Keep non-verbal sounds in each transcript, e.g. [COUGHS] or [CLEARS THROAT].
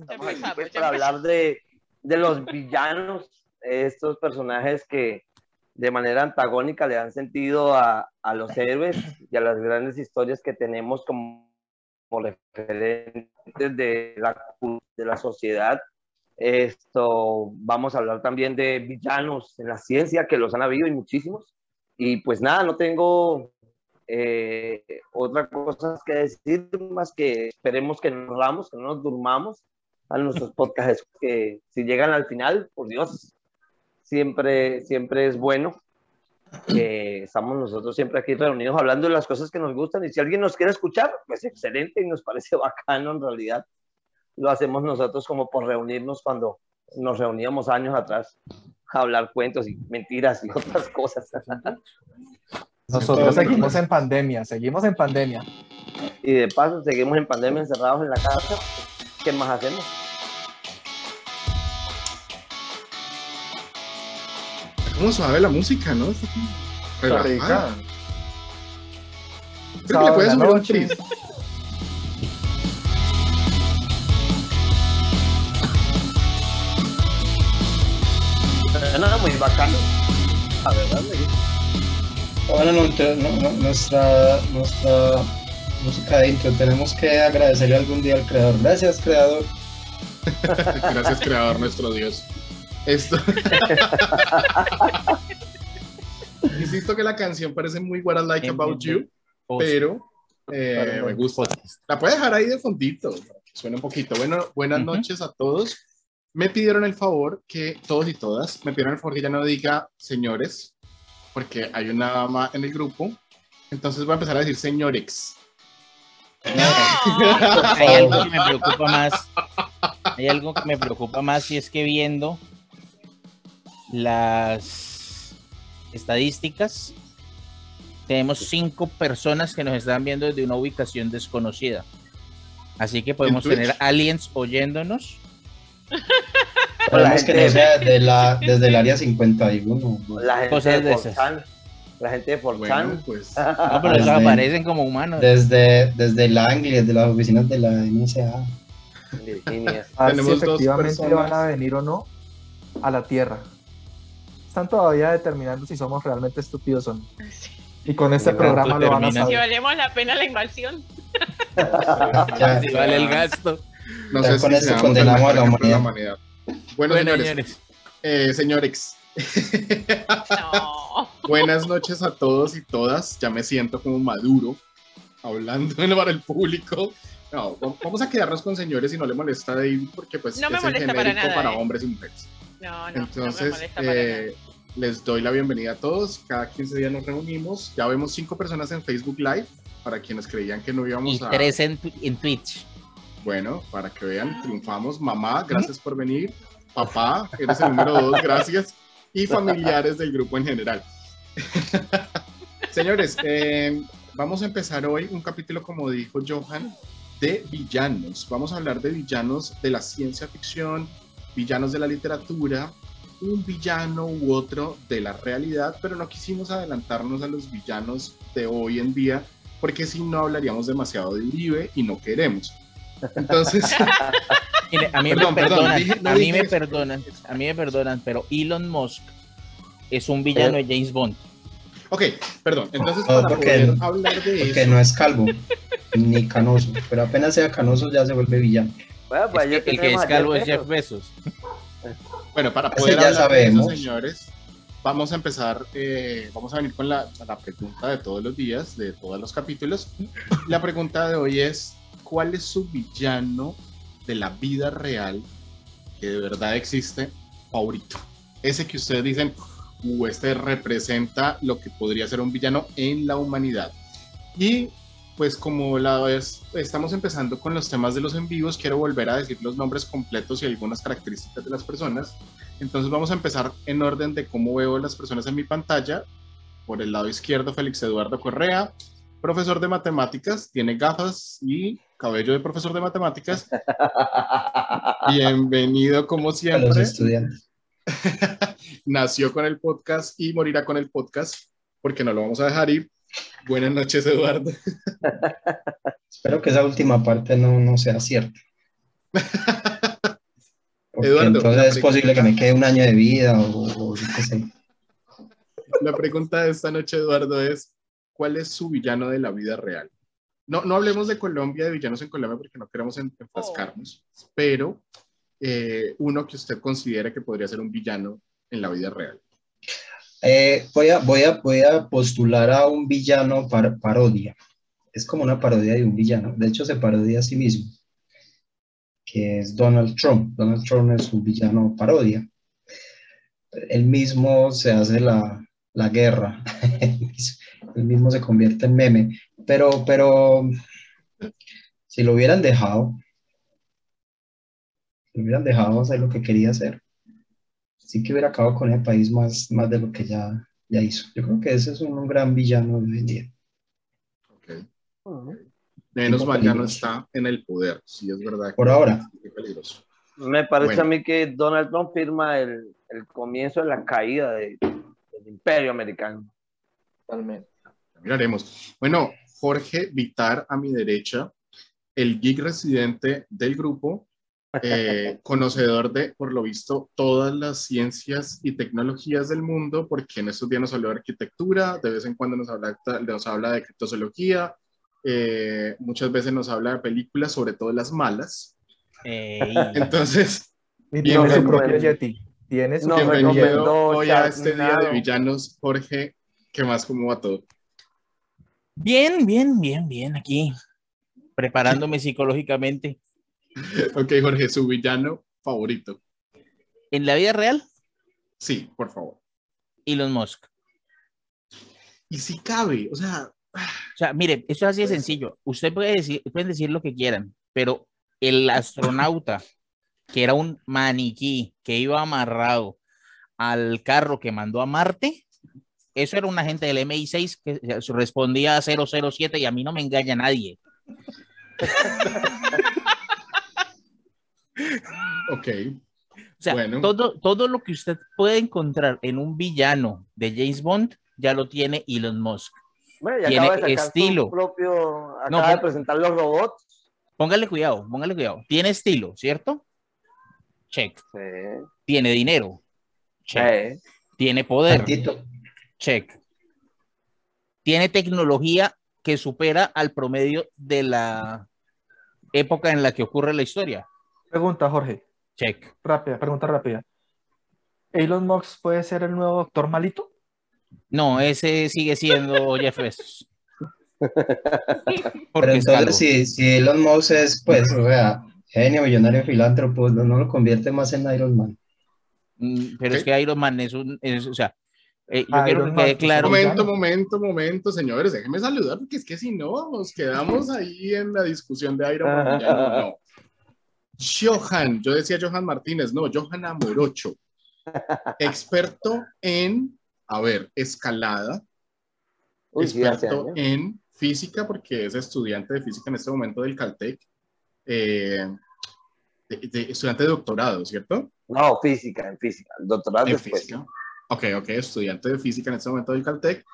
estamos aquí pues, para hablar de, de los villanos, estos personajes que de manera antagónica le dan sentido a, a los héroes y a las grandes historias que tenemos como, como referentes de la, de la sociedad. Esto, vamos a hablar también de villanos en la ciencia, que los han habido y muchísimos. Y pues nada, no tengo eh, otra cosa que decir más que esperemos que nos vamos, que no nos durmamos a nuestros podcasts, que si llegan al final, por Dios, siempre, siempre es bueno que estamos nosotros siempre aquí reunidos hablando de las cosas que nos gustan y si alguien nos quiere escuchar, pues excelente y nos parece [LAUGHS] bacano en realidad. Lo hacemos nosotros como por reunirnos cuando nos reuníamos años atrás a hablar cuentos y mentiras y [LAUGHS] otras cosas. Nosotros seguimos en pandemia, seguimos en pandemia. Y de paso seguimos en pandemia encerrados en la casa. ¿Qué más hacemos? Como suave la música, ¿no? Está rica. Creo que le puedes subir un chis. Nada muy bacano. La verdad, bueno, no, no, nuestra, nuestra música de intro, tenemos que agradecerle algún día al creador. Gracias, creador. [LAUGHS] Gracias, creador, nuestro Dios. Esto. [LAUGHS] Insisto que la canción parece muy What I Like About You, pero eh, me gusta. La puede dejar ahí de fondito, suena un poquito. Bueno, buenas noches a todos. Me pidieron el favor que todos y todas, me pidieron el favor que ya no diga señores, porque hay una dama en el grupo. Entonces voy a empezar a decir señores. hay algo que me preocupa más. Hay algo que me preocupa más y es que viendo las estadísticas, tenemos cinco personas que nos están viendo desde una ubicación desconocida. Así que podemos tener aliens oyéndonos Esperemos que no sea de la, desde el área 51. La gente Cosas de Forchan. La gente de Forchan. pues. [LAUGHS] No, pero desde, aparecen como humanos. Desde, desde el Anglia, desde las oficinas de la NSA. Virginia. A ver si efectivamente van a venir o no a la Tierra. Están todavía determinando si somos realmente estúpidos o no. Y con este programa lo van a saber. Si valemos la pena la invasión. [LAUGHS] ya, si vale el gasto. No sé con si condenamos a la humanidad. Bueno, señores. señores. Eh, [LAUGHS] Buenas noches a todos y todas. Ya me siento como maduro hablando para el público. No, vamos a quedarnos con señores y no le molesta David porque pues no es el genérico para, para, eh. hombres y mujeres. No, no, Entonces, eh, les doy la bienvenida a todos. Cada 15 días nos reunimos. Ya vemos cinco personas en Facebook Live para quienes creían que no íbamos a... tres en, en Twitch. Bueno, para que vean, triunfamos. Mamá, gracias por venir. Papá, eres el número dos, gracias. Y familiares del grupo en general. [LAUGHS] Señores, eh, vamos a empezar hoy un capítulo, como dijo Johan, de villanos. Vamos a hablar de villanos de la ciencia ficción, villanos de la literatura, un villano u otro de la realidad, pero no quisimos adelantarnos a los villanos de hoy en día, porque si no hablaríamos demasiado de Uribe y no queremos. Entonces. [LAUGHS] a mí me perdonan, a mí me perdonan, a mí me perdonan, pero Elon Musk es un villano de James Bond. Ok, perdón. Entonces, para poder hablar de porque eso. no es calvo ni canoso, pero apenas sea canoso ya se vuelve villano. Bueno, pues es que, el que es calvo es Jeff Bezos. [LAUGHS] Bueno, para poder ya hablar sabemos. de eso, señores, vamos a empezar, eh, vamos a venir con la, la pregunta de todos los días, de todos los capítulos. La pregunta de hoy es, cuál es su villano de la vida real que de verdad existe favorito. Ese que ustedes dicen, uh, este representa lo que podría ser un villano en la humanidad. Y pues como la vez estamos empezando con los temas de los en vivos, quiero volver a decir los nombres completos y algunas características de las personas. Entonces vamos a empezar en orden de cómo veo las personas en mi pantalla. Por el lado izquierdo, Félix Eduardo Correa, profesor de matemáticas, tiene gafas y cabello de profesor de matemáticas. [LAUGHS] Bienvenido como siempre. A los estudiantes. [LAUGHS] Nació con el podcast y morirá con el podcast porque no lo vamos a dejar ir. Buenas noches, Eduardo. [LAUGHS] Espero que esa última parte no, no sea cierta. [LAUGHS] entonces es posible que me quede un año de vida o, qué sé. La pregunta de esta noche, Eduardo, es ¿cuál es su villano de la vida real? No, no hablemos de Colombia, de villanos en Colombia, porque no queremos enfrascarnos, pero eh, uno que usted considera que podría ser un villano en la vida real. Eh, voy, a, voy, a, voy a postular a un villano par, parodia. Es como una parodia de un villano. De hecho, se parodia a sí mismo, que es Donald Trump. Donald Trump es un villano parodia. Él mismo se hace la, la guerra. [LAUGHS] Él mismo se convierte en meme. Pero, pero, si lo hubieran dejado, lo hubieran dejado hacer lo que quería hacer, sí que hubiera acabado con el país más, más de lo que ya, ya hizo. Yo creo que ese es un, gran villano de hoy en día. Menos mal ya no está en el poder, sí es verdad. Por ahora. Me parece a mí que Donald Trump firma el, el comienzo de la caída de, del imperio americano. Totalmente. Miraremos. Bueno, Jorge Vitar a mi derecha, el geek residente del grupo, eh, conocedor de, por lo visto, todas las ciencias y tecnologías del mundo, porque en estos días nos habla de arquitectura, de vez en cuando nos habla, nos habla de criptozoología, eh, muchas veces nos habla de películas, sobre todo las malas. [LAUGHS] Entonces, y tiene su propio Yeti. Tiene su bienvenido hoy a este día de villanos, Jorge. ¿Qué más? ¿Cómo va todo? Bien, bien, bien, bien, aquí, preparándome psicológicamente. [LAUGHS] Ok, Jorge, su villano favorito. ¿En la vida real? Sí, por favor. Elon Musk. Y si cabe, o sea... O sea, mire, esto es así de sencillo. Usted puede decir, pueden decir lo que quieran, pero el astronauta, que era un maniquí, que iba amarrado al carro que mandó a Marte, eso era un agente del MI6 que respondía a 007 y a mí no me engaña nadie. [LAUGHS] ok. O sea, todo, todo lo que usted puede encontrar en un villano de James Bond ya lo tiene Elon Musk. tiene estilo. Propio, acaba de presentar los robots. Póngale cuidado, póngale cuidado. Tiene estilo, ¿cierto? Check. Tiene dinero. Check. Tiene poder. Check. Tiene tecnología que supera al promedio de la época en la que ocurre la historia. Pregunta, Jorge. Check. Rápida, pregunta rápida. ¿Elon Musk puede ser el nuevo doctor malito? No, ese sigue siendo [LAUGHS] Jeff Bezos. Pero entonces, si, si, Elon Musk es, pues, o sea, genio, millonario, filántropo, no, no lo convierte más en Iron Man. Mm, pero es que Iron Man es un, o sea, eh, yo quiero que quede claro. Momento, momento, momento, señores, déjenme saludar, porque es que si no, nos quedamos ahí en la discusión de Iron Man. no, no. Johan, yo decía Johan Martínez, no, Johan Amorocho, experto en, a ver, escalada, experto en física, porque es estudiante de física en este momento del Caltech, eh, estudiante de doctorado, ¿cierto? No, física, en física, doctorado en física. Ok, ok, estudiante de física en este momento del Caltech,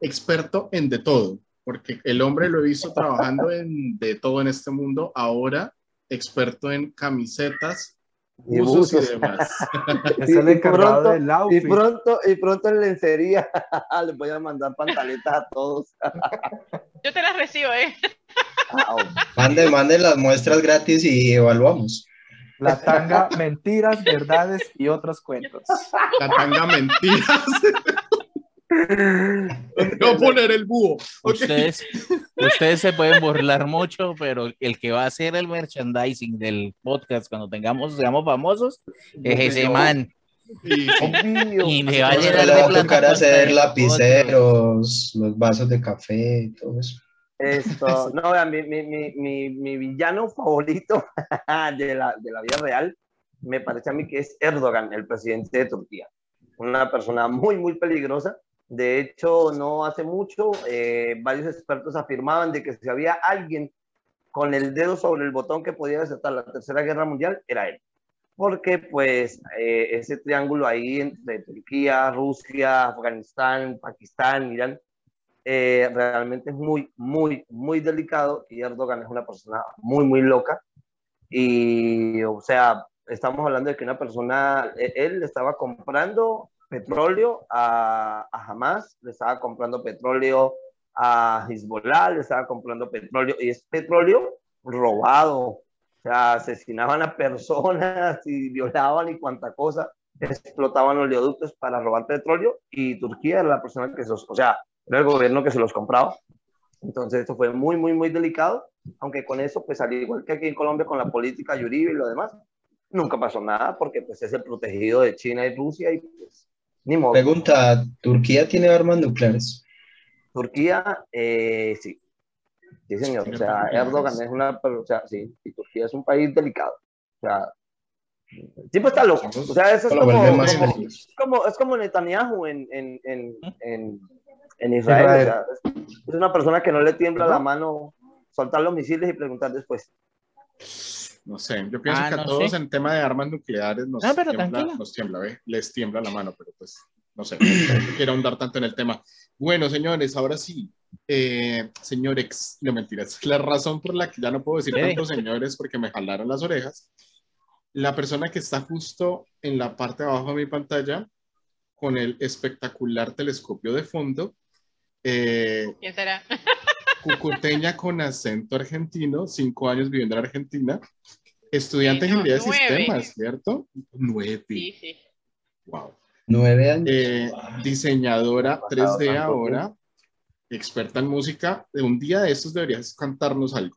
experto en de todo, porque el hombre lo he visto trabajando en de todo en este mundo, ahora experto en camisetas, y usos y demás. [LAUGHS] [LAUGHS] es el encargado del outfit. Y pronto, y pronto en lencería [LAUGHS] les voy a mandar pantaletas a todos. Yo te las recibo, ¿eh? Mande, mande las muestras gratis y evaluamos. La tanga, mentiras, verdades y otros cuentos. La tanga, mentiras. No poner el búho. Ustedes, ustedes se pueden burlar mucho, pero el que va a hacer el merchandising del podcast cuando tengamos, seamos famosos, es ese man. Y, me va a llenar de va a tocar hacer lapiceros, los vasos de café, todo eso. Esto, no, mi, mi, mi, mi, villano favorito [LAUGHS] de la, de la vida real me parece a mí que es Erdogan, el presidente de Turquía. Una persona muy, muy peligrosa de hecho, no hace mucho, eh, varios expertos afirmaban de que si había alguien con el dedo sobre el botón que podía desatar la Tercera Guerra Mundial, era él. Porque pues eh, ese triángulo ahí entre Turquía, Rusia, Afganistán, Pakistán, Irán, eh, realmente es muy, muy, muy delicado y Erdogan es una persona muy, muy loca. Y, o sea, estamos hablando de que una persona, e, él estaba comprando petróleo a, a Hamas, le estaba comprando petróleo a Hezbollah, le estaba comprando petróleo, y es petróleo robado, o sea, asesinaban a personas y violaban y cuanta cosa, explotaban los oleoductos para robar petróleo y Turquía era la persona que se los, o sea, era el gobierno que se los compraba. Entonces esto fue muy, muy, muy delicado, aunque con eso, pues al igual que aquí en Colombia con la política Yuribe y lo demás, nunca pasó nada porque pues es el protegido de China y Rusia y pues ni modo. Pregunta, ¿Turquía tiene armas nucleares? Turquía, eh, sí. Sí, señor. O sea, Erdogan es una, o sea, sí, y Turquía es un país delicado. O sea, el tipo está loco. O sea, eso es como, como, es como Netanyahu en, en, en, en, Israel. O sea, es, una persona que no le tiembla la mano soltar los misiles y preguntar después. No sé, yo pienso ah, que a todos en tema de armas nucleares nos, tiembla, nos tiembla, ¿ve? les tiembla la mano, pero pues no sé, no [LAUGHS] quiero ahondar tanto en el tema. Bueno, señores, ahora sí, eh, señores, no mentiras, [LAUGHS] la razón por la que ya no puedo decir tantos señores porque me jalaron las orejas, la persona que está justo en la parte de abajo de mi pantalla con el espectacular telescopio de fondo. Eh, ¿Quién será? Cucuteña con acento argentino, cinco años viviendo en Argentina, estudiante de ingeniería de sistemas, ¿cierto? Nueve. Sí, sí. Wow. Nueve años. Eh, diseñadora 3D ahora, experta en música. De un día de estos deberías cantarnos algo.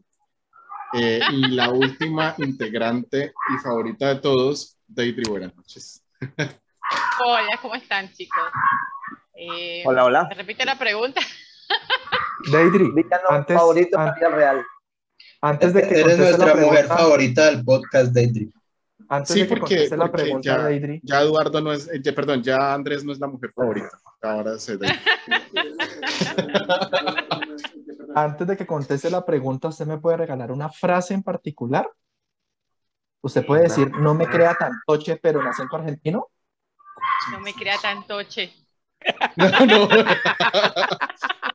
Eh, y la [LAUGHS] última integrante y favorita de todos, Deidre, buenas noches. Hola, ¿cómo están, chicos? Eh, hola, hola. repite la pregunta? [LAUGHS] Deidre, antes, favorito antes, real. Antes de que eres nuestra mujer favorita del podcast, Deidre. Antes sí, de que porque, la pregunta, ya, Deidre. ya, Eduardo no es, eh, ya, perdón, ya Andrés no es la mujer favorita. Ahora se [LAUGHS] Antes de que conteste la pregunta, ¿usted me puede regalar una frase en particular? Usted puede decir, no me crea tan toche, pero en acento argentino. No me crea tan toche. [LAUGHS] No, [LAUGHS]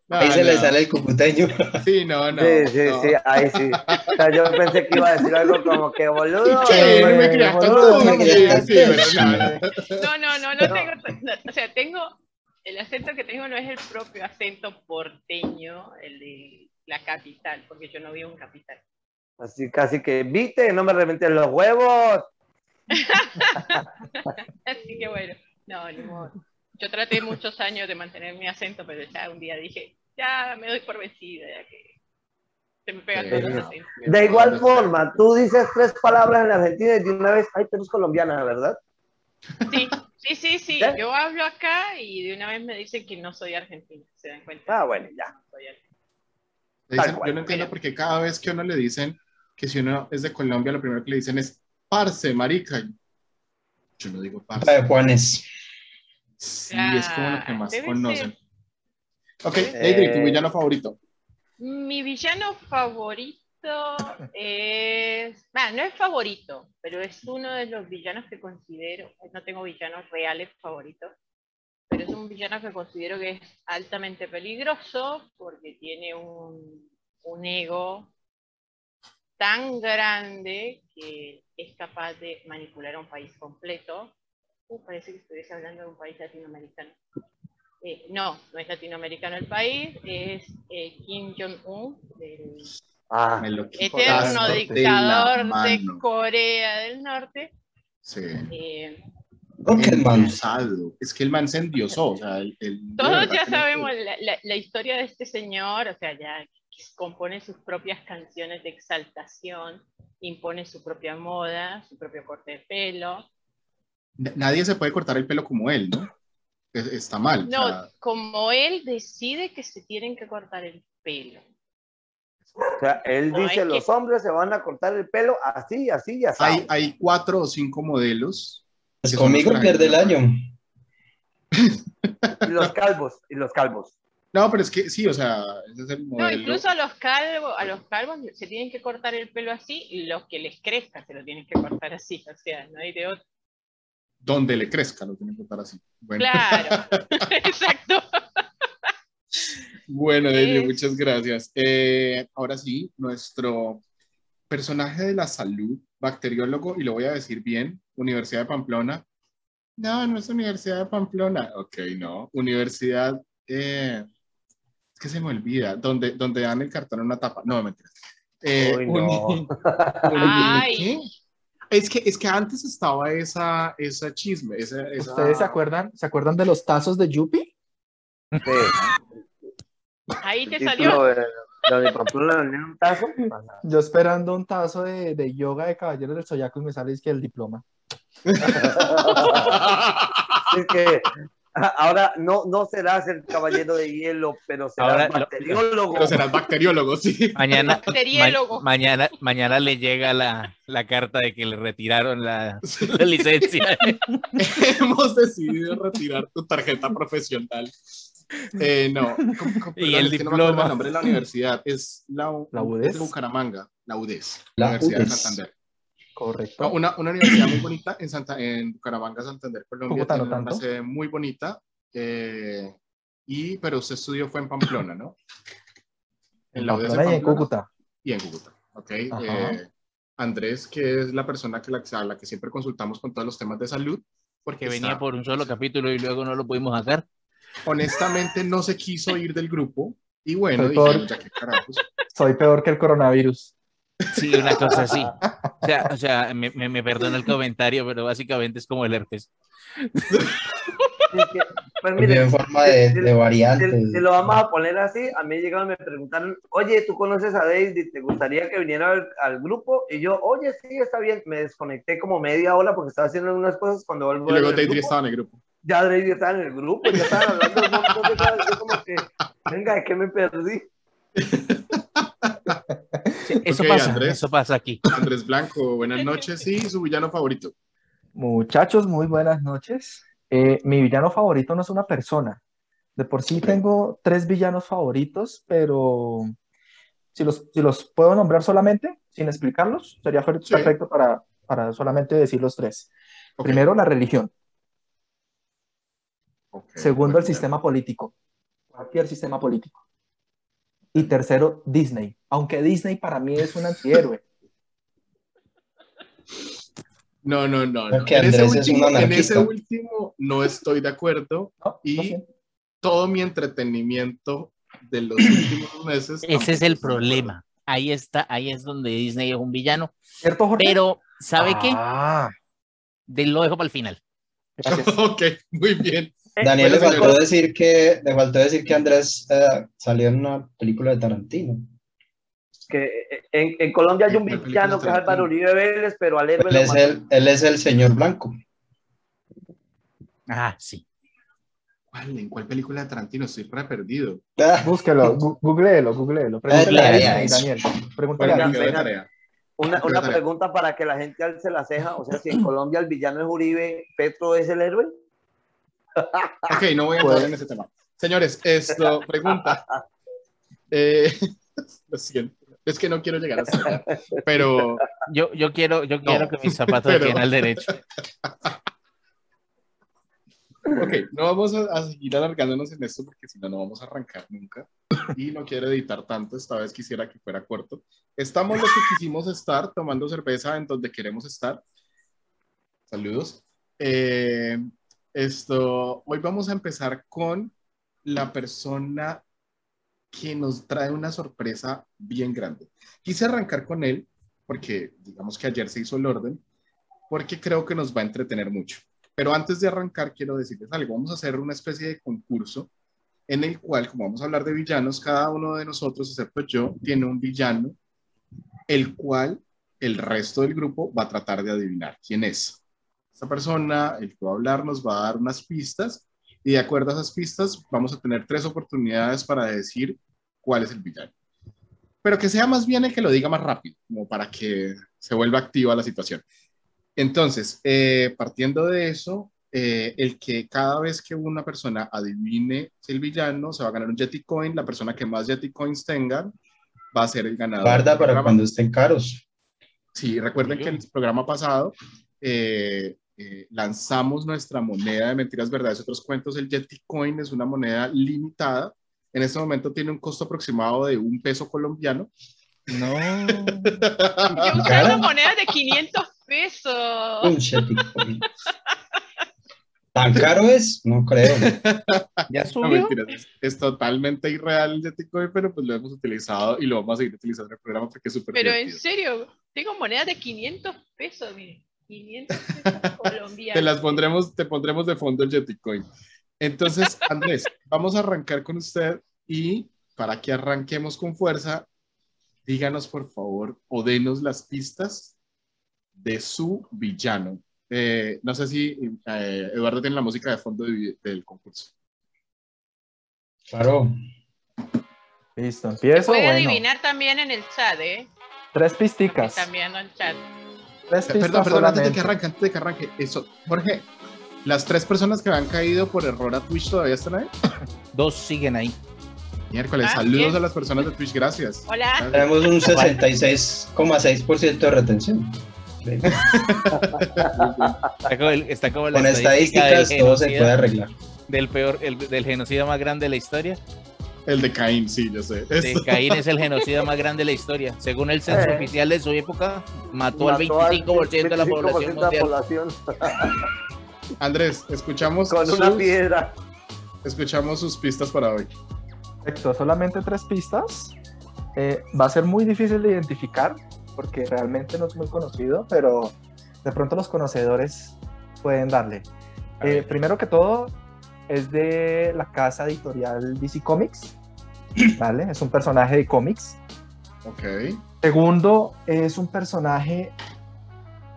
no. ahí se le sale el cucuteño. Sí, no, no. Sí, sí, sí, ahí sí. O sea, yo pensé que iba a decir algo como que boludo. Sí, no me creas no, no, no, no tengo, o sea, tengo, el acento que tengo no es el propio acento porteño, el de la capital, porque yo no vivo en capital. Así casi que, viste, no me reventen los huevos. [LAUGHS] Así que bueno, no, ni modo yo traté muchos años de mantener mi acento, pero ya un día dije, ya me doy por vencida, ya que se me pega todo el acento. De igual forma, tú dices tres palabras en Argentina y de una vez, ay, tú eres colombiana, ¿verdad? Sí, sí, sí, sí. Yo hablo acá y de una vez me dicen que no soy argentina, ¿se dan cuenta? Ah, bueno, ya. yo no entiendo por qué cada vez que uno le dicen que si uno es de Colombia, lo primero que le dicen es parce, marica. Yo no digo parce. Juanes. Sí, es como lo que más conocen. Ok, Adri, tu villano favorito. Mi villano favorito es. no es favorito, pero es uno de los villanos que considero. No tengo villanos reales favoritos, pero es un villano que considero que es altamente peligroso porque tiene un, un ego tan grande que es capaz de manipular a un país completo Uh, parece que estuviese hablando de un país latinoamericano. Eh, no, no es latinoamericano el país, es eh, Kim Jong-un, el ah, eterno dictador de, Corea del Norte. Sí. Eh, el man. Es que el man se endiosó. O sea, Todos ya sabemos la, la, historia de este señor, o sea, ya compone sus propias canciones de exaltación, impone su propia moda, su propio corte de pelo, nadie se puede cortar el pelo como él, ¿no? Está mal. No, como él decide que se tienen que cortar el pelo. O sea, él dice, los hombres se van a cortar el pelo así, así y así. Hay, hay cuatro o cinco modelos. Pues conmigo pierde el año. y los calvos, y los calvos. No, pero es que sí, o sea, ese es el modelo. No, incluso a los calvos, a los calvos se tienen que cortar el pelo así y los que les crezca se lo tienen que cortar así, o sea, no hay de otro donde le crezca, lo tiene que estar así. Claro, [LAUGHS] exacto. Bueno, Delia, muchas gracias. Eh, ahora sí, nuestro personaje de la salud bacteriólogo, y lo voy a decir bien, Universidad de Pamplona. No, no es Universidad de Pamplona. Ok, no. Universidad, eh, es que se me olvida, donde, donde dan el cartón en una tapa. No, mentira. Eh, no. [LAUGHS] Ay. Es que, es que antes estaba esa, esa chisme. Esa, ¿Ustedes se acuerdan, se acuerdan de los tazos de Yupi? Ahí te salió. un tazo. Yo esperando un tazo de, de yoga de caballeros del Soyaco y me sale es que el diploma. [LAUGHS] es que [LAUGHS] ahora no, no serás el caballero de hielo, pero serás bacteriólogo. Pero serás bacteriólogo, sí. Mañana, [LAUGHS] mañana, mañana le llega la, la, carta de que le retiraron la, la licencia. [LAUGHS] Hemos decidido retirar tu tarjeta profesional. Eh, no, y el diploma. el nombre de la universidad es la, ¿La UDES? de Bucaramanga, la UDES, la Universidad de Santander. Correcto. una, una, universidad muy bonita en, Santa, en Bucaramanga, Santander, Colombia. tiene una sede muy bonita. Eh, y, pero usted estudió fue en Pamplona, ¿no? En la UDES y en Cúcuta. Y en Cúcuta, ok. Eh, Andrés, que es la persona que la, a la que siempre consultamos con todos los temas de salud. Porque venía por un solo capítulo y luego no lo pudimos hacer honestamente no se quiso ir del grupo y bueno, soy peor, Soy peor que el coronavirus. Sí, una cosa así. O sea, o sea me, me, perdona el comentario, pero básicamente es como el herpes. pues mire, en forma de, de variante. Si, lo vamos a poner así, a mí llegaron y me preguntaron, oye, ¿tú conoces a Daisy? ¿Te gustaría que viniera al, al, grupo? Y yo, oye, sí, está bien. Me desconecté como media hora porque estaba haciendo unas cosas cuando vuelvo. Y luego Daisy estaba en el grupo ya Drake estaba en el grupo, ya estaban hablando de un montón de cosas, yo como que, venga, es que me perdí. [LAUGHS] eso pasa, eso pasa aquí. Andrés Blanco, buenas noches y su villano favorito. Muchachos, muy buenas noches. Eh, mi villano favorito no es una persona. De por sí tengo tres villanos favoritos, pero si los, si los puedo nombrar solamente, sin explicarlos, sería perfecto para, para solamente decir los tres. Primero, la religión. Segundo, el sistema político. Cualquier sistema político. Y tercero, Disney. Aunque Disney para mí es un antihéroe. No, no, no. En, ese último, no estoy de acuerdo. y todo mi entretenimiento de los [CLEARS THROAT] últimos meses. Ese es el problema. Ahí está, ahí es donde Disney es un villano. ¿Cierto, Pero, ¿sabe qué? Ah. De, lo dejo para el final. [LAUGHS] ok, muy bien. Daniel le faltó, decir que, le faltó decir que Andrés eh, salió en una película de Tarantino. Que eh, en, en Colombia hay un villano que es Álvaro Uribe Vélez, pero al héroe él, es el, él es el señor blanco. Ah, sí. ¿Cuál, ¿En cuál película de Tarantino? Estoy re perdido. Ah. Búsquelo, googleelo, googleelo. Pregúntale a Daniel. Pregúntale a Daniel. Una, una pregunta para que la gente alce la ceja. O sea, si en Colombia el villano es Uribe, ¿Petro es el héroe? Ok, no voy a entrar en ese tema. Señores, esto, pregunta. Eh, [LAUGHS] lo siento. Es que no quiero llegar a eso. Pero. Yo, yo quiero, yo quiero que mis zapatos pero... queden al derecho. [LAUGHS] Ok, no vamos a, seguir alargándonos en esto porque si no, no vamos a arrancar nunca. Y no quiero editar tanto, esta vez quisiera que fuera corto. Estamos los que quisimos estar tomando cerveza en donde queremos estar. Saludos. Eh, esto, hoy vamos a empezar con la persona que nos trae una sorpresa bien grande. Quise arrancar con él porque digamos que ayer se hizo el orden, porque creo que nos va a entretener mucho. Pero antes de arrancar, quiero decirles algo. Vamos a hacer una especie de concurso en el cual, como vamos a hablar de villanos, cada uno de nosotros, excepto yo, tiene un villano, el cual el resto del grupo va a tratar de adivinar quién es. Esta persona, el que va a hablar, nos va a dar unas pistas y de acuerdo a esas pistas vamos a tener tres oportunidades para decir cuál es el villano. Pero que sea más bien el que lo diga más rápido, como para que se vuelva activa la situación. Entonces, eh, partiendo de eso, eh, el que cada vez que una persona adivine el villano, se va a ganar un Jetty Coin. La persona que más Jetty Coins tenga va a ser el ganador. Guarda para cuando estén caros. Sí, recuerden que el programa pasado eh, eh, lanzamos nuestra moneda de mentiras, verdades, otros cuentos. El Yeti Coin es una moneda limitada. En este momento tiene un costo aproximado de un peso colombiano. No. Yo [LAUGHS] usando monedas de 500 pesos. Un Jetty ¿Tan caro es? No creo. Ya No, subió. mentiras, es, es totalmente irreal el Jetcoin, pero pues lo hemos utilizado y lo vamos a seguir utilizando en el programa porque es súper Pero en divertido. serio, tengo monedas de 500 pesos, mire. 500 pesos [LAUGHS] colombianos. Te las pondremos, te pondremos de fondo el Jetcoin. Entonces, [LAUGHS] Andrés, vamos a arrancar con usted y para que arranquemos con fuerza, díganos por favor o denos las pistas de su villano. Eh, no sé si eh, Eduardo tiene la música de fondo de- del concurso. Claro. Listo, Se empiezo. puede Bueno, adivinar también en el chat, ¿eh? tres pisticas. están viendo el chat. Tres pistas Perdón, perdón, antes de que arranque, antes de que arranque. Eso, Jorge, ¿las tres personas que han caído por error a Twitch todavía están ahí? [COUGHS] Dos siguen ahí. Miércoles, Ah, saludos bien. a las personas de Twitch, gracias. Hola. Tenemos un [LAUGHS] 66,6% de retención. Está como, el- está como la Con estadística estadísticas todo se puede arreglar. del peor, el, del genocida más grande de la historia. El de Caín, sí, yo sé. De Caín es el [LAUGHS] genocida más grande de la historia. Según el censo Eh. oficial de su época, mató, al Mató al 25% de la 25% población de la mundial. población [LAUGHS] Andrés, escuchamos, con una sus, piedra. escuchamos sus pistas para hoy. Perfecto, solamente tres pistas. Eh, va a ser muy difícil de identificar porque realmente no es muy conocido, pero de pronto los conocedores pueden darle. Eh, primero que todo, es de la casa editorial DC Comics, ¿vale? Es un personaje de cómics. Ok. Segundo, es un personaje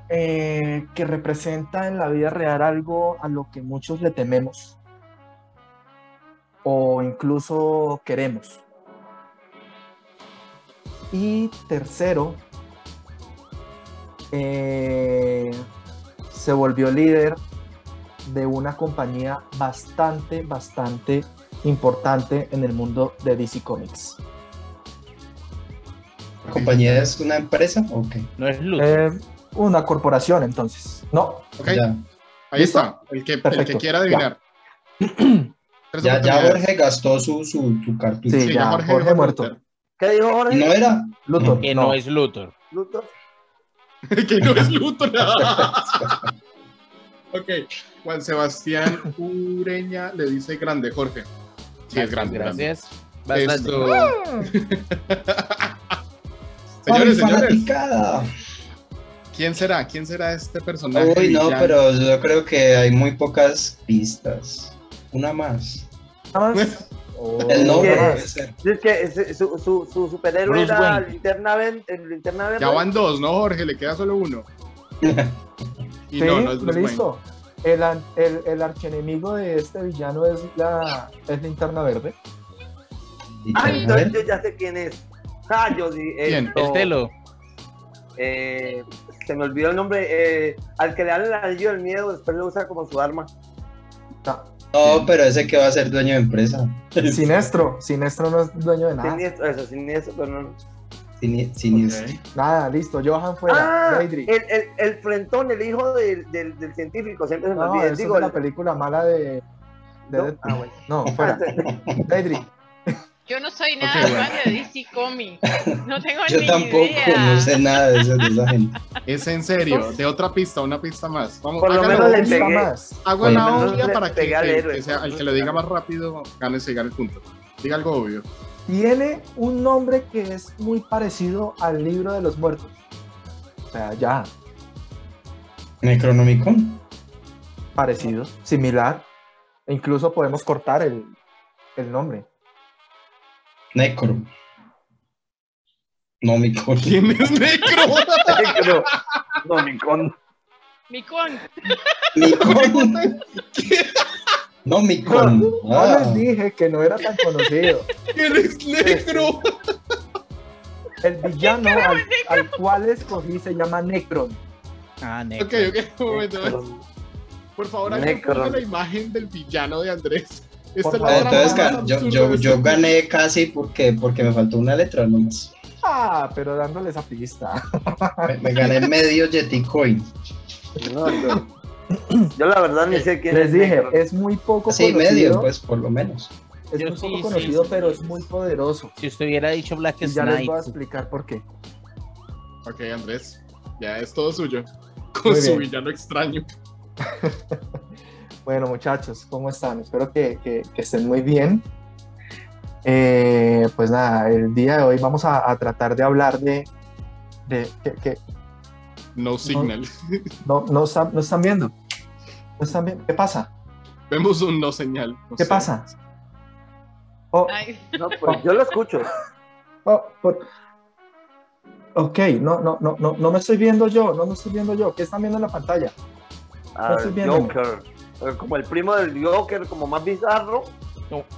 eh, que representa en la vida real algo a lo que muchos le tememos o incluso queremos. Y tercero, eh, se volvió líder de una compañía bastante, bastante importante en el mundo de DC Comics. ¿La compañía es una empresa? Ok. No es Luthor. Eh, una corporación, entonces. No, Ok, Ya, ahí ¿Listo? está. El que, el que Perfecto, quiera adivinar. [CLEARS THROAT] Ya. Jorge gastó su, su, tu cartucho. Sí, ya, Jorge dijo muerto. ¿Qué dijo Jorge? ¿No era? Luthor. [LAUGHS] que no. es Luthor. Luthor. que no es Luthor. ok, Juan Sebastián Ureña le dice grande, Jorge. Sí, es grande. grande. Gracias. Esto... [LAUGHS] señores, ¡Ay, señores! ¿quién será? ¿Quién será este personaje? Uy, no, villano? pero yo creo que hay muy pocas pistas. Una más. Nada más. [LAUGHS] El nombre ser. Es que su, su, su superhéroe Bruce era linterna, el linterna verde. Ya van dos, ¿no, Jorge? Le queda solo uno. [LAUGHS] Y Sí, no, no es Bruce listo. El, el, el archienemigo de este villano es la es linterna verde. Ay, no, yo ya sé quién es. Ah, yo sí. ¿Quién? esto, El telo. eh, se me olvidó el nombre. eh, al que le dan el anillo del miedo, después lo usa como su arma. No, No, pero ese que va a ser dueño de empresa. Sinestro. Sinestro no es dueño de nada. Siniestro, eso, siniestro, pero no. Ok. Nada, listo. Johan fuera. Ah, el, el, el frentón, el hijo del, del, del científico, siempre se me No, olvida. Digo, es de la el- película mala de. de ¿no? Deadpool. Ah, bueno. No, fuera. [LAUGHS] Deidre. Yo no soy nada Ok, bueno. de DC Comics. No tengo Yo ni tampoco, idea. no sé nada de esa, de esa gente. Es en serio, de otra pista, una pista más. Vamos, Por lo menos le Pista pegué. más. Hago Por menos obvia para que, pegué al que- héroe. que sea, el que lo diga más rápido gane se gane el punto. Diga algo obvio. Tiene un nombre que es muy parecido al libro de los muertos. O sea, ya, Necronomicon. parecido, similar. E incluso podemos cortar el, el nombre. Necro. Nomicon. [LAUGHS] ¿Quién es negro? Pero, no, Micón. Micón. [LAUGHS] Micon. Nomicon. No Ah, les dije que no era tan conocido. [LAUGHS] ¿Quién es negro? El villano al, al cual escogí se llama Necron. Ah, negro. Ok, ok, un momento. Por favor, Necron. ponga la imagen del villano de Andrés. Esta Por es la Entonces más yo, yo, yo este gané casi porque, porque me faltó una letra nomás. Ah, pero dándole esa pista. Me, me gané medio Yeti Coin. No, yo, yo la verdad ni sé quién Les es dije, Necron. es muy poco Sí, conocido. medio, pues por lo menos. Es muy poco conocido, pero es muy poderoso. Si usted hubiera dicho Black Knight. Ya les voy a explicar por qué. Ok, Andrés, ya es todo suyo. [LAUGHS] Con su villano extraño. [LAUGHS] bueno, muchachos, ¿cómo están? Espero que, estén muy bien. Eh, pues nada, el día de hoy vamos a, tratar de hablar de. de que, no signal. No, no, no, están viendo. No están viendo. ¿Qué pasa? Vemos un no señal. ¿Qué pasa? Oh. No, pues yo lo escucho. Oh, Ok, no, no, no, no, no me estoy viendo yo, no me estoy viendo yo. ¿Qué están viendo en la pantalla? Ah, Joker. Eh, como el primo del Joker, como más bizarro.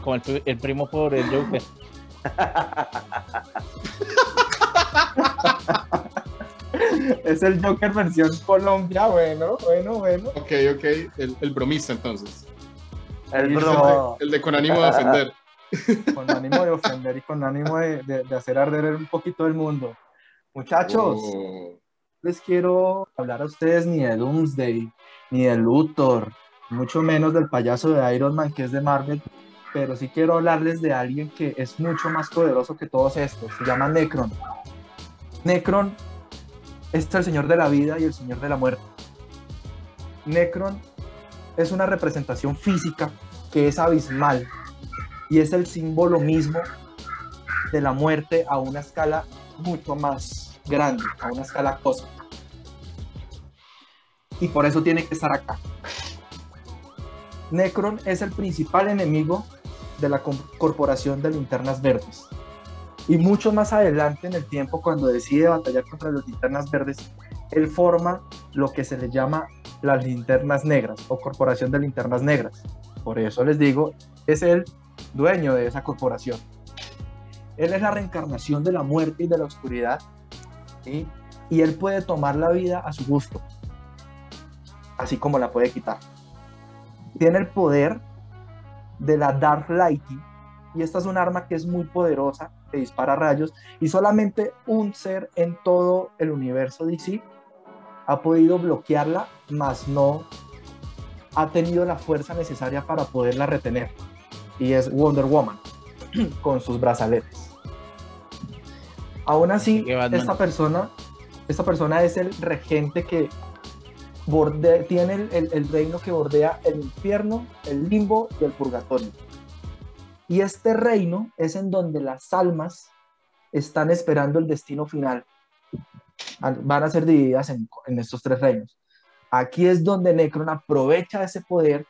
como el, el primo pobre del Joker. [LAUGHS] [LAUGHS] es el Joker versión Colombia, bueno, bueno, bueno. Ok, ok, el, el bromista entonces. El, bromo. el, de, con ánimo de ofender. [LAUGHS] Con ánimo de ofender y con ánimo de, de, hacer arder un poquito el mundo. Muchachos, oh. les quiero hablar a ustedes ni de Doomsday, ni de Luthor, mucho menos del payaso de Iron Man que es de Marvel, pero sí quiero hablarles de alguien que es mucho más poderoso que todos estos. Se llama Necron. Necron es el señor de la vida y el señor de la muerte. Necron es una representación física que es abismal y es el símbolo mismo de la muerte a una escala mucho más grande, a una escala cósmica. Y por eso tiene que estar acá. Necron es el principal enemigo de la corporación de linternas verdes. Y mucho más adelante en el tiempo, cuando decide batallar contra las linternas verdes, él forma lo que se le llama las linternas negras o corporación de linternas negras. Por eso les digo, es el dueño de esa corporación. Él es la reencarnación de la muerte y de la oscuridad, y él puede tomar la vida a su gusto, así como la puede quitar. Tiene el poder de la Dark Lighting, y esta es un arma que es muy poderosa, dispara rayos, y solamente un ser en todo el universo DC ha podido bloquearla, mas no ha tenido la fuerza necesaria para poderla retener. Y es Wonder Woman, [CLEARS THROAT] con sus brazaletes. Aún así, esta persona, esta persona es el regente que tiene el, reino que bordea el infierno, el limbo y el purgatorio. Y este reino es en donde las almas están esperando el destino final. Van a ser divididas en, estos tres reinos. Aquí es donde Necron aprovecha ese poder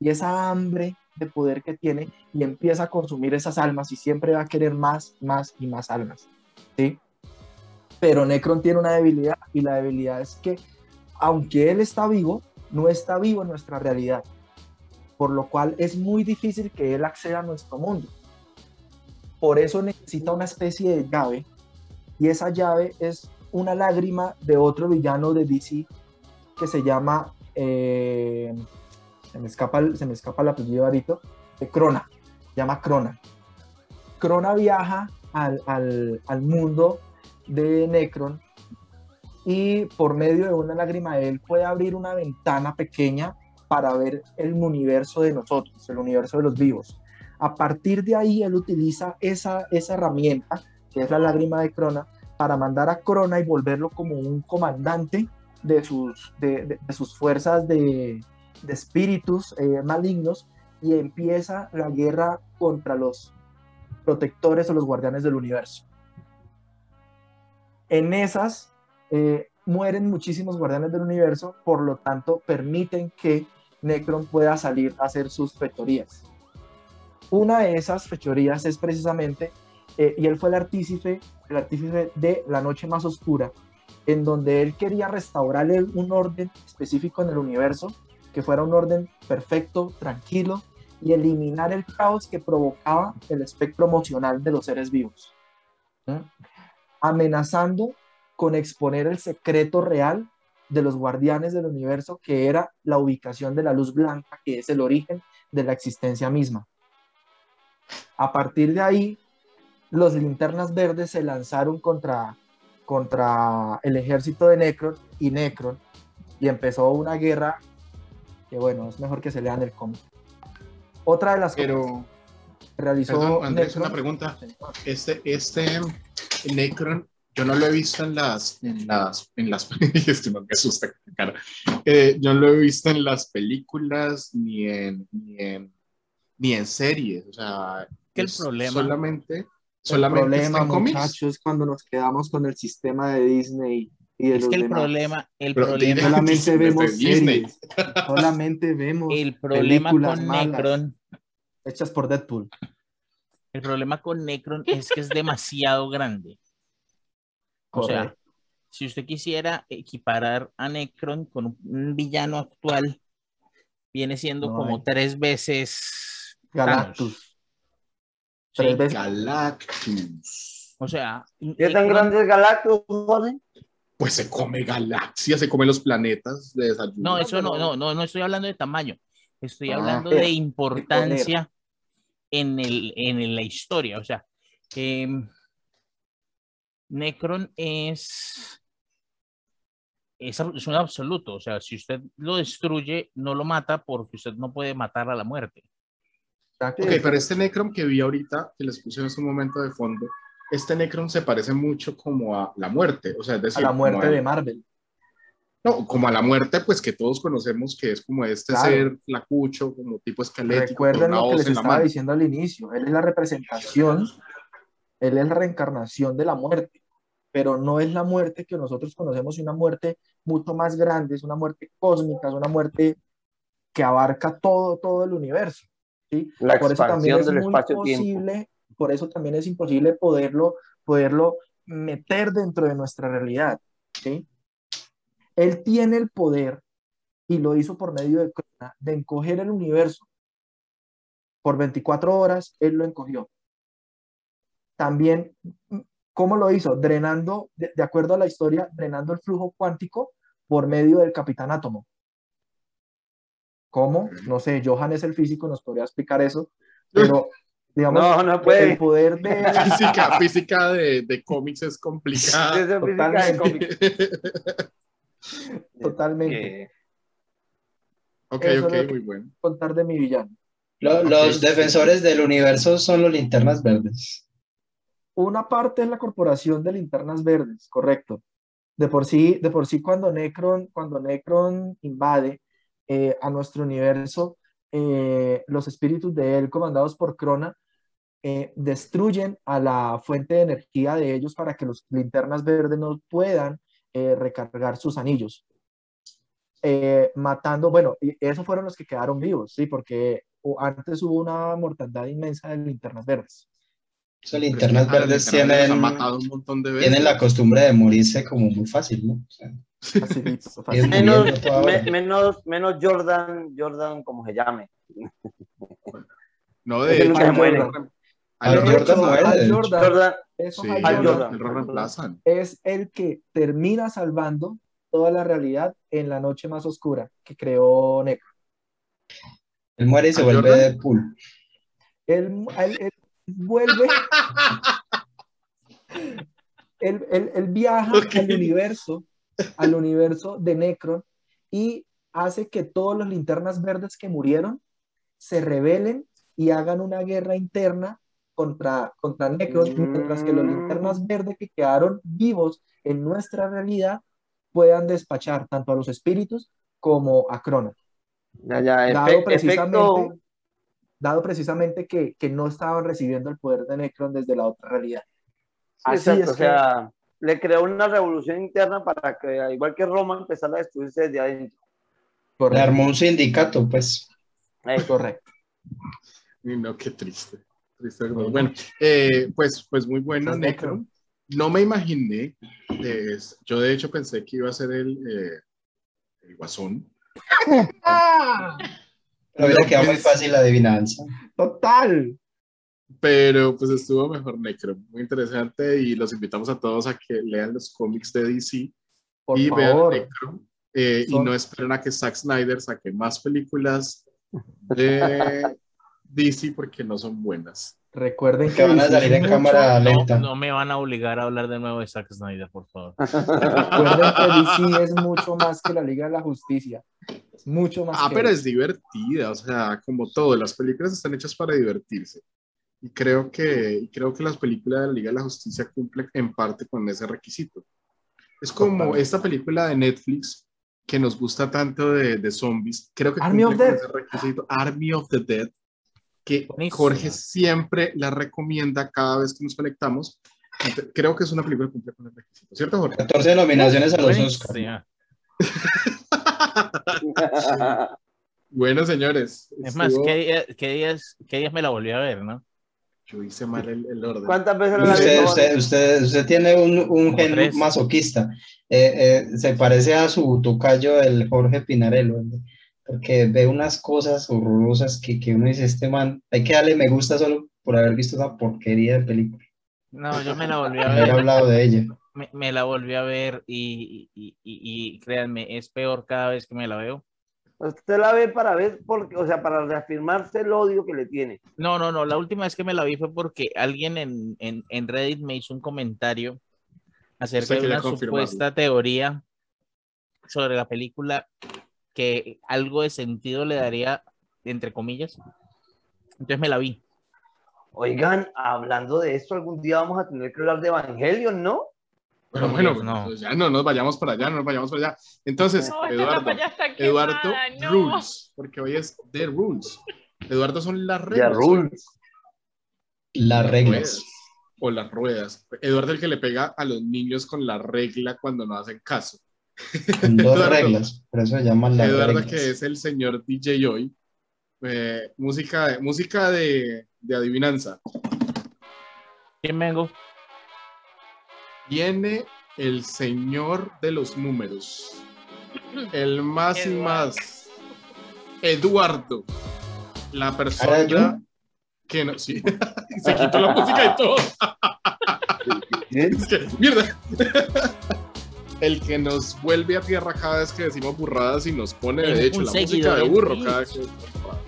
y esa hambre de poder que tiene y empieza a consumir esas almas y siempre va a querer más, más y más almas. ¿sí? Pero Necron tiene una debilidad y la debilidad es que aunque él está vivo, no está vivo en nuestra realidad, por lo cual es muy difícil que él acceda a nuestro mundo. Por eso necesita una especie de llave y esa llave es una lágrima de otro villano de DC que se llama, eh, se, me escapa, se me escapa el apellido ahorita, de Crona, se llama Crona. Crona viaja al, mundo de Necron y por medio de una lágrima él puede abrir una ventana pequeña para ver el universo de nosotros, el universo de los vivos. A partir de ahí él utiliza esa, esa herramienta, que es la lágrima de Crona, para mandar a Crona y volverlo como un comandante de sus, de, sus fuerzas de, espíritus eh, malignos y empieza la guerra contra los protectores o los guardianes del universo. En esas eh, mueren muchísimos guardianes del universo, por lo tanto permiten que Necron pueda salir a hacer sus fechorías. Una de esas fechorías es precisamente, eh, y él fue el artífice, el artífice de la noche más oscura, en donde él quería restaurar un orden específico en el universo, que fuera un orden perfecto, tranquilo, y eliminar el caos que provocaba el espectro emocional de los seres vivos, amenazando con exponer el secreto real de los guardianes del universo, que era la ubicación de la luz blanca, que es el origen de la existencia misma. A partir de ahí, los linternas verdes se lanzaron contra, contra el ejército de Necron y Necron, y empezó una guerra que, bueno, es mejor que se lean el cómic. Otra de las pero, realizó Andrés, una pregunta. Este, este Necron, yo no lo he visto en las, en las, en las, [LAUGHS] esto no me asusta, cara. Eh, yo no lo he visto en las películas ni en, ni en, ni en series, o sea, ¿Qué el problema? Solamente, solamente el problema, muchachos, es cuando nos quedamos con el sistema de Disney y de es los que el demás. problema, el Pero problema, Solamente vemos Disney. series, solamente vemos el problema con Necron, hechas por Deadpool. el problema con Necron es que es demasiado grande. O sea, si usted quisiera equiparar a Necron con un- villano actual, viene siendo No como hay. tres veces Thanos. Galactus. Sí. Tres veces. Galactus. O sea, ¿Qué tan grande es Galactus, Jorge? Pues se come galaxia, se come los planetas de desayuno. No, eso no, no, no, no estoy hablando de tamaño. Estoy Ah. hablando de importancia en, el, en la historia. O sea, em, Necron es, es, un absoluto. O sea, si usted lo destruye, no lo mata porque usted no puede matar a la muerte. Exacto. Ok, pero este Necron que vi ahorita, que les puse en este momento de fondo, este Necron se parece mucho como a la muerte, o sea, es a decir, la como muerte de Marvel. No, como a la muerte, pues que todos conocemos que es como este Claro. ser flacucho, como tipo esquelético, Recuerden lo que les la estaba diciendo al inicio. Él es la representación, él es la reencarnación de la muerte, pero no es la muerte que nosotros conocemos, una muerte mucho más grande, es una muerte cósmica, es una muerte que abarca todo, todo el universo. ¿sí? La Por eso también es del muy espacio-tiempo. posible, por eso también es imposible poderlo, poderlo meter dentro de nuestra realidad. ¿sí? Él tiene el poder, y lo hizo por medio de de encoger el universo. Por 24 horas, él lo encogió. También, ¿cómo lo hizo? Drenando, de, de acuerdo a la historia, drenando el flujo cuántico por medio del Capitán Átomo. ¿Cómo? No sé, Johan es el físico, nos podría explicar eso, [LAUGHS] pero digamos, No, no puede. el poder de... [LAUGHS] Física, física de, de cómics es complicada. De cómics. [LAUGHS] Totalmente. Eh, ok, Eso ok, es muy bueno. contar de mi villano. Lo- Los defensores del universo son los linternas verdes. Una parte es la corporación de linternas verdes, correcto. De por sí, de por sí cuando Necron, invade eh, a nuestro universo, eh, los espíritus de él, comandados por Crona, eh, destruyen a la fuente de energía de ellos para que los linternas verdes no puedan recargar sus anillos. Matando, bueno, esos fueron los que quedaron vivos, sí, porque antes hubo una mortandad inmensa de linternas verdes. Esos linternas Ah, los verdes tienen, Han matado un montón de veces. tienen la costumbre de morirse como muy fácil, ¿no? O sea, Facilito, es facilito. menos, me- menos, menos Jordan, Jordan, como se llame. No, de nunca hecho, se muere. Al Al De Jordan Jordan muere. Jordan, eso Sí, reemplazan. es el que termina salvando toda la realidad en la noche más oscura que creó Necro. Él muere y se ¿Al vuelve Jordan? Deadpool. Él, él- él vuelve, él, él- él viaja al universo, al universo de Necron y hace que todos los linternas verdes que murieron se rebelen y hagan una guerra interna contra, contra Necron, mientras que los linternas verdes que quedaron vivos en nuestra realidad puedan despachar tanto a los espíritus como a Crona. ya, ya, Dado precisamente, efecto, dado precisamente que, que no estaban recibiendo el poder de Necron desde la otra realidad. sí, Así exacto, es o sea, le creó una revolución interna para que, al igual que Roma, empezara a destruirse desde adentro. Le armó un sindicato, pues. Eh, correcto. Y no, qué triste. triste bueno, eh, pues, pues muy bueno, Estás Necron. No me imaginé. eh, yo, de hecho, pensé que iba a ser el, eh, el guasón. [LAUGHS] Pero hubiera quedado muy fácil la adivinanza. Total. Pero pues estuvo mejor Necron. Muy interesante. Y los invitamos a todos a que lean los cómics de DC Por y vean favor. Necron. eh, y no esperen a que Zack Snyder saque más películas de [LAUGHS] DC porque no son buenas. Recuerden Que van a DC salir en mucho- cámara No, lenta. no me van a obligar a hablar de nuevo de Zack Snyder, por favor. Recuerden que DC es mucho más que la Liga de la Justicia. Es mucho más Ah, que pero eso. es divertida, o sea, como todo, las películas están hechas para divertirse. Y creo que, creo que las películas de la Liga de la Justicia cumplen en parte con ese requisito. Es como esta película de Netflix que nos gusta tanto de, de zombies. Creo que Army of Dead. requisito. Army of the Dead. Que Jorge siempre la recomienda cada vez que nos conectamos. Creo que es una película que cumple con el requisito. ¿Cierto, Jorge? 14 nominaciones a los Oscars. Bueno, señores. Es más, ¿qué, días, ¿qué días me la volví a ver, no? Yo hice mal el, orden. ¿Cuántas veces la usted, usted, usted, usted, tiene un, un gen masoquista. Eh, eh, se parece a su tocayo, el Jorge Pinarello, porque ve unas cosas horrorosas que, que uno dice, este man, hay que darle me gusta solo por haber visto esa porquería de película. No, yo me la volví a ver. Haber hablado de ella. Me, me la volví a ver y, y, y, y créanme, es peor cada vez que me la veo. Usted la ve para ver, porque, o sea, para reafirmarse el odio que le tiene. No, no, no. La última vez que me la vi fue porque alguien en, en, en Reddit me hizo un comentario acerca de una supuesta teoría sobre la película que algo de sentido le daría, entre comillas. Entonces me la vi. Oigan, hablando de esto, algún día vamos a tener que hablar de Evangelion, ¿no? Pero bueno, no. Pues ya no nos vayamos para allá, no nos vayamos para allá. Entonces, Eduardo, Eduardo Rules, porque hoy es The Rules. Eduardo son las reglas. The Rules. Las reglas. O las ruedas. Eduardo el que le pega a los niños con la regla cuando no hacen caso. Con dos reglas, por eso se llaman las Eduardo que es el señor DJ hoy. Eh, música, música de, de adivinanza. ¿Quién vengo? Viene el señor de los números, el más y más, Eduardo, la persona que no, sí, [LAUGHS] se quitó la música y todo. mierda. El que nos vuelve a tierra cada vez que decimos burradas y nos pone, de hecho, la música de burro cada vez que decimos burradas.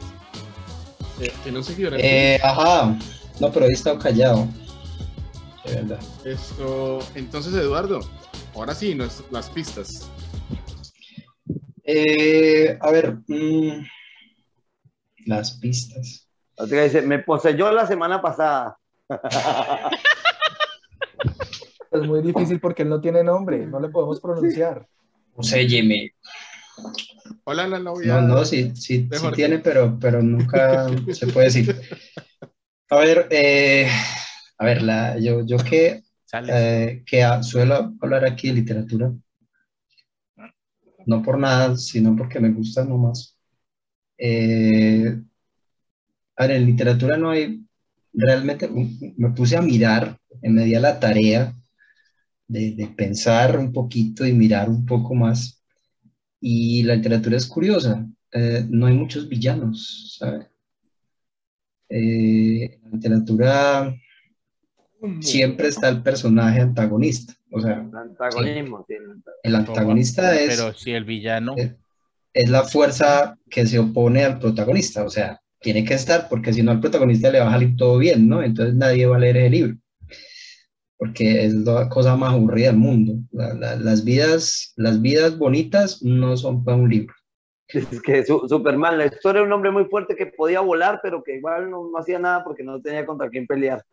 Eh, que no eh, ajá, no, pero he estado callado. Esto, entonces, Eduardo, ahora sí, las pistas. Eh, a ver, mm, las pistas. Dice, me poseyó la semana pasada. [LAUGHS] Es muy difícil porque él no tiene nombre, no le podemos pronunciar. Poseyeme. Hola, la novia. No, no, sí, sí, sí tiene, pero, pero nunca se puede decir. A ver, eh, a ver, la, yo, yo que, eh, que suelo hablar aquí de literatura, no por nada, sino porque me gusta nomás. Eh, a ver, en literatura no hay, realmente me puse a mirar, me di a la tarea de, de, pensar un poquito y mirar un poco más. Y la literatura es curiosa, eh, no hay muchos villanos, ¿sabes? Eh, la literatura siempre está el personaje antagonista. O sea, el antagonismo. El antagonista es. Pero si el villano. Es, la fuerza que se opone al protagonista. O sea, tiene que estar, porque si no al protagonista le va a salir todo bien, ¿no? Entonces nadie va a leer el libro. Porque es la cosa más aburrida del mundo. las, vidas, las vidas bonitas no son para un libro. Es que Superman, la historia de un hombre muy fuerte que podía volar, pero que igual no, hacía nada porque no tenía contra quién pelear.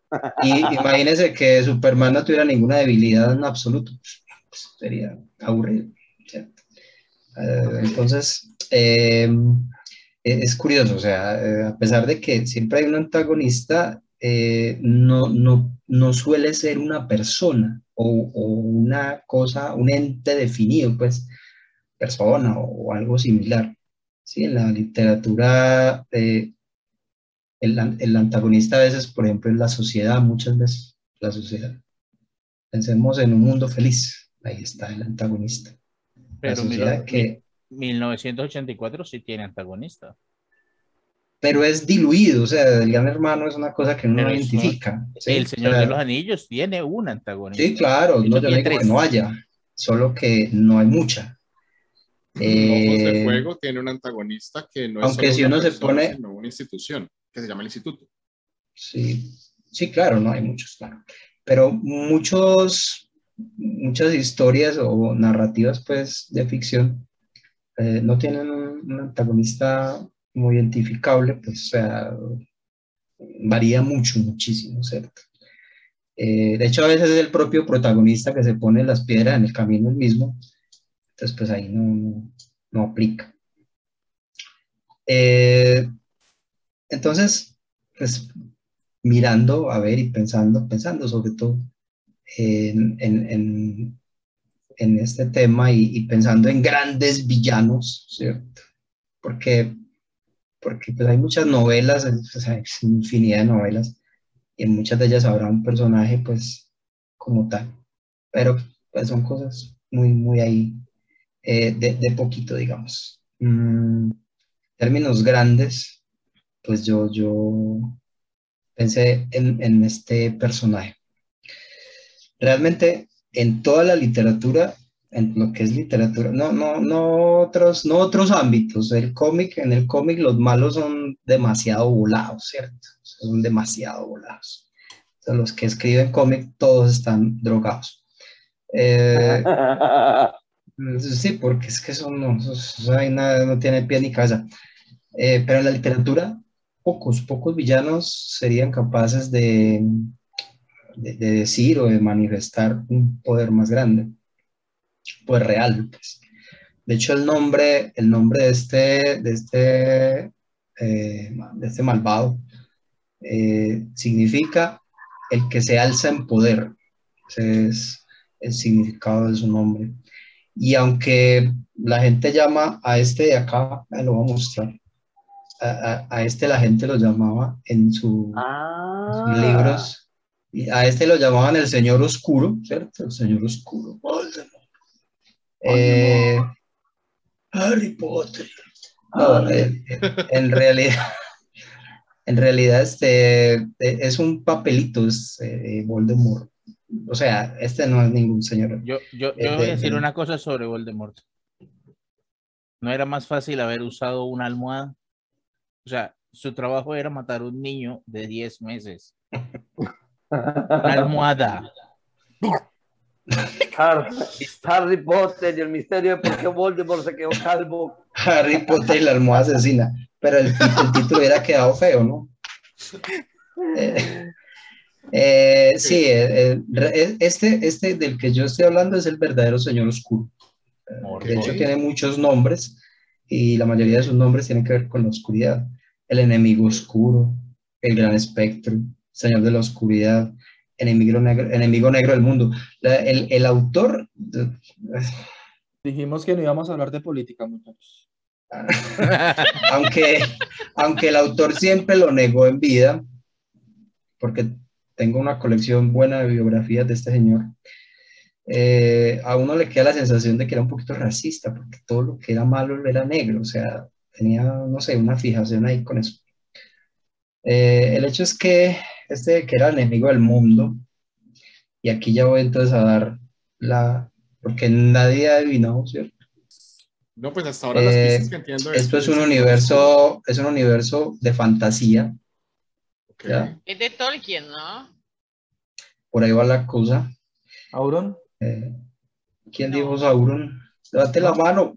Y imagínese que Superman no tuviera ninguna debilidad en absoluto. Sería aburrido. Eh, entonces, eh, es curioso, o sea, eh, a pesar de que siempre hay un antagonista, no, no, no suele ser una persona o, o una cosa, un ente definido, pues persona o, algo similar. ¿sí? En la literatura, eh, el, el, antagonista a veces, por ejemplo, es la sociedad, muchas veces la sociedad. Pensemos en un mundo feliz, ahí está el antagonista. Pero mira, que... 1984 sí tiene antagonista. Pero es diluido, o sea, el gran hermano es una cosa que uno no identifica. El Señor de los Anillos tiene un antagonista. Sí, claro, no, yo que no haya, solo que no hay mucha. Eh, de Fuego tiene un antagonista que no es aunque si uno se pone una institución que se llama el instituto. Sí, sí, claro, no hay muchos, claro. Pero muchos, muchas historias o narrativas, pues, de ficción eh, no tienen un, antagonista muy identificable, pues, o sea, varía mucho, muchísimo, ¿cierto? Eh, de hecho, a veces es el propio protagonista que se pone las piedras en el camino el mismo, entonces pues ahí no, no, aplica. Eh, entonces, pues mirando, a ver y pensando, pensando sobre todo en, en, en, este tema y, pensando en grandes villanos, ¿cierto? Porque, porque pues hay muchas novelas, sea, hay infinidad de novelas, y en muchas de ellas habrá un personaje, pues, como tal. Pero pues son cosas muy, muy ahí, eh, de, de, poquito, digamos. Mm, términos grandes, pues yo, yo pensé en, en este personaje. Realmente en toda la literatura, en lo que es literatura, no, no, no, otros, no otros ámbitos. El cómic, en el cómic los malos son demasiado volados, ¿cierto? Son demasiado volados. los que escriben cómic, todos están drogados. Eh, [LAUGHS] sí, porque es que son, no, no tiene pie ni cabeza. Eh, pero en la literatura, pocos, pocos villanos serían capaces de, de, decir o de manifestar un poder más grande, pues real. Pues. De hecho, el nombre, el nombre de este, de este, eh, de este malvado eh, significa el que se alza en poder. Es el significado de su nombre. Y aunque la gente llama a este de acá, lo voy a mostrar, a, este la gente lo llamaba en, su, ah. sus libros a este lo llamaban el Señor Oscuro, ¿cierto? El Señor Oscuro. Eh, Harry Potter. No, eh, en realidad, [LAUGHS] en realidad este eh, es un papelito, es Voldemort. O sea, este no es ningún señor. Yo, yo, voy a decir una cosa sobre Voldemort. ¿No era más fácil haber usado una almohada? O sea, su trabajo era matar a un niño de 10 meses. almohada. Harry Potter y el misterio de por qué Voldemort se quedó calvo. Harry Potter y la almohada asesina. Pero el, título hubiera quedado feo, ¿no? Eh, [LAUGHS] eh, sí, eh, este, este del que yo estoy hablando es el verdadero Señor Oscuro. De hecho, tiene muchos nombres y la mayoría de sus nombres tienen que ver con la oscuridad. El enemigo oscuro, el gran espectro, Señor de la Oscuridad, Enemigo Negro, enemigo negro del mundo. el, el, autor... Dijimos que no íbamos a hablar de política, muchachos. [LAUGHS] aunque, aunque el autor siempre lo negó en vida, porque tengo una colección buena de biografías de este señor, eh, a uno le queda la sensación de que era un poquito racista, porque todo lo que era malo era negro, o sea, tenía, no sé, una fijación ahí con eso. Eh, el hecho es que este que era el enemigo del mundo. Y aquí ya voy entonces a dar la, porque nadie ha adivinado, ¿cierto? No, pues hasta ahora las eh, pistas que entiendo. Esto es un universo, es un universo de fantasía. Es de Tolkien, ¿no? Por ahí va la cosa. ¿Auron? Eh, ¿Quién dijo Sauron? Date la mano.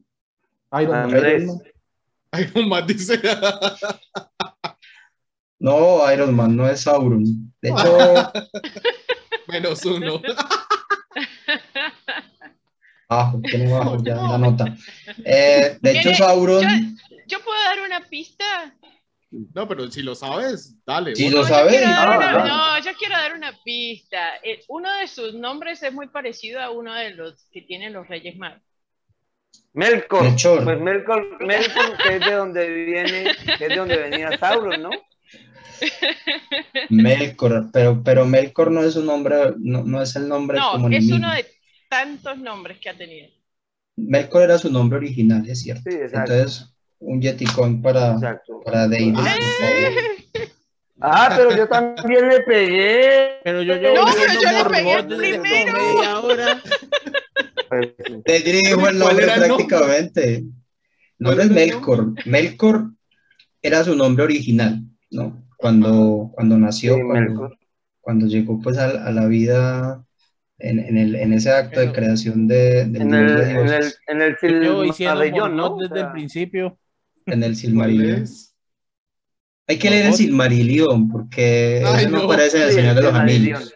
Iron Man. Iron Man dice. No, Iron Man no es Sauron. De hecho. [LAUGHS] Menos uno. [LAUGHS] Bajo, tiene bajo ya la nota. Eh, de hecho, Sauron. Yo, puedo dar una pista. No, pero si lo sabes, dale. Si lo sabes. no, yo quiero dar una pista. Eh, uno de sus nombres es muy parecido a uno de los que tienen los Reyes Magos. Melkor. Pues Melkor, Melkor, que es de donde viene, que es de donde venía Sauron, ¿no? [LAUGHS] Melkor, pero, pero Melkor no es un nombre, no, no es el nombre no, como es uno de tantos nombres que ha tenido. Melkor era su nombre original, es cierto. Entonces, un Yeticón para, para David. Ah, pero yo también le pegué. Pero yo, yo, no, pero yo le pegué primero. Media Te digo el nombre prácticamente. No es Melkor. Melkor era su nombre original, ¿no? cuando, cuando nació, cuando, llegó pues a, la vida en, en, el, en, ese acto de creación de, en, el, en, el, en el Silmarillion, ¿no? Desde el principio. En el Silmarillion. Hay que leer el Silmarillion, porque no, aparece en el Señor de los Anillos.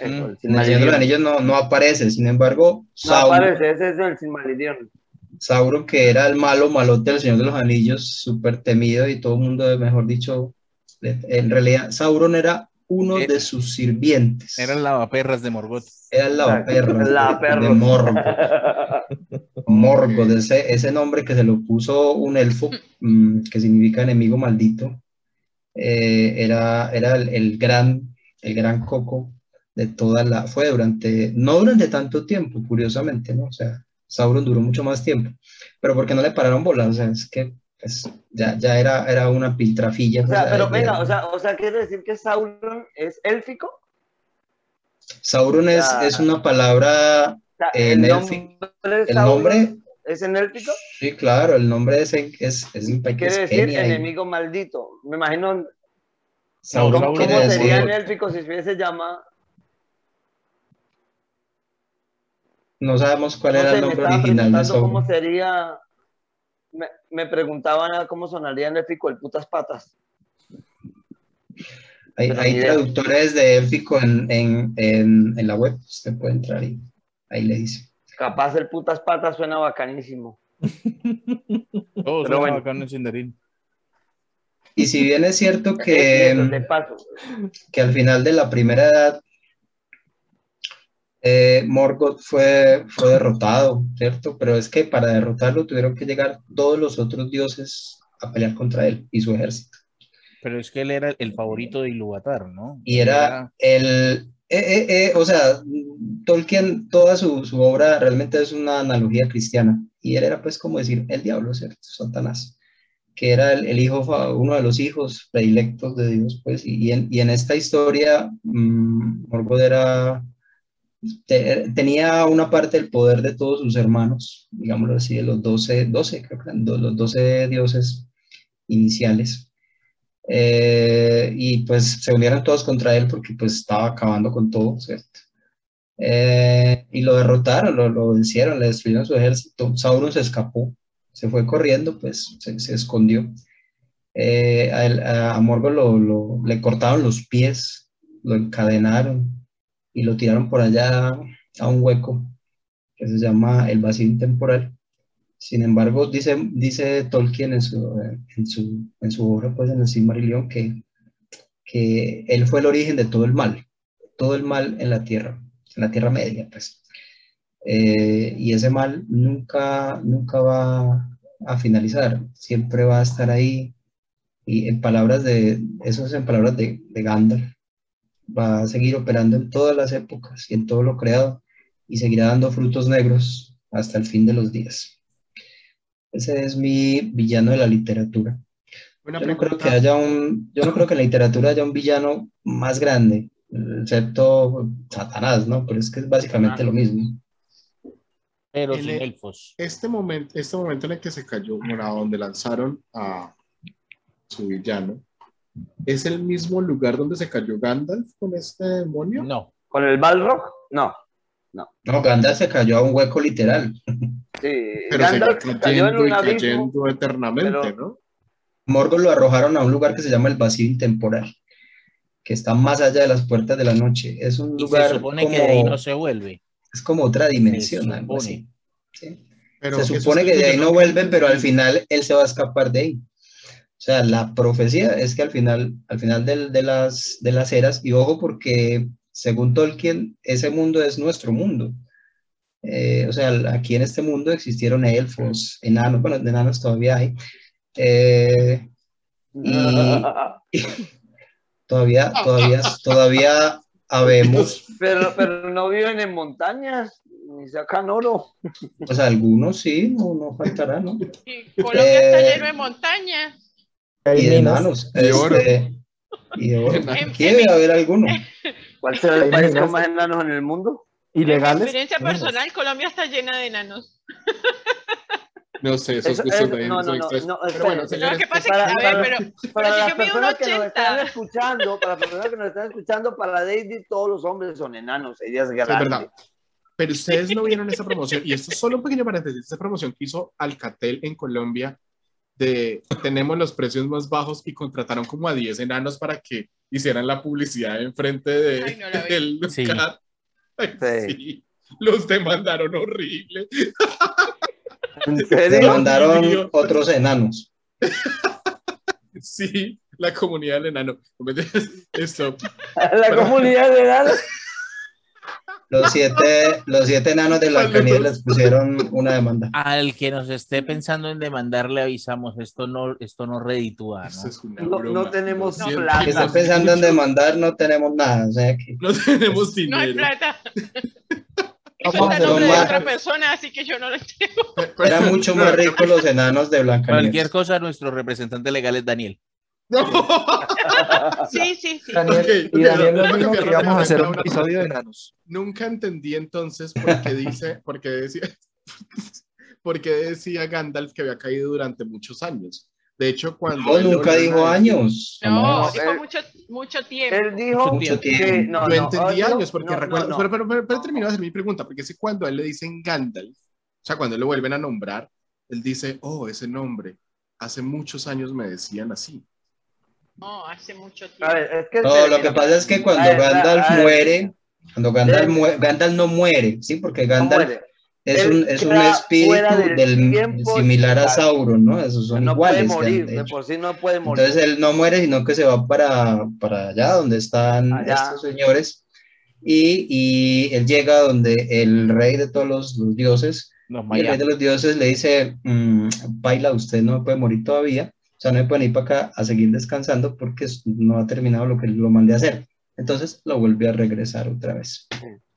en el Señor de los Anillos no, no aparece, sin embargo, no aparece, ese es el Silmarillion. Sauron, que era el malo malote del Señor de los Anillos, súper temido y todo el mundo, mejor dicho, en realidad Sauron era uno eh, de sus sirvientes. Era el lavaperras de Morgoth. Era el lavaperras de, de, Morgoth. [LAUGHS] Morgoth, ese, ese, nombre que se lo puso un elfo, mm, que significa enemigo maldito, eh, era, era el, el, gran, el gran coco de toda la... Fue durante, no durante tanto tiempo, curiosamente, ¿no? O sea, Sauron duró mucho más tiempo, pero porque no le pararon bolas, o sea, es que pues, ya, ya era, era una piltrafilla. O sea, pero venga, o sea, o sea, ¿quiere decir que Sauron es élfico? Sauron es, es una palabra en el El nombre ¿Es en élfico? Sí, claro, el nombre es, es, es, ¿Qué quiere decir enemigo maldito? Me imagino. Sauron, ¿Cómo, ¿cómo sería en élfico si se llamado? No sabemos cuál era el nombre original de Sauron. ¿Cómo sería? Me, preguntaban cómo sonaría en élfico el putas patas. Hay, hay traductores de élfico en, en, en, en, la web, usted puede entrar y ahí le dice. Capaz el putas patas suena bacanísimo. [LAUGHS] Todo suena bueno. bacano en Y si bien es cierto que, que al final de la primera edad eh, Morgoth fue, fue derrotado, ¿cierto? Pero es que para derrotarlo tuvieron que llegar todos los otros dioses a pelear contra él y su ejército. Pero es que él era el favorito de Ilúvatar, ¿no? Y era, el... Eh, eh, eh, o sea, Tolkien, toda su, su, obra realmente es una analogía cristiana. Y él era pues como decir el diablo, ¿cierto? Satanás que era el, el, hijo, uno de los hijos predilectos de Dios, pues, y, en, y en, esta historia, mmm, Morgoth era tenía una parte del poder de todos sus hermanos, digámoslo así, de los 12, 12 creo que los 12 dioses iniciales. Eh, y pues se unieron todos contra él porque pues estaba acabando con todo, ¿cierto? Eh, y lo derrotaron, lo, vencieron, le destruyeron su ejército. Sauron se escapó, se fue corriendo, pues se, escondió. Eh, a, a, Morgoth lo, le cortaron los pies, lo encadenaron, y lo tiraron por allá a un hueco que se llama el vacío intemporal. Sin embargo, dice, dice Tolkien en su, en su, en su obra, pues en el Silmarillion, que, que él fue el origen de todo el mal, todo el mal en la Tierra, en la Tierra Media, pues. Eh, y ese mal nunca, nunca va a finalizar, siempre va a estar ahí. Y en palabras de, eso es en palabras de, de Gandalf, va a seguir operando en todas las épocas y en todo lo creado y seguirá dando frutos negros hasta el fin de los días. Ese es mi villano de la literatura. yo no creo que haya un, yo no creo que en la literatura haya un villano más grande, excepto Satanás, ¿no? Pero es que es básicamente lo mismo. Pero sin elfos. Este momento, este momento en el que se cayó, bueno, donde lanzaron a su villano, ¿Es el mismo lugar donde se cayó Gandalf con este demonio? No. ¿Con el Balrog? No. No. No, Gandalf se cayó a un hueco literal. Sí, pero Gandalf se cayó en un y cayendo eternamente, ¿no? Morgoth lo arrojaron a un lugar que se llama el vacío intemporal, que está más allá de las puertas de la noche. Es un lugar. Se supone que de ahí no se vuelve. Es como otra dimensión, algo así. ¿sí? se supone que de ahí no vuelven, pero al final él se va a escapar de ahí. O sea, la profecía es que al final, al final de, de, las, de las eras, y ojo porque según Tolkien, ese mundo es nuestro mundo. Eh, o sea, aquí en este mundo existieron elfos, enanos, bueno, de enanos todavía hay. Eh, y, y, [LAUGHS] todavía, todavía, todavía habemos. [LAUGHS] Pero, pero no viven en montañas, ni sacan oro. Pues algunos sí, no, no faltará, ¿no? Y Colombia está lleno de montañas. Y de enanos. Y de oro. Este, y de oro. [LAUGHS] Debe haber alguno. ¿Cuál será el [LAUGHS] país con más enanos en el mundo? ¿Ilegales? Mi experiencia personal, Colombia está llena de enanos. [LAUGHS] No sé, esos Eso, gustos de no, no, no, pero no, bueno, señores, no, ¿qué pasa? Para, que, a ver, pero, para pero las personas que nos están 80. escuchando, para las personas que nos están escuchando, para Daisy todos los hombres son enanos, ella es grande. es verdad. Pero ustedes no vieron esa promoción, y esto es solo un pequeño paréntesis, esa promoción que hizo Alcatel en Colombia de tenemos los precios más bajos y contrataron como a 10 enanos para que hicieran la publicidad enfrente de, Ay, no [LAUGHS] del Sí. Ay, Sí. sí. Los demandaron horrible. ¿En Te serio? mandaron otros enanos. Sí, la comunidad del enano. [LAUGHS] Esto, La comunidad de edad. Los siete, los siete enanos de la Blancanieves les pusieron una demanda. Al que nos esté pensando en demandar, le avisamos, esto no, esto no reditúa, ¿no? No- no tenemos siento plata. Están mucho. pensando en demandar, no tenemos nada. O sea que No tenemos No hay dinero. plata. [LAUGHS] Eso está nombre de otra persona, así que yo no lo tengo. eran mucho más ricos los enanos de Cualquier Blancanieves. cosa, nuestro representante legal es Daniel. No. [LAUGHS] Sí, sí, sí. Daniel, Ok, y Daniel que íbamos a hacer un episodio de enanos. Nunca entendí entonces por qué dice, por qué decía, [LAUGHS] por qué decía Gandalf que había caído durante muchos años. De hecho, cuando No, nunca dijo años. No, dijo él- mucho, mucho tiempo. Él dijo Mucho que tiempo. no, Yo no, entendí oh, no, años, porque no, recuerdo, no, no. pero, pero, pero, pero termino de hacer mi pregunta, porque si cuando a él le dicen Gandalf, o sea, cuando lo vuelven a nombrar, él dice, oh, ese nombre, hace muchos años me decían así. No, hace mucho A tiempo. ver, es que No, lo que pasa es que cuando A ver, Gandalf a ver. muere, cuando Gandalf, mue- Gandalf no muere, ¿sí? Porque no Gandalf muere. es un, es un espíritu del del, tiempo similar a Sauron, ¿no? Esos son no iguales. puede morir, de por sí no puede morir. Entonces él no muere, sino que se va para, para allá donde están Allá. estos señores. Y, y él llega donde el rey de todos los, los dioses, el rey de los dioses le dice, mm, Paila, usted no puede morir todavía, sea, no puede ir para acá a seguir descansando porque no ha terminado lo que lo mandé a hacer. Entonces lo vuelve a regresar otra vez.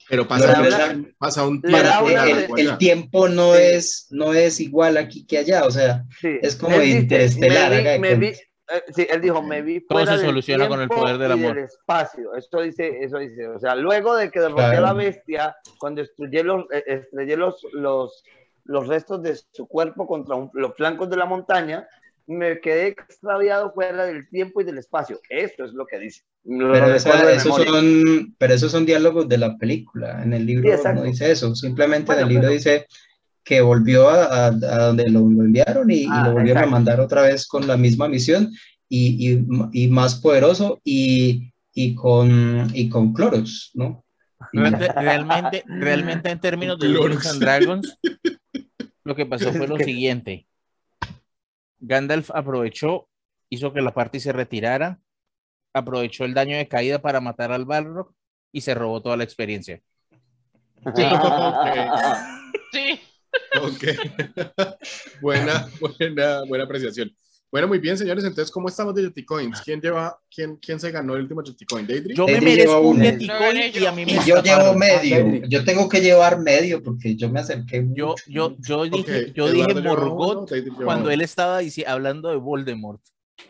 Pero pasa, regresa- pasa un tiempo para una- el, el tiempo no, Sí. es, no es igual aquí que allá, o sea, Sí. es como Él dice, interestelar, me me eh, sí, él dijo, me vi Todo fuera se del soluciona con el poder del y amor. espacio. Eso dice, eso dice. O sea, luego de que derroté a Claro. la bestia, cuando estrellé los, eh, estrellé los, los, los restos de su cuerpo contra un- los flancos de la montaña, me quedé extraviado fuera del tiempo y del espacio. Esto es lo que dice. Lo Pero, esa- esos son, pero esos son diálogos de la película. En el libro Sí, no dice eso. Simplemente Bueno, en el libro pero- dice que volvió a, a- a donde lo, lo enviaron y, y Ah, lo volvieron exacto. a mandar otra vez con la misma misión y, y, y más poderoso y, y, con, y con cloros, ¿no? Y- [LAUGHS] Realmente, realmente, en términos de. Dungeons and Dragons, [LAUGHS] lo que pasó fue lo siguiente. Gandalf aprovechó, hizo que la party se retirara, aprovechó el daño de caída para matar al Balrog y se robó toda la experiencia. Sí. [LAUGHS] Ok. [LAUGHS] buena, buena, buena apreciación. Bueno, muy bien, señores. Entonces, ¿cómo estamos de Yeti Coins? ¿Quién lleva, quién, quién se ganó el último Yeti Coin? Yo me Daedry merezco un uno. Yeti Coin y yo. a mí me y yo llevo medio. Daedry. Yo tengo que llevar medio porque yo me acerqué. Yo, mucho. yo, yo dije, yo dije Eduardo uno, Morgoth lleva cuando uno. él estaba dici- hablando de Voldemort.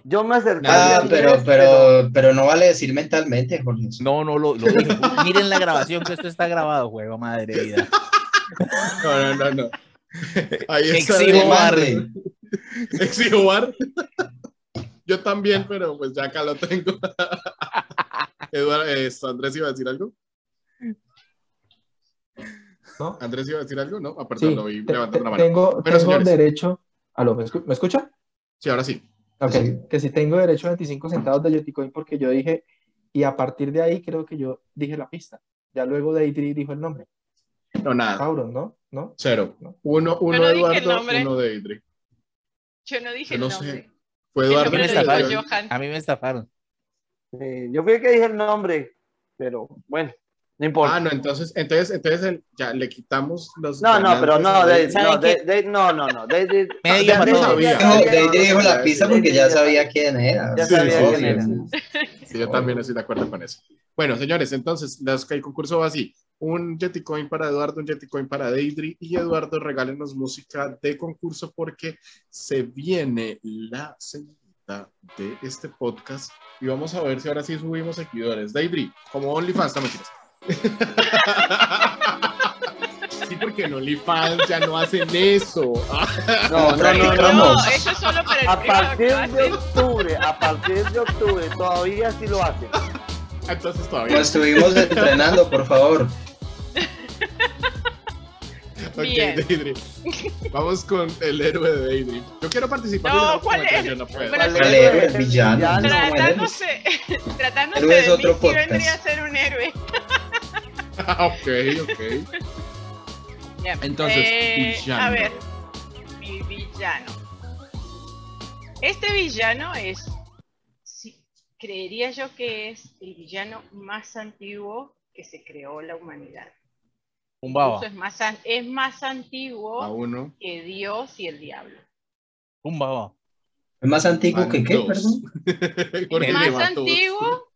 Yo me acerqué. Ah, a pero, pero, pero no vale decir mentalmente, Jorge. No, no lo, lo dije. Miren la grabación que esto está grabado, juego, madre vida. [LAUGHS] No, no, no, no. Ahí está. Bar. Yo también, pero pues ya acá lo tengo. [LAUGHS] Eduardo, eh, Andrés iba a decir algo. ¿no? Andrés iba a decir algo, ¿no? Ah, perdón, Sí, lo vi levantando la mano. tengo, Bueno, tengo derecho. Aló, ¿me, escu- ¿me escucha? Sí, ahora sí. Ok, Sí. que si tengo derecho a 25 centavos de Yeticoin porque yo dije, y a partir de ahí creo que yo dije la pista. Ya luego Daedry dijo el nombre. No, nada. Sauron, ¿no? ¿No? Cero. No. Uno, uno Eduardo, nombre. uno Daedry. Yo no dije Yo no el sé. nombre. Fue Eduardo. A mí me estafaron. Eh, yo fui el que dije el nombre, pero bueno, no importa. Ah, no, entonces, entonces, entonces el- ya le quitamos los. No, no, pero no, ¿Saben no? David, David, no, no, no, Medio ya Dijo- Dijo, sabía- Daedry dijo la pista porque ya David sabía quién era. Ya Sí, sabía sí, quién sí, era. sí. Sí, yo también estoy de acuerdo con eso. Bueno, señores, entonces los, el concurso va así. Un Yeticoin para Eduardo, un Yeticoin para Deidre y Eduardo regálenos música de concurso porque se viene la segunda de este podcast y vamos a ver si ahora sí subimos seguidores. Deidre, como OnlyFans, no mentiras. [LAUGHS] Sí, porque en OnlyFans ya no hacen eso. No, no, no, no, no. Vamos. eso es solo para el A partir de octubre, a partir de octubre, todavía sí lo hacen. Entonces todavía. Nos estuvimos [LAUGHS] entrenando, por favor. ok, Vamos con el héroe de Daydream. Yo quiero participar. No, ¿cuál es? No ¿Cuál héroe? El villano. Tratándose, [LAUGHS] tratándose de otro mí, vendría a ser un héroe. [LAUGHS] ok, ok. Entonces, eh, villano. A ver, mi villano. Este villano es, creería yo que es el villano más antiguo que se creó la humanidad. Un baba. Es más, es más antiguo que Dios y el diablo. Un baba. ¿Es más antiguo que qué, perdón? [LAUGHS] es más antiguo,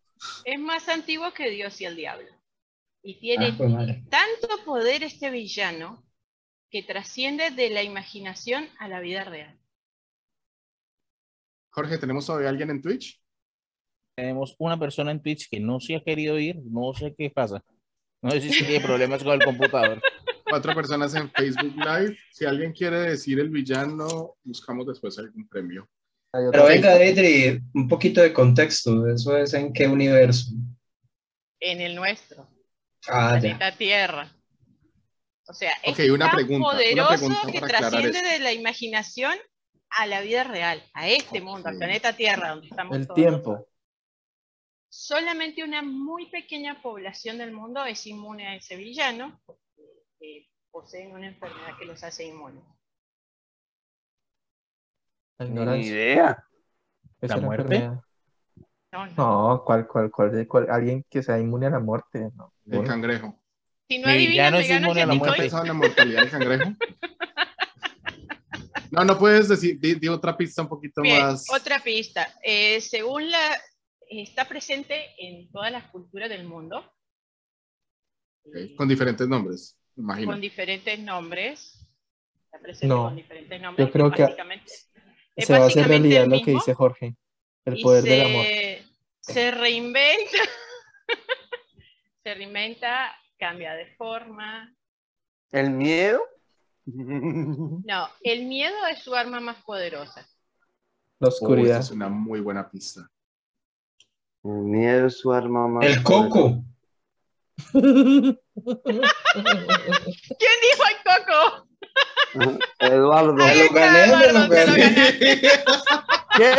es más antiguo que Dios y el diablo. Y tiene ah, pues tanto poder este villano que trasciende de la imaginación a la vida real. Jorge, ¿tenemos todavía alguien en Twitch? Tenemos una persona en Twitch que no se ha querido ir, no sé qué pasa. No sé si tiene problemas con el computador. [LAUGHS] Cuatro personas en Facebook Live. Si alguien quiere decir el villano, buscamos después algún premio. Pero venga, Deidre, un poquito de contexto. ¿Eso es en qué universo? En el nuestro. Ah, planeta Tierra. O sea, es una pregunta, poderoso que trasciende de la imaginación a la vida real, a este mundo, al planeta Tierra, donde estamos El tiempo. Solamente una muy pequeña población del mundo es inmune a ese villano, porque poseen una enfermedad que los hace inmunes. Ni idea. ¿La muerte? No, no. ¿cuál, cuál, cuál, alguien que sea inmune a la muerte. El cangrejo. Si no adivinas, no es inmune a la muerte. la mortalidad del cangrejo? [LAUGHS] No, no puedes decir, di, otra pista un poquito más. Otra pista. Eh, según la, está presente en todas las culturas del mundo. Con diferentes nombres, imagino. Con diferentes nombres. Está presente con diferentes nombres. Yo creo que se va a hacer realidad lo que dice Jorge. El poder del amor. Se reinventa. [LAUGHS] se reinventa, cambia de forma. ¿El miedo? No, el miedo es su arma más poderosa. La oscuridad. es una muy buena pista. El miedo es su arma más. El coco. ¿Quién dijo el coco? Eduardo. lo gané, lo gané. ¿Qué?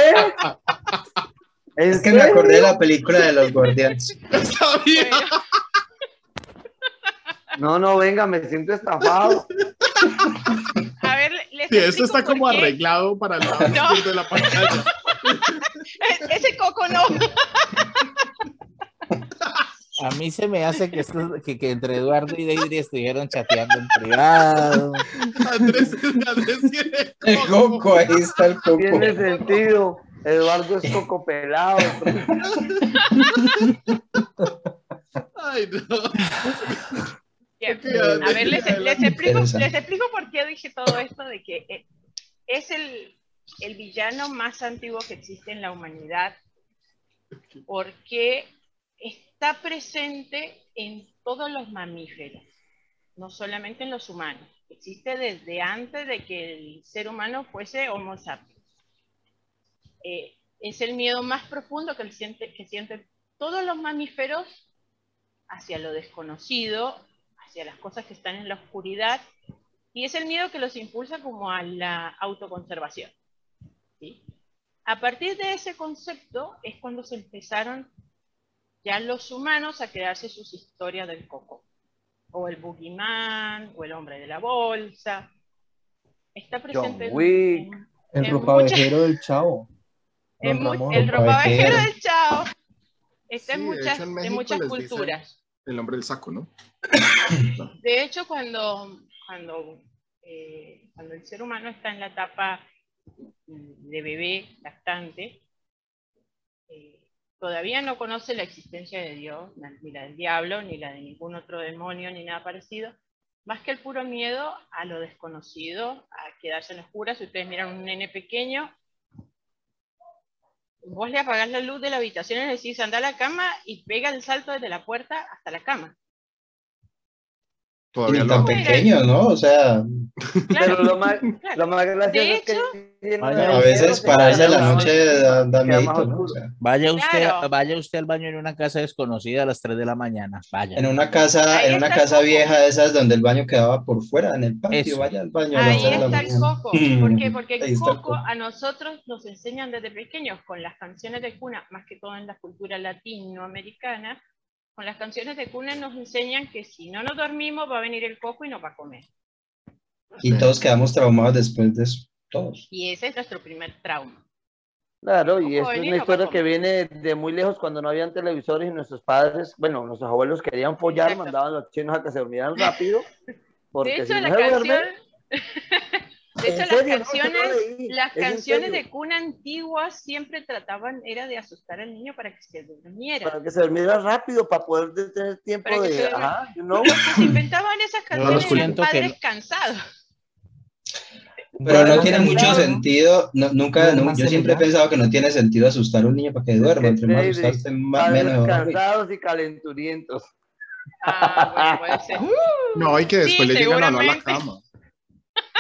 Es que me acordé de la película de los guardianes. No, no, venga, me siento estafado. A ver, les sí, esto está como arreglado para el lado no. de la pantalla. Ese coco no. [LAUGHS] A mí se me hace que, esto, que, que entre Eduardo y Deidre estuvieron chateando en privado. Andrés, Andrés tiene el coco, ahí está el coco. Tiene sentido. Eduardo es coco pelado. Ay, no. A ver, les, explico, les, explico, por qué dije todo esto, de que eh, es el, el villano más antiguo que existe en la humanidad, porque está presente en todos los mamíferos, no solamente en los humanos. Existe desde antes de que el ser humano fuese Homo sapiens. Eh, es el miedo más profundo que, siente, que sienten todos los mamíferos hacia lo desconocido, hacia las cosas que están en la oscuridad, y es el miedo que los impulsa como a la autoconservación. A partir de ese concepto es cuando se empezaron ya los humanos a crearse sus historias del coco, o el boogeyman, o el hombre de la bolsa. Está presente en, el ropavejero del chavo. [LAUGHS] el ropavejero del chavo. Está en muchas, en muchas culturas. El hombre del saco, ¿no? De hecho, cuando, cuando, eh, cuando el ser humano está en la etapa de bebé lactante, eh, todavía no conoce la existencia de Dios, ni la del diablo, ni la de ningún otro demonio, ni nada parecido, más que el puro miedo a lo desconocido, a quedarse en oscuras. Si ustedes miran un nene pequeño, vos le apagás la luz de la habitación y le decís anda a la cama y pega el salto desde la puerta hasta la cama. Todavía tan pequeño, ¿no? O sea. Pero lo más, lo más gracioso es que. a veces pararse a la noche da, da ¿no? vaya, usted, vaya usted al baño en una casa desconocida a las 3 de la mañana. Vaya. En una casa, en una casa vieja de esas donde el baño quedaba por fuera, en el patio, vaya al baño. [LAUGHS] Ahí está el coco. ¿Por qué? Porque el coco a nosotros nos enseñan desde pequeños con las canciones de cuna, más que todo en la cultura latinoamericana con las canciones de cuna nos enseñan que si no nos dormimos va a venir el coco y nos va a comer. Y todos quedamos traumados después de eso, todos. Y ese es nuestro primer trauma. Claro, y es una historia que viene de muy lejos cuando no habían televisores y nuestros padres, bueno, nuestros abuelos querían follar, mandaban a los chinos a que se durmieran rápido. [LAUGHS] Porque de hecho, si la canción... De hecho, las canciones, las canciones de cuna antiguas siempre trataban, era de asustar al niño para que se durmiera. Para que se durmiera rápido, para poder tener tiempo de... Ajá, se inventaban esas canciones no, padres que... cansados. Pero no tiene mucho sentido, nunca, yo siempre he pensado que no tiene sentido asustar a un niño para que duerma, entre más asustarse, más menos. cansados y calenturientos. Ah, bueno, puede ser. [LAUGHS] No, hay que después le llegan a la cama.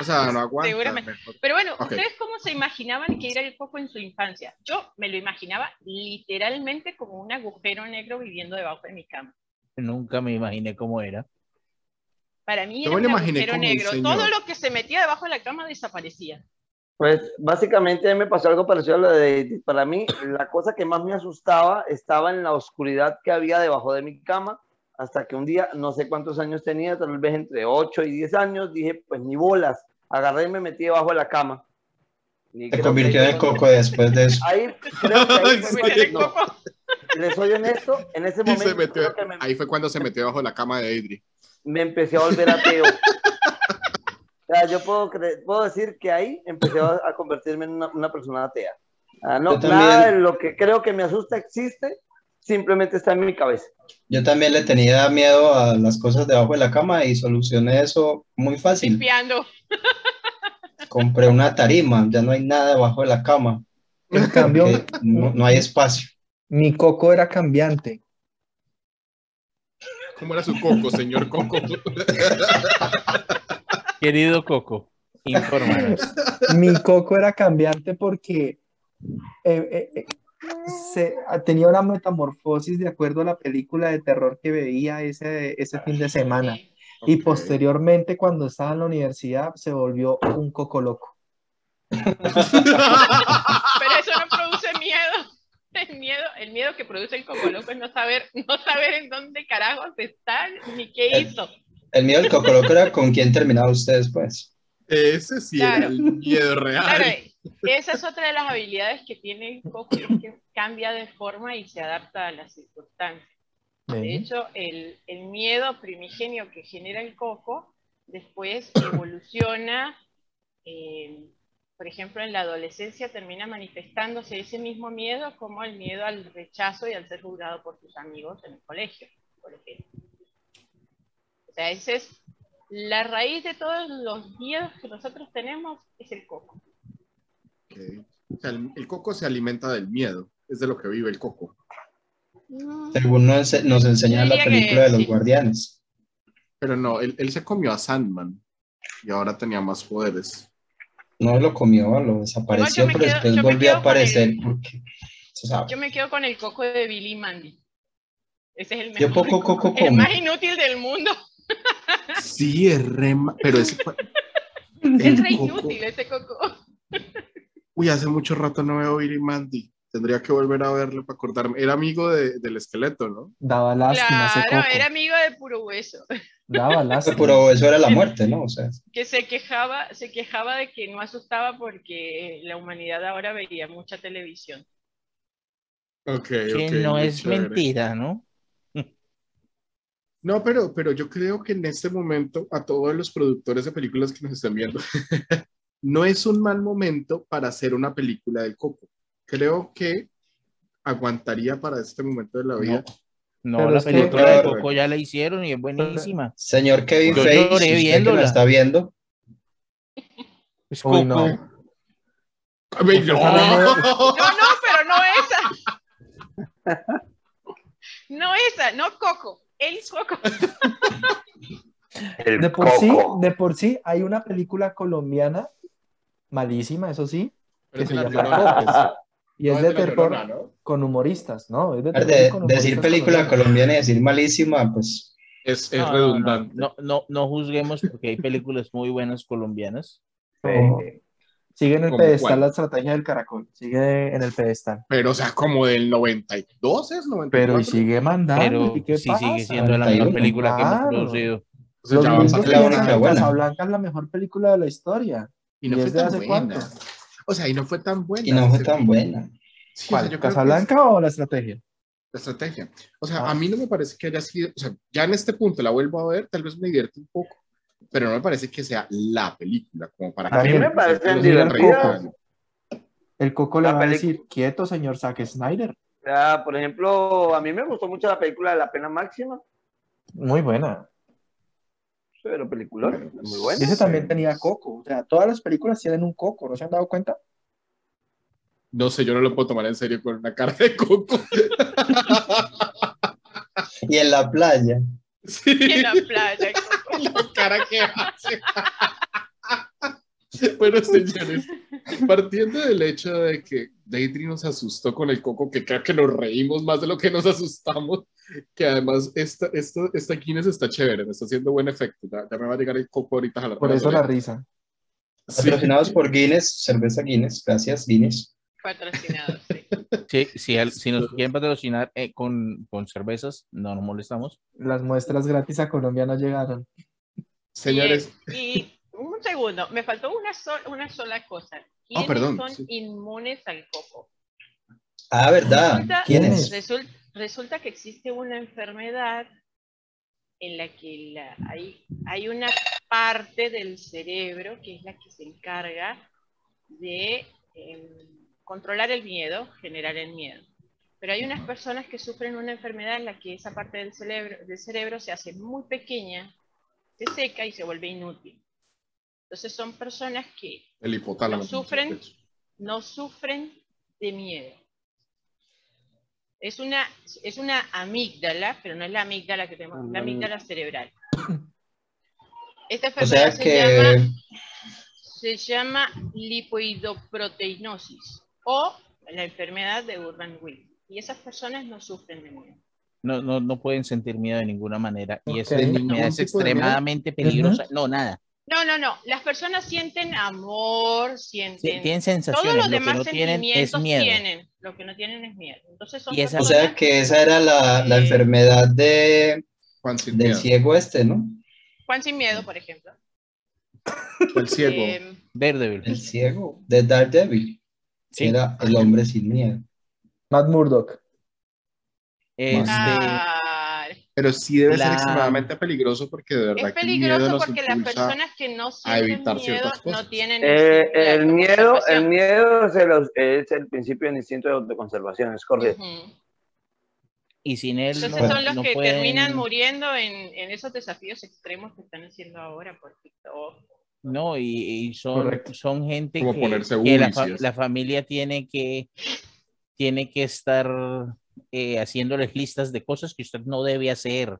O sea, no [LAUGHS] aguanta. Seguramente. Pero bueno, ¿ustedes cómo se imaginaban que era el coco en su infancia? Yo me lo imaginaba literalmente como un agujero negro viviendo debajo de mi cama. Nunca me imaginé cómo era. Para mí era un agujero negro. Todo lo que se metía debajo de la cama desaparecía. Pues básicamente me pasó algo parecido a lo de Para mí, la cosa que más me asustaba estaba en la oscuridad que había debajo de mi cama hasta que un día, no sé cuántos años tenía, tal vez entre 8 y 10 años, dije, pues ni bolas, agarré y me metí debajo de la cama. Te convirtió en coco después de eso. Ahí, creo que ahí [LAUGHS] fue, no, les soy honesto, en ese momento. Ahí fue cuando se metió debajo de la cama de Adri. Me empecé a volver ateo. o sea, yo puedo, puedo decir que ahí empecé a, convertirme en una, una persona atea. Ah, no, nada de lo que creo que me asusta existe, simplemente está en mi cabeza. Yo también le tenía miedo a las cosas debajo de la cama y solucioné eso muy fácil. Limpiando. Compré una tarima, ya no hay nada debajo de la cama. En cambio, no, hay espacio. Mi coco era cambiante. ¿Cómo era su coco, señor Coco? [LAUGHS] Querido Coco, infórmanos. Mi coco era cambiante porque eh, eh, eh, se, ah, tenía una metamorfosis de acuerdo a la película de terror que veía ese, ese fin de semana. Y posteriormente, cuando estaba en la universidad, se volvió un coco loco. Pero eso no produce miedo. El miedo, el miedo que produce el coco loco es no saber, no saber en dónde carajos está ni qué hizo. El, miedo del coco loco era con quién terminaba usted después. Ese sí era el miedo real. esa es otra de las habilidades que tiene el coco, que cambia de forma y se adapta a las circunstancias. De hecho, el, el, miedo primigenio que genera el coco después [COUGHS] evoluciona, eh, por ejemplo, en la adolescencia termina manifestándose ese mismo miedo como el miedo al rechazo y al ser juzgado por tus amigos en el colegio, por ejemplo. O sea, esa es la raíz de todos los miedos que nosotros tenemos, es el coco. el, coco se alimenta del miedo, es de lo que vive el coco. Según nos, nos enseña la película de los guardianes. Pero no, él, se comió a Sandman y ahora tenía más poderes. No lo comió, lo desapareció, pero después volvió a aparecer. yo me quedo con el coco de Billy Mandy. Ese es el, mejor, poco coco [LAUGHS] el más inútil del mundo. Sí, es re... Pero ese... [LAUGHS] es re inútil ese coco. Uy, hace mucho rato no veo Billy Mandy. Tendría que volver a verlo para acordarme. Era amigo de, del esqueleto, ¿no? Daba lástima claro, era amigo de puro hueso. Daba [LAUGHS] lástima. Puro hueso era la muerte, ¿no? O sea. Que se quejaba, se quejaba de que no asustaba porque la humanidad ahora veía mucha televisión. Ok, que no es mentira, ¿no? No, pero, pero yo creo que en este momento a todos los productores de películas que nos están viendo, [LAUGHS] no es un mal momento para hacer una película de Coco creo que aguantaría para este momento de la vida. No, la película de Coco ya la hicieron y es buenísima. Señor Kevin Feige, usted que está viendo. Es Coco. no. no. no, pero no esa. No esa, no Coco. El Coco. [LAUGHS] de por sí, de por sí hay una película colombiana malísima, eso sí, que se llama Y es de terror con humoristas, ¿no? Es de, decir película colombiana y decir malísima, pues. Es, es redundante. No no, no, juzguemos porque hay películas muy buenas colombianas. Sigue en el pedestal la estrategia del caracol. Sigue en el pedestal. Pero, o sea, como del 92 es 94. Pero y sigue mandando. Pero sí sigue siendo la mejor película que hemos producido. Los gringos piensan que Casablanca es la mejor película de la historia. Y no fue tan buena. Cuánto? O sea, y no fue tan buena. Y no fue tan buena. ¿Cuál? ¿Casablanca o la estrategia? La estrategia. O sea, a ah. mí no me parece que haya sido, o sea, ya en este punto la vuelvo a ver, tal vez me divierte un poco, pero no me parece que sea la película, como para a que... Mí me parece divertida. El Coco le va a decir, quieto, señor Zack Snyder. Ya, por ejemplo, a mí me gustó mucho la película de La Pena Máxima. Muy buena. Pero película, muy buena. Ese también tenía Coco. O sea, todas las películas tienen un Coco, ¿no se han dado cuenta? No sé, yo no lo puedo tomar en serio con una cara de Coco. [LAUGHS] y en la playa. [LAUGHS] Sí. en la playa. La cara que hace. bueno, señores, partiendo del hecho de que Deidre nos asustó con el coco, que creo que nos reímos más de lo que nos asustamos, que además esta, esta, esta Guinness está chévere, me está haciendo buen efecto. Ya, me va a llegar el coco ahorita a la Por eso la risa. Patrocinados por Guinness, cerveza Guinness, gracias Guinness. Patrocinados, sí. Sí, si, nos quieren patrocinar eh, con, con, cervezas, no nos molestamos. Las muestras gratis a Colombia no llegaron. Señores. y un segundo, me faltó una, una sola cosa. Ah, ¿Quiénes son inmunes al coco? Ah, ¿verdad? Resulta, que existe una enfermedad en la que hay, hay una parte del cerebro que es la que se encarga de em, controlar el miedo, generar el miedo. Pero hay unas personas que sufren una enfermedad en la que esa parte del cerebro, del cerebro se hace muy pequeña, se seca y se vuelve inútil. Entonces son personas que no sufren, no sufren de miedo. Es una, es una amígdala, pero no es la amígdala que tenemos, la amígdala cerebral. [COUGHS] Esta enfermedad se, llama, se llama lipoidoproteinosis o la enfermedad de Urban-Willis. Y esas personas no sufren de miedo. No, no, no pueden sentir miedo de ninguna manera. Y esa enfermedad es extremadamente peligrosa. No, nada. No, no, no. Las personas sienten amor, sienten. tienen sensaciones. Todos los demás sentimientos tienen. Lo que no tienen es miedo. Entonces son O sea que esa era la, la enfermedad de Juan sin del ciego este, ¿no? Juan sin miedo, por ejemplo. El ciego. Eh, Daredevil. El ciego de Daredevil. ¿Sí? Era el hombre sin miedo. Matt Murdock. Este, ah, pero sí debe ser extremadamente peligroso porque de verdad es peligroso porque las personas que no sienten miedo no tienen eh, el miedo el miedo es el, principio del instinto de autoconservación es correcto. Y sin él entonces son los que terminan muriendo en, en, esos desafíos extremos que están haciendo ahora por TikTok. No y, son, son gente que, la, la familia tiene que tiene que estar eh, haciéndoles listas de cosas que usted no debe hacer.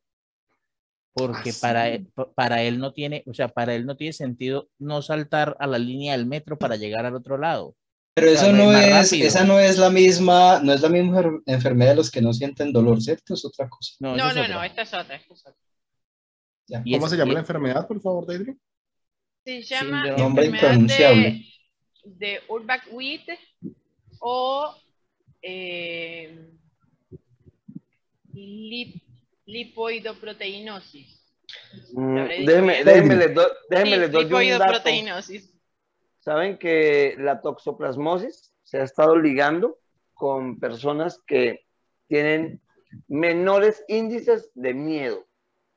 Porque ah, para, él, para él no tiene, o sea, para él no tiene sentido no saltar a la línea del metro para llegar al otro lado. Pero eso no es, esa no es la misma, no es la misma enfermedad de los que no sienten dolor, ¿cierto? Es otra cosa. No, no, no, esta es otra, ¿Cómo se llama la enfermedad, por favor, David? Se llama enfermedad de, de Urbach-Witt o eh, lipoidoproteinosis. Mm, déjeme, déjeme, les do, déjeme lipoidoproteinosis. Saben que la toxoplasmosis se ha estado ligando con personas que tienen menores índices de miedo.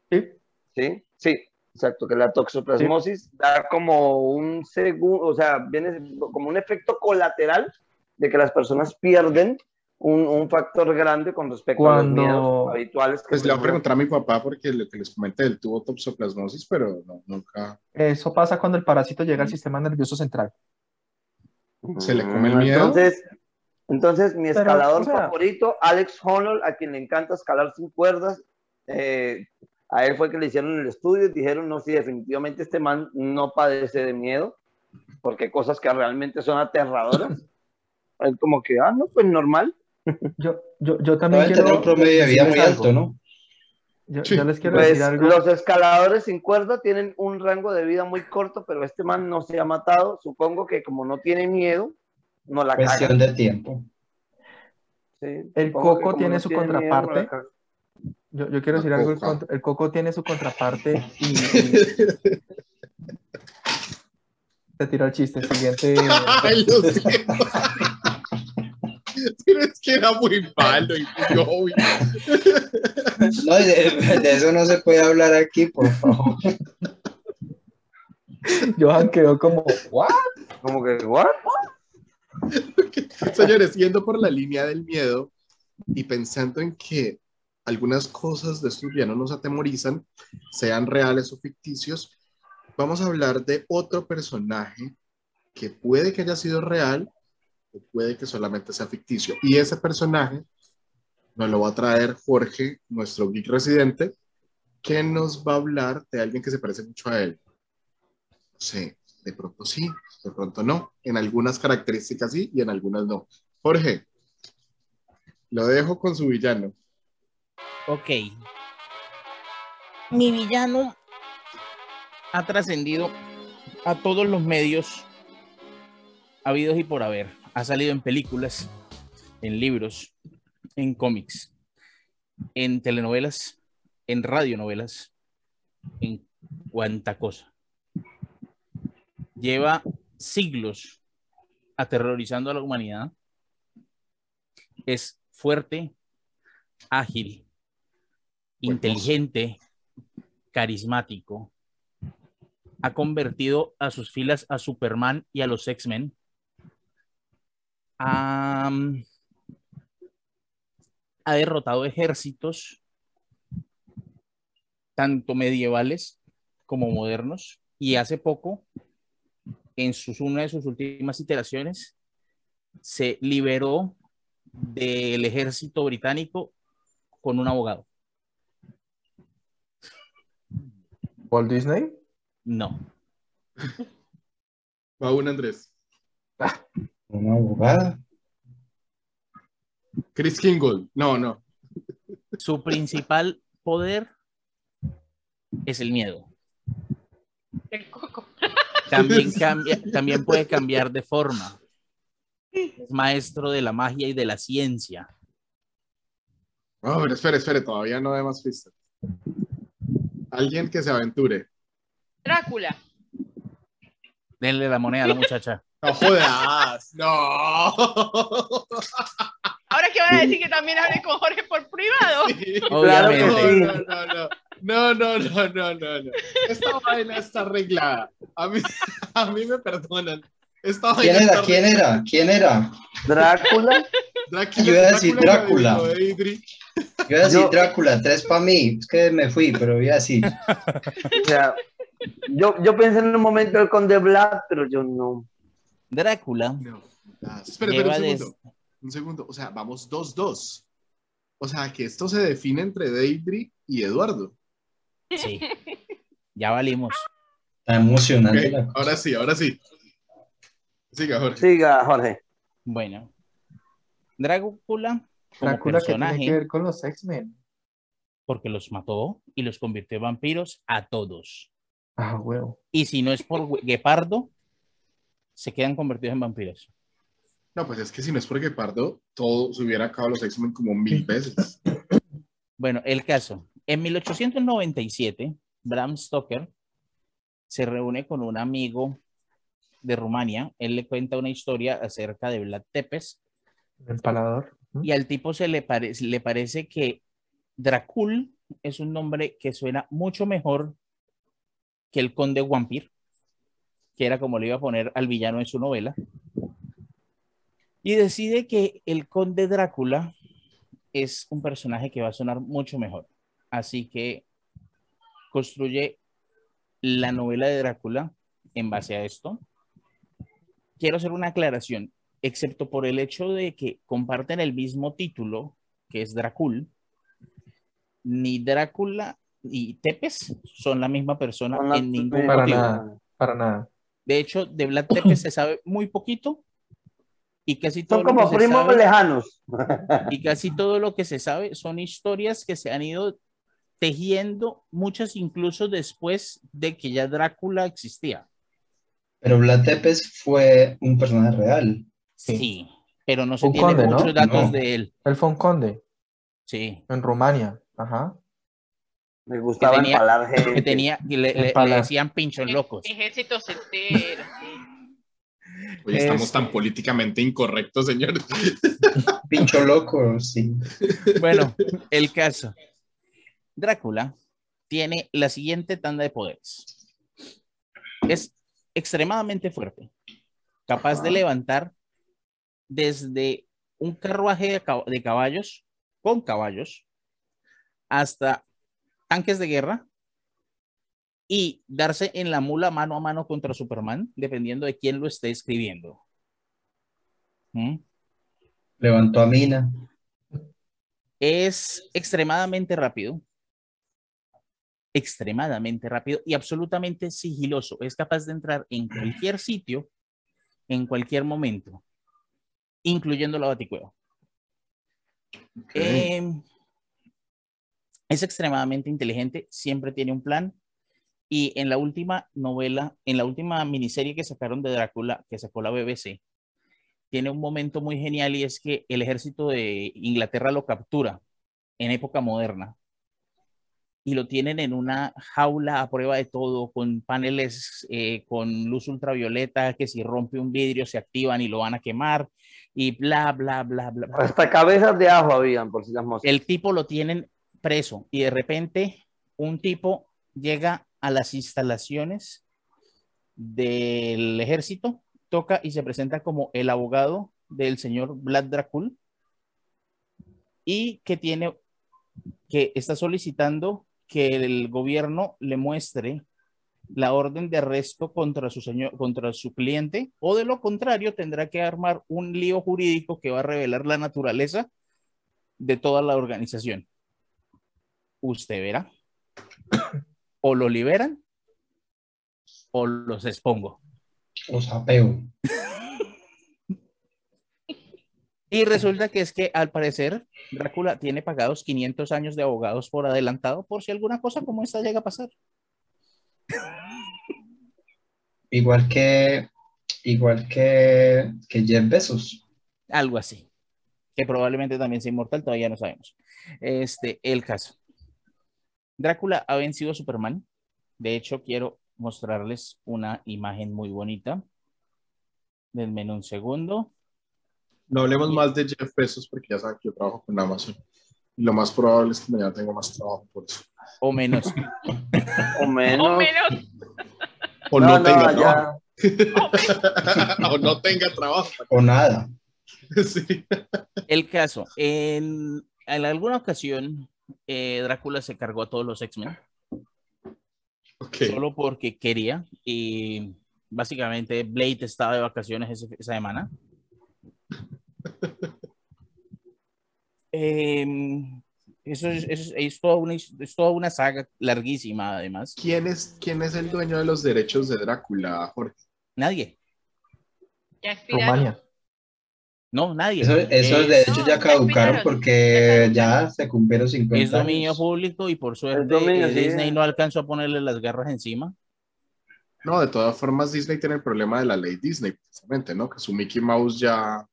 Sí. Sí, sí, exacto, que la toxoplasmosis da como un segundo, o sea, viene como un efecto colateral de que las personas pierden un, un, factor grande con respecto a los miedos habituales. pues le voy a preguntar a mi papá porque lo que les comenté, él tuvo toxoplasmosis, pero no, nunca. Eso pasa cuando el parásito llega al sistema nervioso central. Se le come el miedo. Entonces, entonces mi escalador favorito, Alex Honnold, a quien le encanta escalar sin cuerdas, eh, A él fue que le hicieron el estudio y dijeron, no, sí, definitivamente este man no padece de miedo, porque cosas que realmente son aterradoras. [LAUGHS] Él como que, ah, no, pues normal. Yo, yo, yo también quiero... tener un promedio de vida muy alto, ¿no? Yo, les quiero pues, decir algo. Los escaladores sin cuerda tienen un rango de vida muy corto, pero este man no se ha matado. Supongo que como no tiene miedo, no la Cuestión de tiempo. el coco tiene su contraparte. yo, yo, quiero decir algo. El, coco tiene su contraparte y... Te [LAUGHS] tiro el chiste. Siguiente. Ay, era muy malo y muy obvio. No, de, eso no se puede hablar aquí, por favor. Johan quedó como, ¿what? Como que, ¿what? Señores, yendo por la línea del miedo y pensando en que algunas cosas de estos no nos atemorizan, sean reales o ficticios, vamos a hablar de otro personaje que puede que haya sido real puede que solamente sea ficticio. Y ese personaje nos lo va a traer Jorge, nuestro geek residente, que nos va a hablar de alguien que se parece mucho a él. Sí, de pronto sí, de pronto no. En algunas características sí y en algunas no. Jorge, lo dejo con su villano. Ok. Mi villano ha trascendido a todos los medios habidos y por haber. Ha salido en películas, en libros, en cómics, en telenovelas, en radionovelas, en cuanta cosa. Lleva siglos aterrorizando a la humanidad. Es fuerte, ágil, inteligente, carismático. Ha convertido a sus filas a Superman y a los X-Men. Ha derrotado ejércitos, tanto medievales como modernos, y hace poco, en sus, una de sus últimas iteraciones, se liberó del ejército británico con un abogado. ¿Walt Disney? No. Va un Andrés. Ah, una abogada. Chris Kingle. No, no. Su principal poder es el miedo. El coco. También, [LAUGHS] cambia, también puede cambiar de forma. Es maestro de la magia y de la ciencia. Oh, pero espere, espere, todavía no hay más pistas. Alguien que se aventure. Drácula. Denle la moneda a la muchacha. No jodas, no. Ahora que van a decir que también hablé con Jorge por privado. Obviamente. No, no, no, no, no, no, no. Esta vaina está arreglada. A mí, a mí me perdonan. Esta ¿Quién era? ¿Quién era? ¿Quién era? Drácula. Drácula Yo iba a decir Drácula. Yo iba a decir Drácula, tres para mí. Es que me fui, pero voy a decir. [LAUGHS] O sea, yo, yo pensé en un momento el Conde Black, pero yo no. Drácula. No. Ah, espera, espera, un segundo. Un segundo. O sea, vamos 2-2. O sea, que esto se define entre Deidre y Eduardo. Sí. Ya valimos. Está emocionante. Ahora sí, ahora sí. Siga, Jorge. Siga, Jorge. Bueno. Drácula. Como Drácula personaje, que tiene que ver con los X-Men. Porque los mató y los convirtió en vampiros a todos. Ah, huevo. Y si no es por Guepardo, se quedan convertidos en vampiros. No, pues es que si no es por Guepardo, todo se hubiera acabado los X-Men como mil veces. bueno, el caso. En 1897, Bram Stoker se reúne con un amigo de Rumania. Él le cuenta una historia acerca de Vlad Tepes. El palador. Y al tipo se le, le parece que Dracul es un nombre que suena mucho mejor que el conde Wampir que era como le iba a poner al villano en su novela, y decide que el conde Drácula es un personaje que va a sonar mucho mejor. Así que construye la novela de Drácula en base a esto. Quiero hacer una aclaración, excepto por el hecho de que comparten el mismo título, que es Drácula, ni Drácula y Tepes son la misma persona en ningún para Nada, para nada. De hecho, de Vlad Tepes se sabe muy poquito y casi todo son como primos lejanos. Y casi todo lo que se sabe son historias que se han ido tejiendo, muchas incluso después de que ya Drácula existía. Pero Vlad Tepes fue un personaje real. Sí, pero no se tiene muchos datos de él. Él fue un conde. Sí. En Rumania, ajá. Me gustaba que empalar gente. Que tenía, le, decían pinchos locos. Ejércitos enteros, Hoy estamos tan políticamente incorrectos, señores. [LAUGHS] Pincho loco, sí. Bueno, el caso. Drácula tiene la siguiente tanda de poderes. Es extremadamente fuerte, capaz de levantar desde un carruaje de caballos, con caballos, hasta tanques de guerra y darse en la mula mano a mano contra Superman, dependiendo de quién lo esté escribiendo. ¿Mm? Levantó a Mina. Es extremadamente rápido, extremadamente rápido y absolutamente sigiloso. Es capaz de entrar en cualquier sitio, en cualquier momento, incluyendo la baticueva. Em, es extremadamente inteligente, siempre tiene un plan. Y en la última novela, en la última miniserie que sacaron de Drácula, que sacó la BBC, tiene un momento muy genial y es que el ejército de Inglaterra lo captura en época moderna y lo tienen en una jaula a prueba de todo, con paneles eh, con luz ultravioleta, que si rompe un vidrio se activan y lo van a quemar, y bla, bla, bla, bla. Hasta cabezas de ajo habían, por si las moscas. El tipo lo tienen preso y de repente un tipo llega a las instalaciones del ejército, toca y se presenta como el abogado del señor Vlad Dracul y que tiene que está solicitando que el gobierno le muestre la orden de arresto contra su señor, contra su cliente, o de lo contrario tendrá que armar un lío jurídico que va a revelar la naturaleza de toda la organización. Usted verá. O lo liberan o los expongo. Os apeo. Y resulta que es que al parecer Drácula tiene pagados 500 años de abogados por adelantado por si alguna cosa como esta llega a pasar. Igual que igual que, que Jeff Bezos. Algo así. Que probablemente también sea inmortal, todavía no sabemos. Este, el caso. Drácula ha vencido a Superman. De hecho, quiero mostrarles una imagen muy bonita. Denme un segundo. No hablemos más de Jeff Bezos porque ya saben que yo trabajo con Amazon. Y lo más probable es que mañana tenga más trabajo por eso. O menos. [LAUGHS] o menos. O menos. O no, tenga trabajo. [LAUGHS] o no tenga trabajo. O nada. [LAUGHS] sí. El caso, en, en alguna ocasión, eh, Drácula se cargó a todos los X-Men. Okay. Solo porque quería. Y básicamente Blade estaba de vacaciones esa semana. [LAUGHS] Em, eso, es, es, toda una, es toda una saga larguísima, además. ¿Quién es, ¿Quién es el dueño de los derechos de Drácula, Jorge? Nadie. Rumania. No, nadie. Eso, eso de hecho ya caducaron porque ya se cumplieron 50 Es dominio público y por suerte Disney no alcanzó a ponerle las garras encima. No, de todas formas Disney tiene el problema de la ley Disney, precisamente, ¿no? Que su Mickey Mouse ya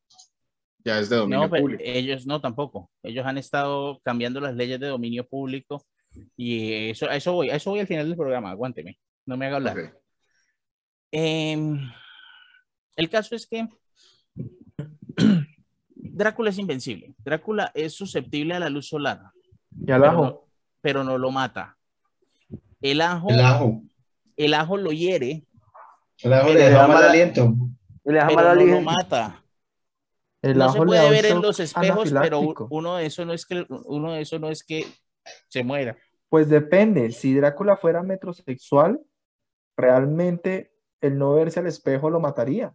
ya es de dominio no, público. Ellos no tampoco. Ellos han estado cambiando las leyes de dominio público y eso, a eso voy, a eso voy al final del programa, aguánteme, no me haga hablar. Em, el caso es que [CLEARS THROAT] Drácula es invencible. Drácula es susceptible a la luz solar. Y al ajo. pero no lo mata. El ajo, el ajo, el ajo lo hiere. El ajo le da mal aliento. Le pero no lo mata. El no ajo se puede ver en los espejos, pero uno de eso no es que uno de eso no es que se muera. Pues depende. Si Drácula fuera metrosexual, realmente el no verse al espejo lo mataría.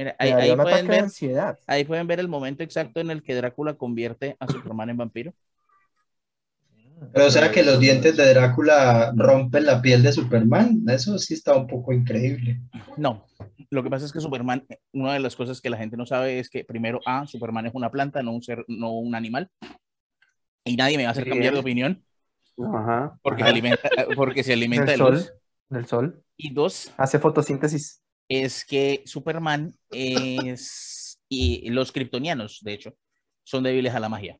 Mira, ahí, pueden ver, ansiedad. ahí pueden ver el momento exacto en el que Drácula convierte a Superman en vampiro. Pero o sea que los dientes de Drácula rompen la piel de Superman, eso sí está un poco increíble. No, lo que pasa es que Superman, una de las cosas que la gente no sabe es que primero, A, Superman es una planta, no un ser, no un animal. Y nadie me va a hacer cambiar de opinión. Ajá. Porque, Se alimenta, porque se alimenta del sol, del sol. Y dos, hace fotosíntesis. Es que Superman es. [LAUGHS] y los kryptonianos, de hecho, son débiles a la magia.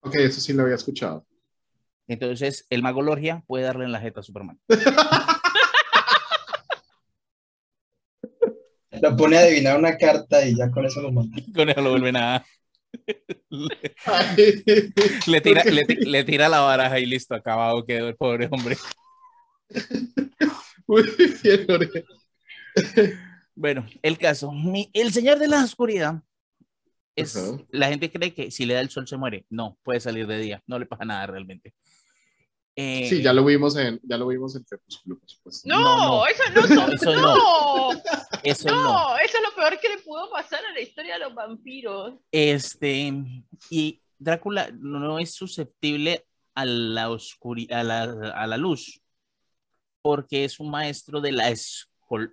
Ok, eso sí lo había escuchado. Entonces, el mago Lorgia puede darle en la jeta a Superman. [LAUGHS] Lo pone a adivinar una carta y ya con eso lo mata. Con eso lo vuelve nada. le, tira, le, le, tira la baraja y listo, acabado quedó el pobre hombre. Muy bien, Jorge. [LAUGHS] Bueno, el caso. Mi, el Señor de la Oscuridad es, uh -huh. la gente cree que si le da el sol se muere. No, puede salir de día, no le pasa nada realmente. Eh, sí, ya lo vimos en, ya lo vimos en Crepúsculo, por supuesto. No, no, no, eso no, son, eso no. no. Eso no, no. eso es lo peor que le pudo pasar a la historia de los vampiros. Este, y Drácula no es susceptible a la oscuridad, a la, a la luz, porque es un maestro de la escol,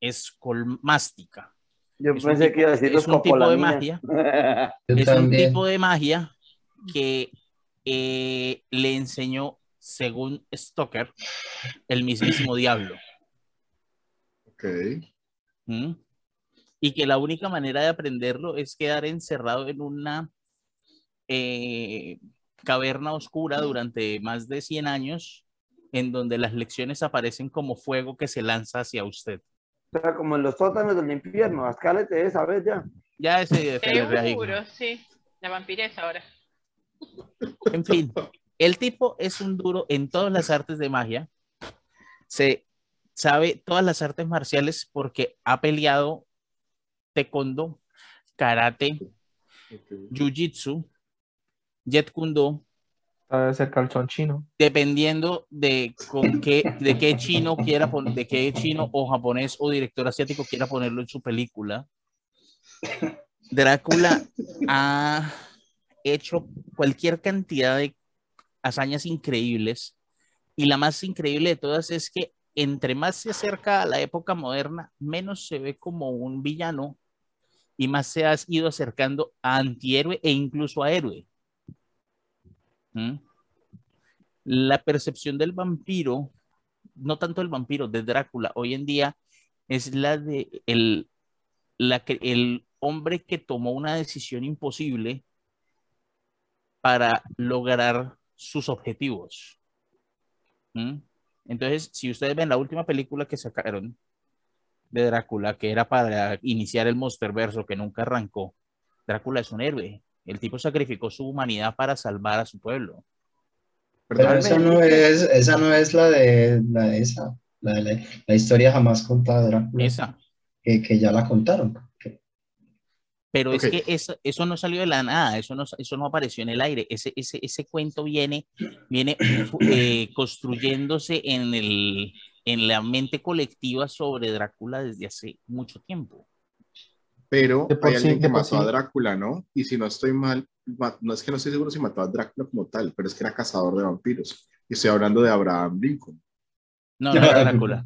escolmástica. Yo es pensé tipo, que iba a decir es un tipo de magia. [LAUGHS] es también. un tipo de magia que eh, le enseñó, según Stoker, el mismísimo diablo. Ok. ¿Mm? Y que la única manera de aprenderlo es quedar encerrado en una eh, caverna oscura durante más de 100 años, en donde las lecciones aparecen como fuego que se lanza hacia usted. O sea, como en los sótanos del infierno, Ascálete esa vez ya. Ya ese Seguro, sí. La vampiresa ahora. En fin, el tipo es un duro en todas las artes de magia. Se sabe todas las artes marciales porque ha peleado taekwondo, karate, okay. jiu-jitsu, jet kundo. Debe ser calzón chino. Dependiendo de con qué, de qué chino quiera poner, de qué chino o japonés o director asiático quiera ponerlo en su película. Drácula ha hecho cualquier cantidad de hazañas increíbles y la más increíble de todas es que entre más se acerca a la época moderna, menos se ve como un villano y más se ha ido acercando a antihéroe e incluso a héroe. La percepción del vampiro, no tanto el vampiro, de Drácula, hoy en día es la de el, la el hombre que tomó una decisión imposible para lograr sus objetivos. Entonces, si ustedes ven la última película que sacaron de Drácula, que era para iniciar el Monsterverso, que nunca arrancó, Drácula es un héroe. El tipo sacrificó su humanidad para salvar a su pueblo. Pero esa no es, esa no es la de, la de esa, la de la, la historia jamás contada de Drácula. Esa. Que, que ya la contaron. Pero okay. es que eso, eso, no salió de la nada, eso no, eso no apareció en el aire. Ese, ese, ese cuento viene, viene eh, construyéndose en, el, en la mente colectiva sobre Drácula desde hace mucho tiempo. Pero hay alguien sí, que mató sí. a Drácula, ¿no? Y si no estoy mal, no es que no estoy seguro si mató a Drácula como tal, pero es que era cazador de vampiros. Y estoy hablando de Abraham Lincoln. No, no era Drácula.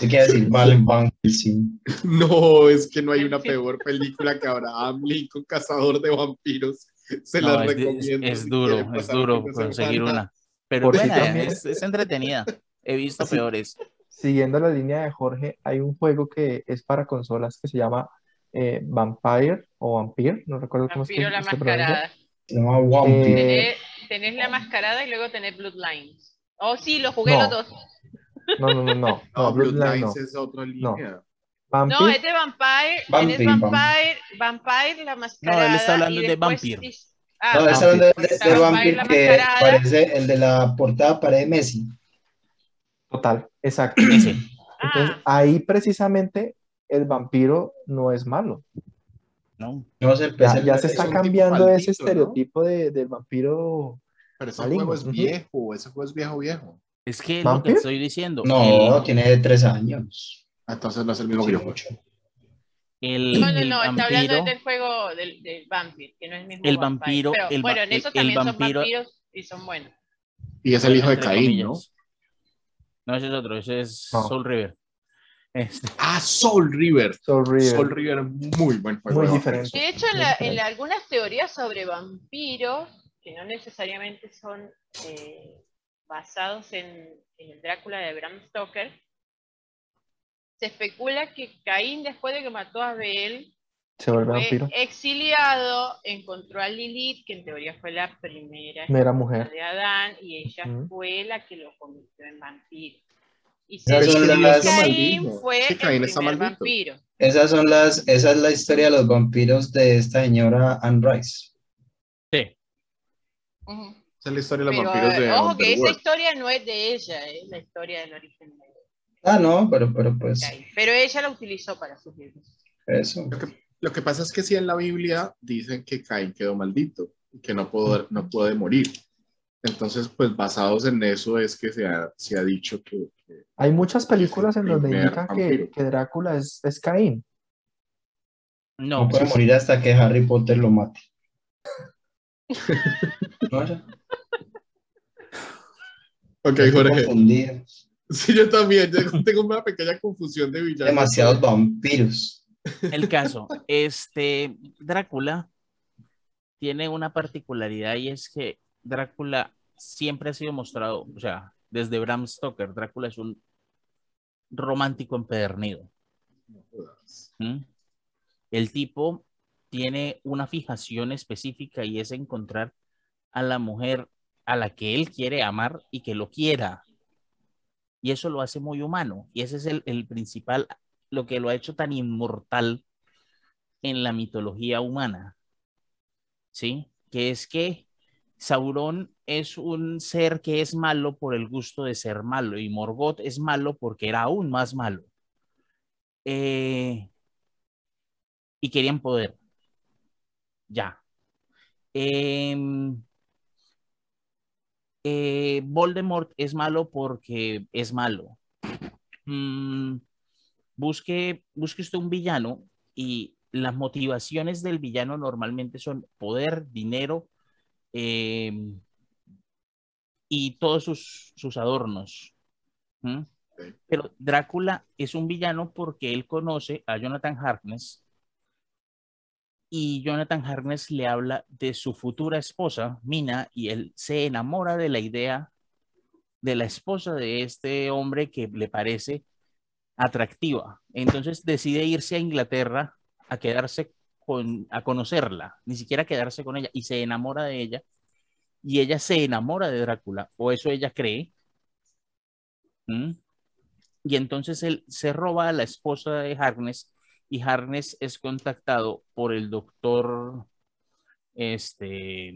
¿Qué quiere decir Valen Van Helsing? No, es que no hay una peor película que Abraham Lincoln, cazador de vampiros. Se no, la es, recomiendo. Es, si duro, es duro conseguir una. Pero bueno, es, es, entretenida. He visto [LAUGHS] Sí. peores. Siguiendo la línea de Jorge, hay un juego que es para consolas que se llama eh, Vampire o Vampire, no recuerdo cómo Vampiro es la que se pronuncia. mascarada. No, Vampire. Eh, Tenés, tenés la mascarada y luego tenés Bloodlines. Oh, sí, los jugué No. los dos. No, no, no, no, [LAUGHS] no, No, Bloodline no. Bloodlines es otra línea. Vampire, No, es de Vampire. Vampire, tenés Vampire, Vampire, la mascarada. No, él está hablando y de después Vampire. Ah, No, ese es el de, de- de Vampire, Vampire la que mascarada. parece el de la portada de Messi. Total, exacto. [CLEARS THROAT] Entonces, Ah, ahí precisamente el vampiro no es malo. No. No Ya, el- ya se es está cambiando ese estereotipo de, del vampiro. Pero ese Maligno, juego es viejo, ese juego es viejo, viejo. Es que lo que estoy diciendo. el- No, tiene tres años. Entonces no es el mismo Sí, videojuego. mucho. El, no, no, no, está hablando del juego del, del Vampire, que no es el mismo. El vampiro. el, bueno, en eso también son vampiros y son buenos. Y es el hijo de Caín, ¿no? No, ese es otro, ese es Soul River. Este. Ah, Soul River. Soul River. Soul River, muy buen juego. Muy diferente. De hecho, en, algunas teorías sobre vampiros, que no necesariamente son eh, basados en, el Drácula de Bram Stoker, se especula que Caín, después de que mató a Abel, se vuelve vampiro. Exiliado, encontró a Lilith, que en teoría fue la primera, mujer de Adán, y ella fue la que lo convirtió en vampiro. Y se son las... Caín fue el primer vampiro. Esas son las, esa es la historia de los vampiros de esta señora Anne Rice. Sí. Esa es la historia de los vampiros de. Ojo que esa historia no es de ella, es la historia del origen de Ah, no, pero, pero pues. Pero ella la utilizó para sus libros. Eso. Lo que, pasa es que si en la Biblia dicen que Caín quedó maldito y que no, pudo, no puede morir. Entonces, pues basados en eso es que se ha, se ha dicho que, Hay muchas películas en donde indican que, que, Drácula es, es Caín. No, no puede morir hasta que Harry Potter lo mate. [LAUGHS] ok, Jorge. Sí, yo también. tengo una pequeña confusión de villanos. Demasiados vampiros. El caso, este Drácula tiene una particularidad y es que Drácula siempre ha sido mostrado, o sea, desde Bram Stoker, Drácula es un romántico empedernido. ¿Mm? El tipo tiene una fijación específica y es encontrar a la mujer a la que él quiere amar y que lo quiera. Y eso lo hace muy humano. Y ese es el, el principal, lo que lo ha hecho tan inmortal en la mitología humana. ¿Sí? Que es que Sauron es un ser que es malo por el gusto de ser malo y Morgoth es malo porque era aún más malo. Eh, y querían poder. Ya. Em, eh, Voldemort es malo porque es malo. Mm, busque, busque usted un villano y las motivaciones del villano normalmente son poder, dinero em, y todos sus, adornos. Pero Drácula es un villano porque él conoce a Jonathan Harkness y Jonathan Harkness le habla de su futura esposa, Mina, y él se enamora de la idea de la esposa de este hombre que le parece atractiva. Entonces decide irse a Inglaterra a quedarse con, a conocerla, ni siquiera quedarse con ella, y se enamora de ella, y ella se enamora de Drácula, o eso ella cree. ¿Mm? Y entonces él se roba a la esposa de Harkness y Harness es contactado por el doctor, este,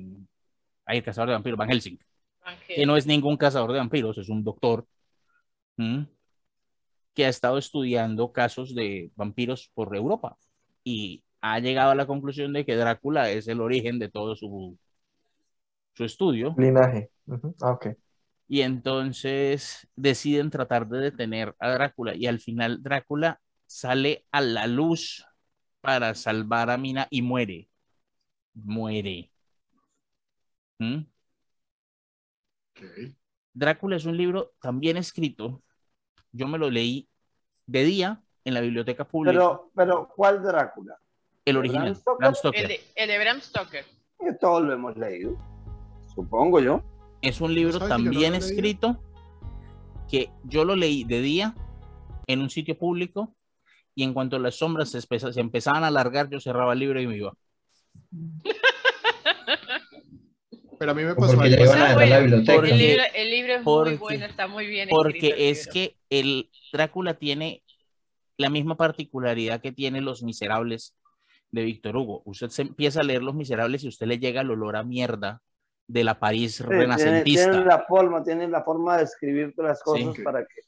hay el cazador de vampiros, Van Helsing, que no es ningún cazador de vampiros, es un doctor que ha estado estudiando casos de vampiros por Europa y ha llegado a la conclusión de que Drácula es el origen de todo su, su estudio. Linaje. Ah, ok. Y entonces deciden tratar de detener a Drácula y al final Drácula sale a la luz para salvar a Mina y muere. Muere. ¿Mm? Drácula es un libro también escrito. Yo me lo leí de día en la biblioteca pública. Pero, pero ¿cuál Drácula? El original. Bram Stoker. El, de, Bram Stoker. todos lo hemos leído, supongo yo. Es un libro también escrito que yo lo leí de día en un sitio público y en cuanto las sombras se, se empezaban a alargar, yo cerraba el libro y me iba. [LAUGHS] Pero a mí me pasó porque algo la biblioteca. el, libro, el libro, es muy bueno, está muy bien Porque es que el Drácula tiene la misma particularidad que tienen Los Miserables de Víctor Hugo. Usted se empieza a leer Los Miserables y usted le llega el olor a mierda de la París renacentista. Tiene, la forma, tiene la forma de escribir las cosas para que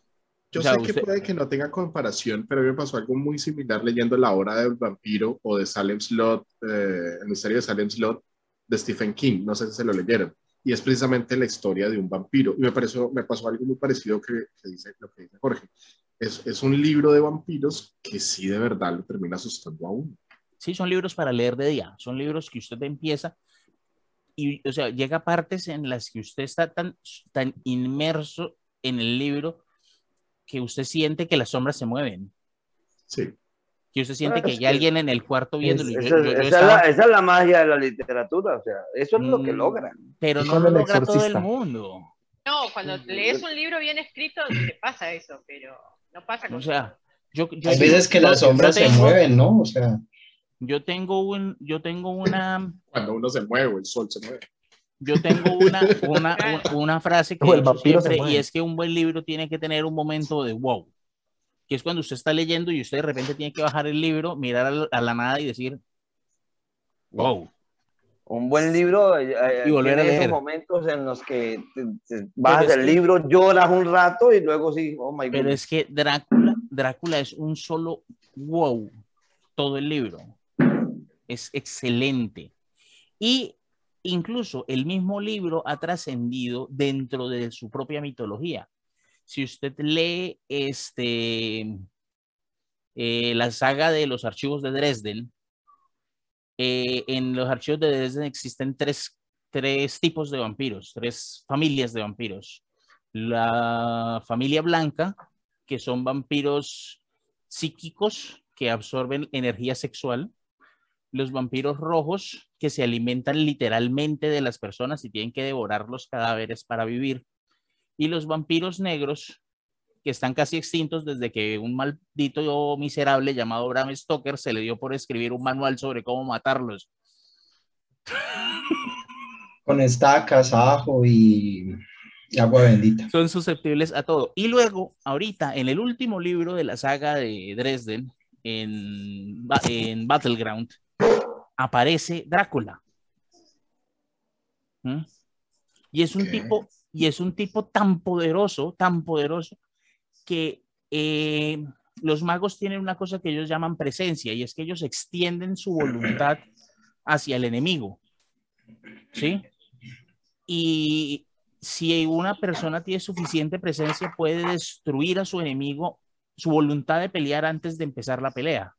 yo sé que puede que no tenga comparación, pero a mí me pasó algo muy similar leyendo La Hora del Vampiro o de Salem Slot, eh, el misterio de Salem Slot de Stephen King. No sé si se lo leyeron. Y es precisamente la historia de un vampiro. Y me, pareció, me pasó algo muy parecido que, dice, lo que dice Jorge. es, es, un libro de vampiros que sí de verdad lo termina asustando a uno. Sí, son libros para leer de día, son libros que usted empieza y, o sea, llega a partes en las que usted está tan, tan inmerso en el libro que usted siente que las sombras se mueven. Sí. Que usted siente que hay alguien en el cuarto viéndolo. esa, es la, esa, es la, magia de la literatura, o sea, eso es lo que mm, logra. Pero no lo logra todo el mundo. No, cuando lees un libro bien escrito, te pasa eso, pero no pasa con O sea, yo, yo Hay veces que las sombras se mueven, ¿no? O sea. Yo tengo un, yo tengo una. [LAUGHS] Cuando uno se mueve, el sol se mueve. Yo tengo una, una, [LAUGHS] una, frase que siempre, y es que un buen libro tiene que tener un momento de wow, que es cuando usted está leyendo y usted de repente tiene que bajar el libro, mirar a la, nada y decir wow. Un buen libro eh, y volver a leer. esos momentos en los que bajas el libro, lloras un rato y luego sí, oh my God. Pero es que Drácula, Drácula es un solo wow todo el libro es excelente. Y incluso el mismo libro ha trascendido dentro de su propia mitología. Si usted lee este, eh, la saga de los archivos de Dresden, eh, en los archivos de Dresden existen tres, tres tipos de vampiros, tres familias de vampiros. La familia blanca, que son vampiros psíquicos que absorben energía sexual los vampiros rojos que se alimentan literalmente de las personas y tienen que devorar los cadáveres para vivir, y los vampiros negros que están casi extintos desde que un maldito miserable llamado Bram Stoker se le dio por escribir un manual sobre cómo matarlos. Con estacas, ajo y agua bendita. Son susceptibles a todo. Y luego, ahorita, en el último libro de la saga de Dresden, en, en Battleground, aparece Drácula. ¿Mm? Y es un tipo, y es un tipo tan poderoso, tan poderoso, que eh, los magos tienen una cosa que ellos llaman presencia, y es que ellos extienden su voluntad hacia el enemigo. ¿Sí? Y si una persona tiene suficiente presencia, puede destruir a su enemigo su voluntad de pelear antes de empezar la pelea.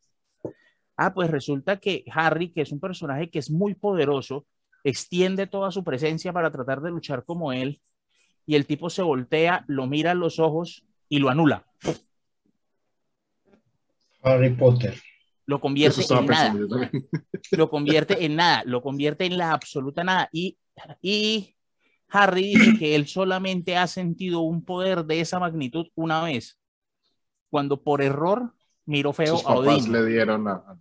Ah, pues resulta que Harry, que es un personaje que es muy poderoso, extiende toda su presencia para tratar de luchar como él, y el tipo se voltea, lo mira a los ojos y lo anula. Harry Potter. Lo convierte en nada. [LAUGHS] Lo convierte en nada, lo convierte en la absoluta nada. Y, y Harry dice que él solamente ha sentido un poder de esa magnitud una vez, cuando por error miró feo a Odín. le dieron a,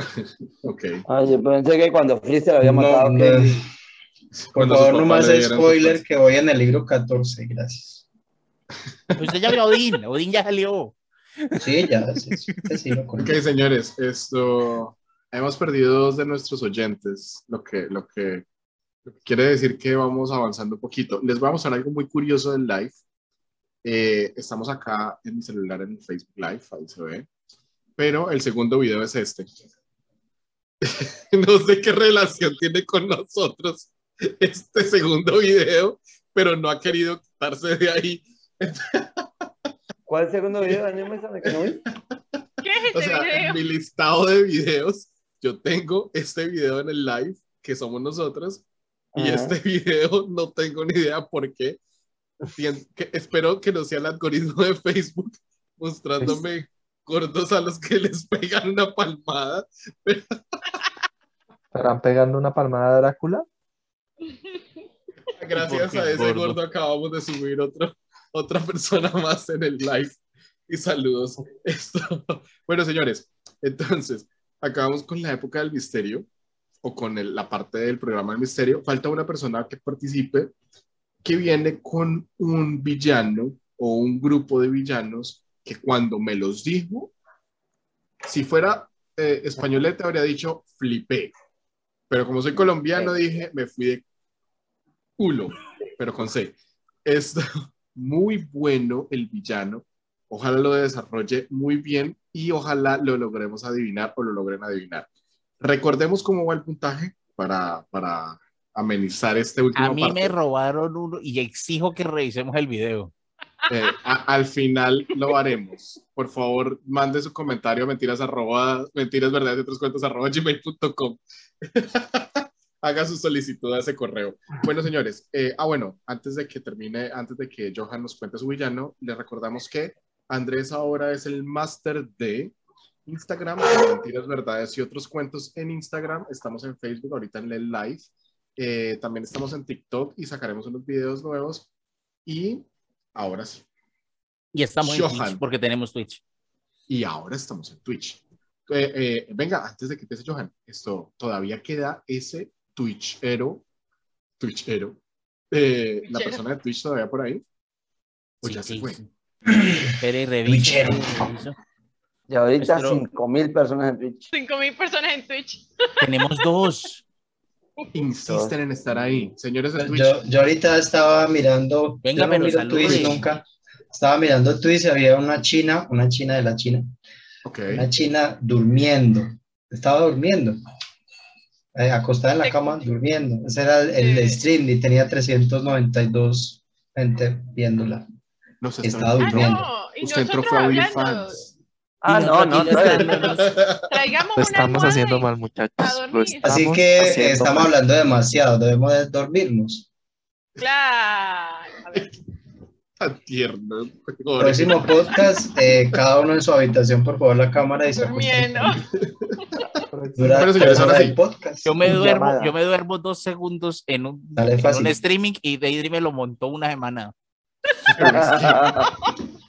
[LAUGHS] ok. Ah, yo pensé que cuando Freezer había matado no, a Por favor, no más spoiler que voy en el libro 14, gracias. Pues usted ya vio Odín, Odín ya salió. Sí, ya, sí, sí, Ok, señores, esto hemos perdido dos de nuestros oyentes, lo que, lo que, quiere decir que vamos avanzando un poquito. Les voy a mostrar algo muy curioso del live. Eh, estamos acá en mi celular en Facebook Live, ahí se ve. Pero el segundo video es este. [LAUGHS] no sé qué relación tiene con nosotros [LAUGHS] este segundo video, pero no ha querido quitarse de ahí. ¿Cuál segundo [LAUGHS] video, Daniel ¿Qué es este o sea, en mi listado de videos, yo tengo este video en el live, que somos nosotros, y este [LAUGHS] video no tengo ni idea por qué. Que, espero que no sea el algoritmo de Facebook mostrándome gordos a los que les pegan una palmada. ¿Estarán pegando una palmada a Drácula? [LAUGHS] Gracias a ese gordo? acabamos de subir otro, otra persona más en el live. Y saludos. Esto. [LAUGHS] Bueno, señores, entonces, acabamos con la época del misterio o con la parte del programa del misterio. Falta una persona que participe que viene con un villano o un grupo de villanos que cuando me los dijo, si fuera eh, españolete habría dicho flipé, pero como soy colombiano dije me fui de culo, pero con C. Es [LAUGHS] muy bueno el villano, ojalá lo desarrolle muy bien y ojalá lo logremos adivinar o lo logren adivinar. Recordemos cómo va el puntaje para, para amenizar este último. A mí me robaron uno y exijo que revisemos el video. Eh, al final lo haremos. Por favor, mande su comentario a mentiras arroba, mentiras verdades de otros cuentos arroba gmail.com. [LAUGHS] Haga su solicitud a ese correo. Bueno, señores, eh, ah, bueno, antes de que termine, antes de que Johan nos cuente su villano, le recordamos que Andrés ahora es el máster de Instagram, Mentiras, Verdades y otros cuentos en Instagram. Estamos en Facebook ahorita en el live. Eh, también estamos en TikTok y sacaremos unos videos nuevos. Y ahora sí. Y estamos en Twitch porque tenemos Twitch. Y ahora estamos en Twitch. Eh, eh, venga, antes de que empiece Johan, esto todavía queda ese Twitchero, Twitchero, la persona de Twitch todavía por ahí. O ya se fue. [COUGHS] Twitchero. Y ahorita 5.000 personas en Twitch. 5.000 personas en Twitch. Tenemos dos. [LAUGHS] Insisten en estar ahí, señores de Twitch. Yo, yo ahorita estaba mirando, Venga, yo no miro Twitch nunca. Estaba mirando Twitch y había una china, una china de la China. Okay. Una china durmiendo. Estaba durmiendo. Eh, acostada en la cama, durmiendo. Ese era el, stream y tenía 392 gente viéndola. No, estaba durmiendo. Ah, no, y Usted entró fue a OnlyFans. Ah, no, no, [LAUGHS] Traigamos Lo estamos haciendo mal, muchachos. Así que estamos hablando demasiado, debemos de dormirnos. Claro. A ver. [LAUGHS] Tan tierno. Próximo podcast, eh, cada uno en su habitación, por favor, la cámara y se Durmiendo. Bueno, [LAUGHS] señores, ahora sí. podcast. Yo me duermo, yo me duermo dos segundos en un, Dale, en fácil. un streaming y Daydream me lo montó una semana.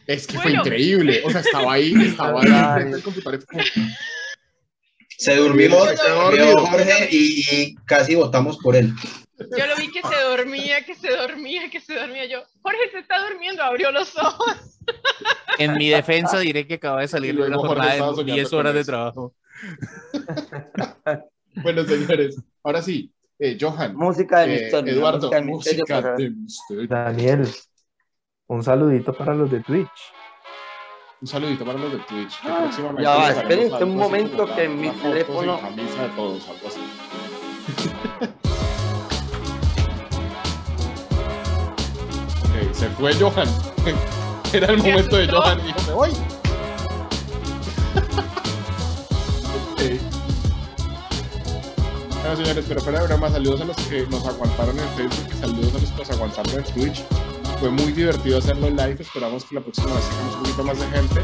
Es que fue Bueno. increíble. O sea, estaba ahí, [LAUGHS] estaba ahí computador. Se durmió, Se durmió. Jorge y, y casi votamos por él. Yo lo vi que se dormía, que se dormía, que se dormía. Yo, Jorge se está durmiendo, abrió los ojos. En mi defensa diré que acaba de salir de una jornada de soñando 10 con horas de trabajo. [LAUGHS] Bueno, señores, ahora sí, eh, Johan, música de eh, misterio. Eduardo, música de misterio, música para- de misterio. Daniel, un saludito para los de Twitch. Un saludito para los de Twitch. que Ah, ya va, espérense un momento que la- mi teléfono- en camisa de todos, algo así. [LAUGHS] se fue Johan. [LAUGHS] Era el momento de. Johan y dijo, me voy. [LAUGHS] Bueno, señores, pero fuera de broma, saludos a los que nos aguantaron en Facebook saludos a los que nos aguantaron en Twitch. Fue muy divertido hacerlo en live. Esperamos que la próxima vez tengamos un poquito más de gente.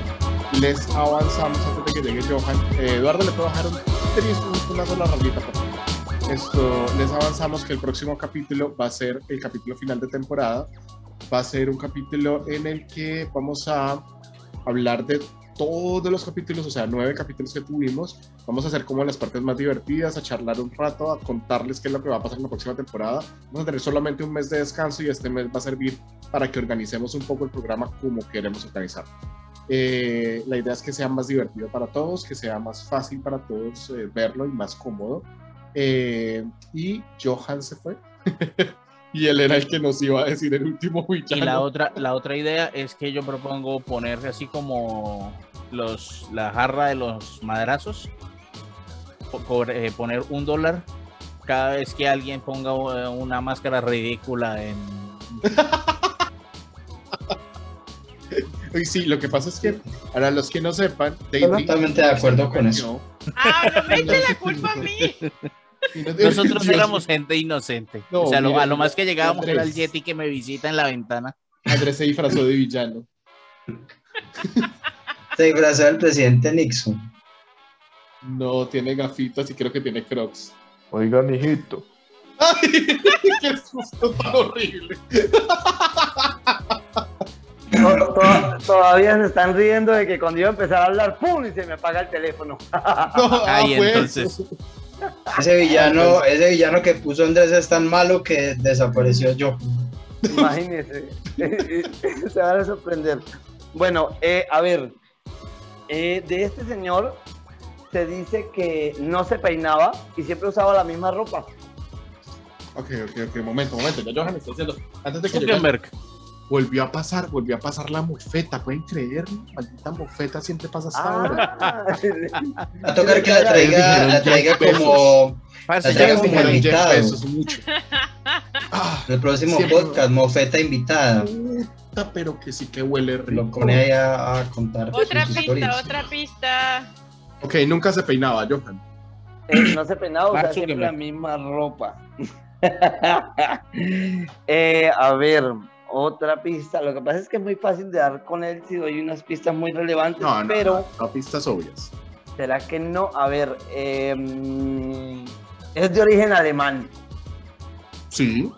Les avanzamos antes de que llegue Johan. Eh, Eduardo, ¿le puedo dejar un, tris- una sola por favor? Esto, les avanzamos que el próximo capítulo va a ser el capítulo final de temporada. Va a ser un capítulo en el que vamos a hablar de todos los capítulos, o sea, nueve capítulos que tuvimos. Vamos a hacer como las partes más divertidas, a charlar un rato, a contarles qué es lo que va a pasar en la próxima temporada. Vamos a tener solamente un mes de descanso y este mes va a servir para que organicemos un poco el programa como queremos organizar. Eh, la idea es que sea más divertido para todos, que sea más fácil para todos eh, verlo y más cómodo. Eh, y Johan se fue. [LAUGHS] y él era el que nos iba a decir el último Y villano. la otra, la otra idea es que yo propongo poner así como los, la jarra de los madrazos, eh, poner un dólar cada vez que alguien ponga eh, una máscara ridícula en... [LAUGHS] Y sí, lo que pasa es que, para los que no sepan, Totalmente de acuerdo con eso. Ah, no me eche la culpa a mí. Nosotros éramos gente inocente. No, o sea, lo- a lo más que llegábamos era el Andrés. Yeti que me visita en la ventana. Andrés se disfrazó de villano. Se disfrazó del presidente Nixon. No tiene gafitas y creo que tiene crocs. Oiga, mijito. ¡Ay! [LAUGHS] ¡Qué susto tan horrible! To- to- Todavía se están riendo de que cuando yo empezar a hablar, ¡pum! y se me apaga el teléfono. [LAUGHS] No, ah, Ay, pues. entonces. Ese villano, ese villano que puso Andrés es tan malo que desapareció yo. Imagínense. [LAUGHS] se van a sorprender. Bueno, eh, a ver. eh, de este señor se dice que no se peinaba y siempre usaba la misma ropa. Ok, ok, ok, momento, momento. Ya Johan está haciendo. Antes de que llegue, Zuckerberg. Volvió a pasar, volvió a pasar la mofeta. ¿Pueden creerlo? Maldita mofeta siempre pasa hasta ahora. Ah, [LAUGHS] a tocar que la traiga, la traiga como Parce, La traiga como como invitado. Bezos mucho. Ah, el próximo Siempre. podcast, mofeta invitada. pero que sí que huele rico. Lo pone ahí a, contar. Otra pista, otra pista. Ok, nunca se peinaba, Johan. Eh, no se peinaba, usa siempre la misma ropa. [LAUGHS] Eh, a ver, otra pista. Lo que pasa es que es muy fácil de dar con él si doy unas pistas muy relevantes, no, no, pero. No, pistas obvias. ¿Será que no? A ver, em, es de origen alemán. Sí,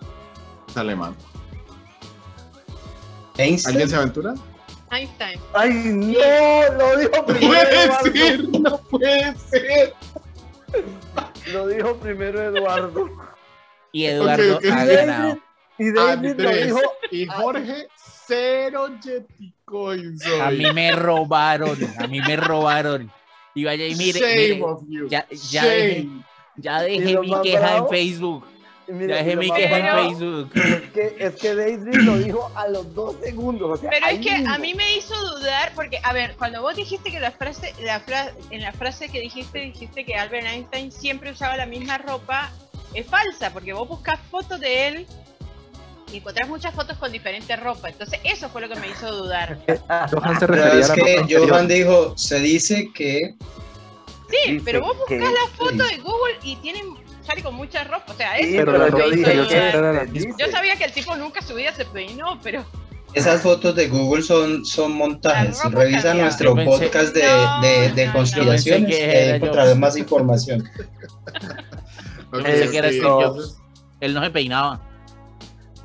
es alemán. ¿Alguien se aventura? Einstein. ¡Ay, no! Lo dijo primero. Puede ser, no puede ser. Lo dijo primero Eduardo. Y Eduardo ha ganado. Y David lo dijo. Y Jorge, cero Jetcoins. A mí me robaron. A mí me robaron. Y vaya y mire, mire ya, ya dejé, ya dejé mi queja en Facebook. ya dejé mi queja en Facebook. [COUGHS] Es que, es que Daisy lo dijo a los dos segundos. Pero es que a mí me hizo dudar, porque, a ver, cuando vos dijiste que la frase, la frase, en la frase que dijiste, dijiste que Albert Einstein siempre usaba la misma ropa, es falsa, porque vos buscas fotos de él y encontrás muchas fotos con diferente ropa. Entonces, eso fue lo que me hizo dudar. [LAUGHS] Johan se refería es que Johan dijo, se dice que. Sí, pero vos buscas la foto de Google y tienen sale con mucha ropa. O sea, eso pero yo, dije, yo, yo, sabía que el tipo nunca subía se peinó, pero. Esas fotos de Google son, son montajes. Revisa nuestro podcast de, de, de conspiraciones y encontrarás más información. [LAUGHS] Pensé que era Steve Jobs. Él no se peinaba.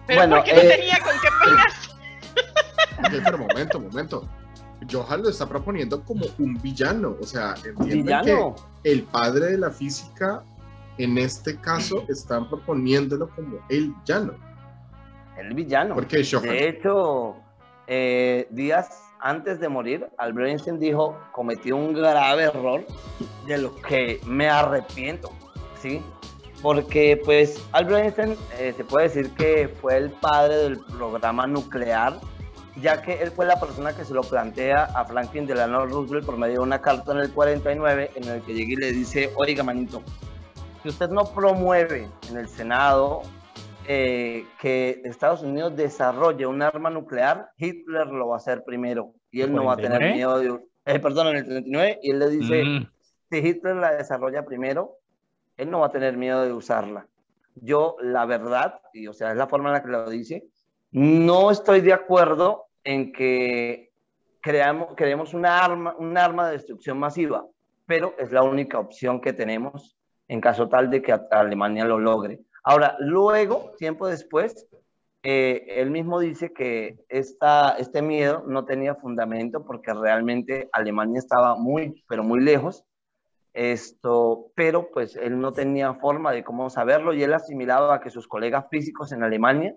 Pero bueno, ¿por qué no eh, tenía con qué [LAUGHS] peinarse? Pero momento, momento. Johan lo está proponiendo como un villano. O sea, entienden que el padre de la física, en este caso, están proponiéndolo como el villano. El villano. ¿Por qué, Johan? De hecho, eh, días antes de morir, Albert Einstein dijo, cometí un grave error de lo que me arrepiento. ¿sí? Porque pues Albert Einstein eh, se puede decir que fue el padre del programa nuclear, ya que él fue la persona que se lo plantea a Franklin Delano Roosevelt por medio de una carta en el 49 en el que llega y le dice, oiga manito, si usted no promueve en el Senado eh, que Estados Unidos desarrolle un arma nuclear, Hitler lo va a hacer primero y él no va a tener miedo de... Eh, perdón, en el 39, y él le dice, mm. si Hitler la desarrolla primero, él no va a tener miedo de usarla. Yo, la verdad, y o sea, es la forma en la que lo dice, no estoy de acuerdo en que creamos, creemos una arma, un arma de destrucción masiva, pero es la única opción que tenemos en caso tal de que Alemania lo logre. Ahora, luego, tiempo después, eh, él mismo dice que este miedo no tenía fundamento porque realmente Alemania estaba muy, pero muy lejos esto, pero pues él no tenía forma de cómo saberlo y él asimilaba que sus colegas físicos en Alemania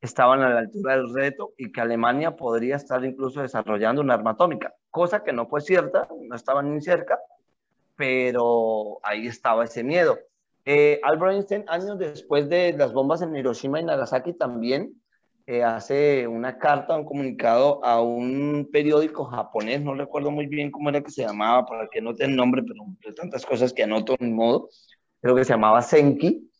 estaban a la altura del reto y que Alemania podría estar incluso desarrollando una arma atómica, cosa que no fue cierta, no estaban ni cerca, pero ahí estaba ese miedo. Eh, años después de las bombas en Hiroshima y Nagasaki, también eh, hace una carta, un comunicado a un periódico japonés, no recuerdo muy bien cómo era que se llamaba, para que note el nombre, pero de tantas cosas que anoto en modo, creo que se llamaba Senki.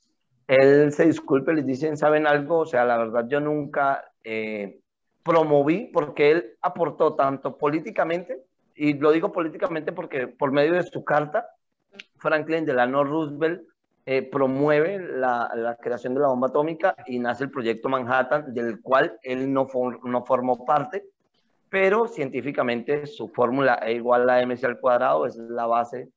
Él se disculpe, les dicen, ¿saben algo? O sea, la verdad yo nunca eh, promoví, porque él aportó tanto políticamente, y lo digo políticamente porque por medio de su carta, Franklin Delano Roosevelt eh, promueve la, creación de la bomba atómica y nace el proyecto Manhattan, del cual él no, no formó parte, pero científicamente su fórmula E igual a mc al cuadrado es la base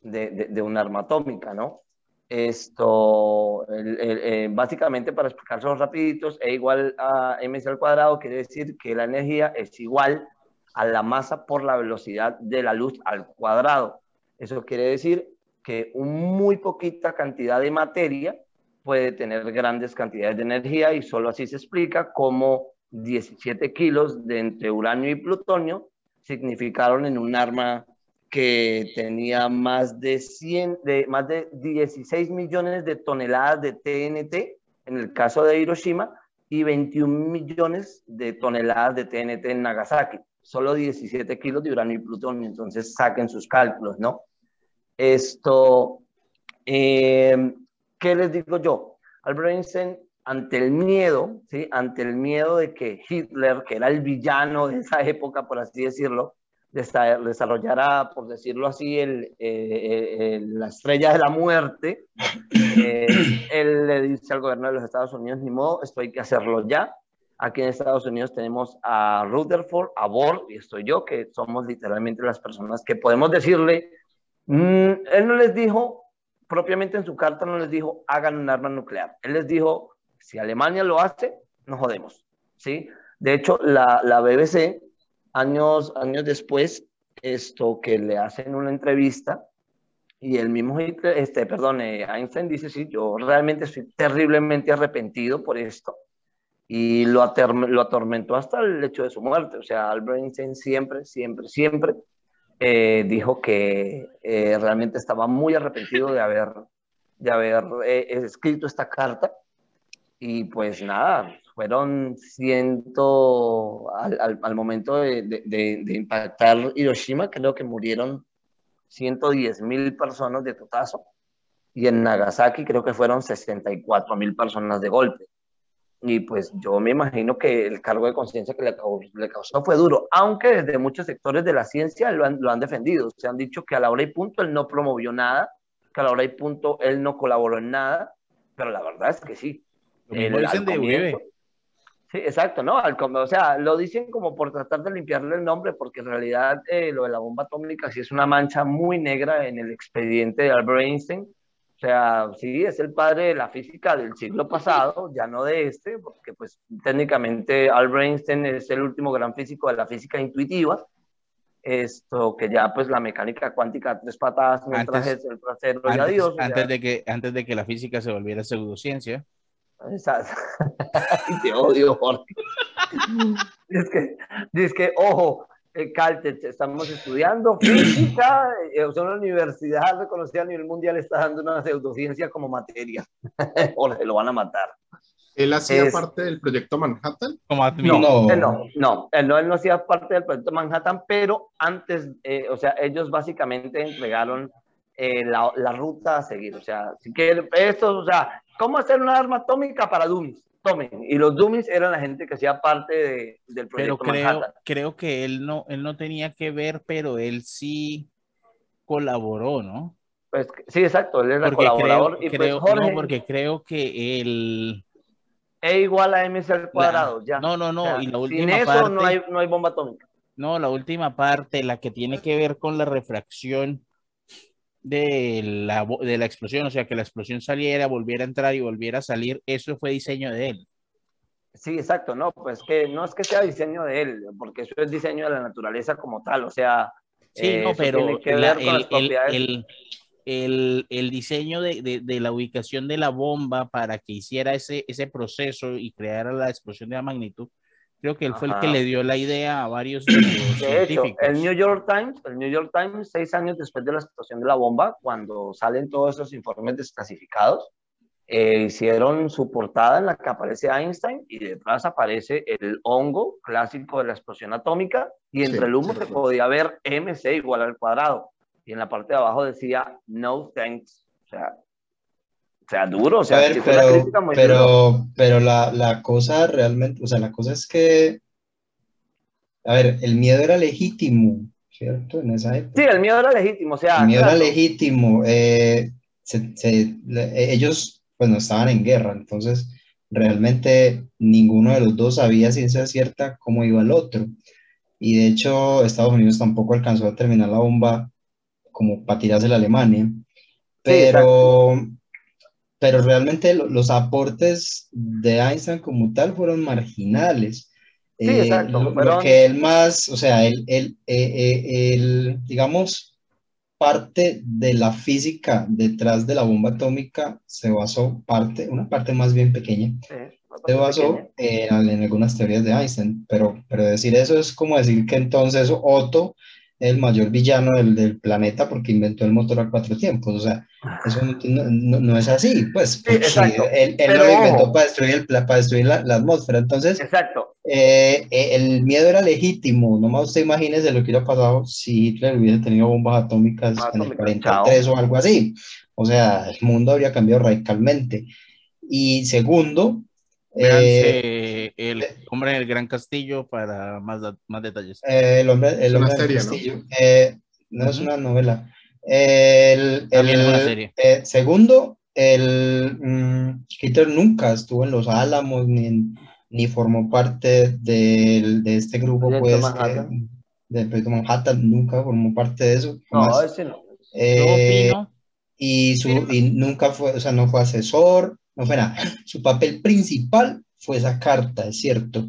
de, de, una arma atómica, ¿no? Esto, eh, básicamente para explicarlo rapiditos, E igual a mc al cuadrado quiere decir que la energía es igual a la masa por la velocidad de la luz al cuadrado. Eso quiere decir que muy poquita cantidad de materia puede tener grandes cantidades de energía y solo así se explica cómo 17 kilos de entre uranio y plutonio significaron en un arma que tenía más de, 100, de, más de 16 millones de toneladas de TNT en el caso de Hiroshima y 21 millones de toneladas de TNT en Nagasaki. Solo 17 kilos de uranio y plutonio, entonces saquen sus cálculos, ¿no? Esto, eh, ¿qué les digo yo? Albert Einstein ante el miedo, ¿sí? ante el miedo de que Hitler, que era el villano de esa época, por así decirlo, desarrollara, por decirlo así, el, eh, la estrella de la muerte, eh, [COUGHS] él le dice al gobierno de los Estados Unidos, ni modo, esto hay que hacerlo ya. Aquí en Estados Unidos tenemos a Rutherford, a Bohr, y estoy yo, que somos literalmente las personas que podemos decirle, mm, él no les dijo, propiamente en su carta no les dijo, hagan un arma nuclear. Él les dijo, si Alemania lo hace, nos jodemos. ¿sí? De hecho, la, la BBC años, años después, esto que le hacen una entrevista y el mismo este, perdón, eh, Einstein dice, sí, yo realmente estoy terriblemente arrepentido por esto y lo, lo atormentó hasta el hecho de su muerte. O sea, Albert Einstein siempre, siempre, siempre eh, dijo que eh, realmente estaba muy arrepentido de haber, de haber escrito esta carta y pues nada, fueron ciento, al, momento de, de, de, impactar Hiroshima, creo que murieron 110 mil personas de totazo, y en Nagasaki creo que fueron 64 mil personas de golpe. Y pues yo me imagino que el cargo de conciencia que le causó, le causó, fue duro, aunque desde muchos sectores de la ciencia lo han, lo han defendido. Se han dicho que a la hora y punto él no promovió nada, que a la hora y punto él no colaboró en nada, pero la verdad es que sí. Lo mismo dicen de. Sí, exacto, ¿no? o sea, lo dicen como por tratar de limpiarle el nombre, porque en realidad eh, lo de la bomba atómica sí es una mancha muy negra en el expediente de Albert Einstein. O sea, sí, es el padre de la física del siglo pasado, ya no de este, porque pues técnicamente Albert Einstein es el último gran físico de la física intuitiva. Esto que ya pues la mecánica cuántica tres patadas antes, el trasero antes, y adiós. Antes, de que, antes de que la física se volviera pseudociencia. [LAUGHS] y te odio, Jorge. [LAUGHS] es que, es que ojo, Caltech, estamos estudiando [CLEARS THROAT] física, eh, o sea, una universidad reconocida a nivel mundial está dando una pseudociencia como materia. [LAUGHS] Jorge, lo van a matar. ¿Él hacía parte del proyecto Manhattan? Como no, él no, no, él no, él no hacía parte del proyecto Manhattan, pero antes, eh, o sea, ellos básicamente entregaron eh, la, la, ruta a seguir. O sea, si que esto, o sea, ¿Cómo hacer una arma atómica para dummies? Tomen. Y los dummies eran la gente que hacía parte de, del proyecto pero creo, creo que él no, él no tenía que ver, pero él sí colaboró, ¿no? Pues sí, exacto, él era colaborador. y pues, no, porque creo que él... E igual a mc al cuadrado, ya. No, no, no, y la última sin eso no, hay, no hay bomba atómica. No, la última parte, la que tiene que ver con la refracción, de la, de la explosión, o sea, que la explosión saliera, volviera a entrar y volviera a salir, eso fue diseño de él. Sí, exacto, no, pues que no es que sea diseño de él, porque eso es diseño de la naturaleza como tal, o sea, sí, no, pero el, el, el, diseño de, de, de, la ubicación de la bomba para que hiciera ese, ese proceso y creara la explosión de la magnitud, Creo que él fue el que le dio la idea a varios de, [CLEARS THROAT] hecho, el New York Times, el New York Times, seis años después de la explosión de la bomba, cuando salen todos esos informes desclasificados, eh, hicieron su portada en la que aparece Einstein y detrás aparece el hongo clásico de la explosión atómica y entre el humo se podía ver mc igual al cuadrado. Y en la parte de abajo decía no thanks. O sea, o sea, duro, o sea, pero, pero, pero la, la, cosa realmente, o sea, la cosa es que, a ver, el miedo era legítimo, ¿cierto? En esa época. Sí, el miedo era legítimo, o sea. El miedo era legítimo. Eh, se, se, ellos, pues, no estaban en guerra, entonces realmente ninguno de los dos sabía ciencia cierta cómo iba el otro. Y de hecho, Estados Unidos tampoco alcanzó a terminar la bomba como para tirarse la Alemania. Pero, pero realmente los aportes de Einstein como tal fueron marginales. Sí, eh, exacto. Lo, que él más, o sea, él, él, eh, eh, digamos, parte de la física detrás de la bomba atómica se basó, parte, una parte más bien pequeña, se basó en, en, algunas teorías de Einstein, pero, pero decir eso es como decir que entonces Otto el mayor villano del, del, planeta porque inventó el motor a cuatro tiempos. O sea, eso no, no, es así, pues. él, él lo inventó para destruir, el, para destruir la, la atmósfera. Entonces, exacto. Eh, eh, el miedo era legítimo. Nomás usted imagínese lo que hubiera pasado si Hitler hubiese tenido bombas atómicas en el 43 o algo así. O sea, el mundo habría cambiado radicalmente. Y segundo, Eh, el hombre en el Gran Castillo para más, más detalles. Eh, el hombre, el hombre del castillo. ¿no? Eh, no es una novela. El, el eh, segundo, el um, nunca estuvo en Los Álamos ni, ni formó parte de, de este grupo, pues, del proyecto Manhattan, nunca formó parte de eso. No, ese no. Eh, y, su, y nunca fue, o sea, no fue asesor, no fue nada. Su papel principal fue esa carta, es cierto,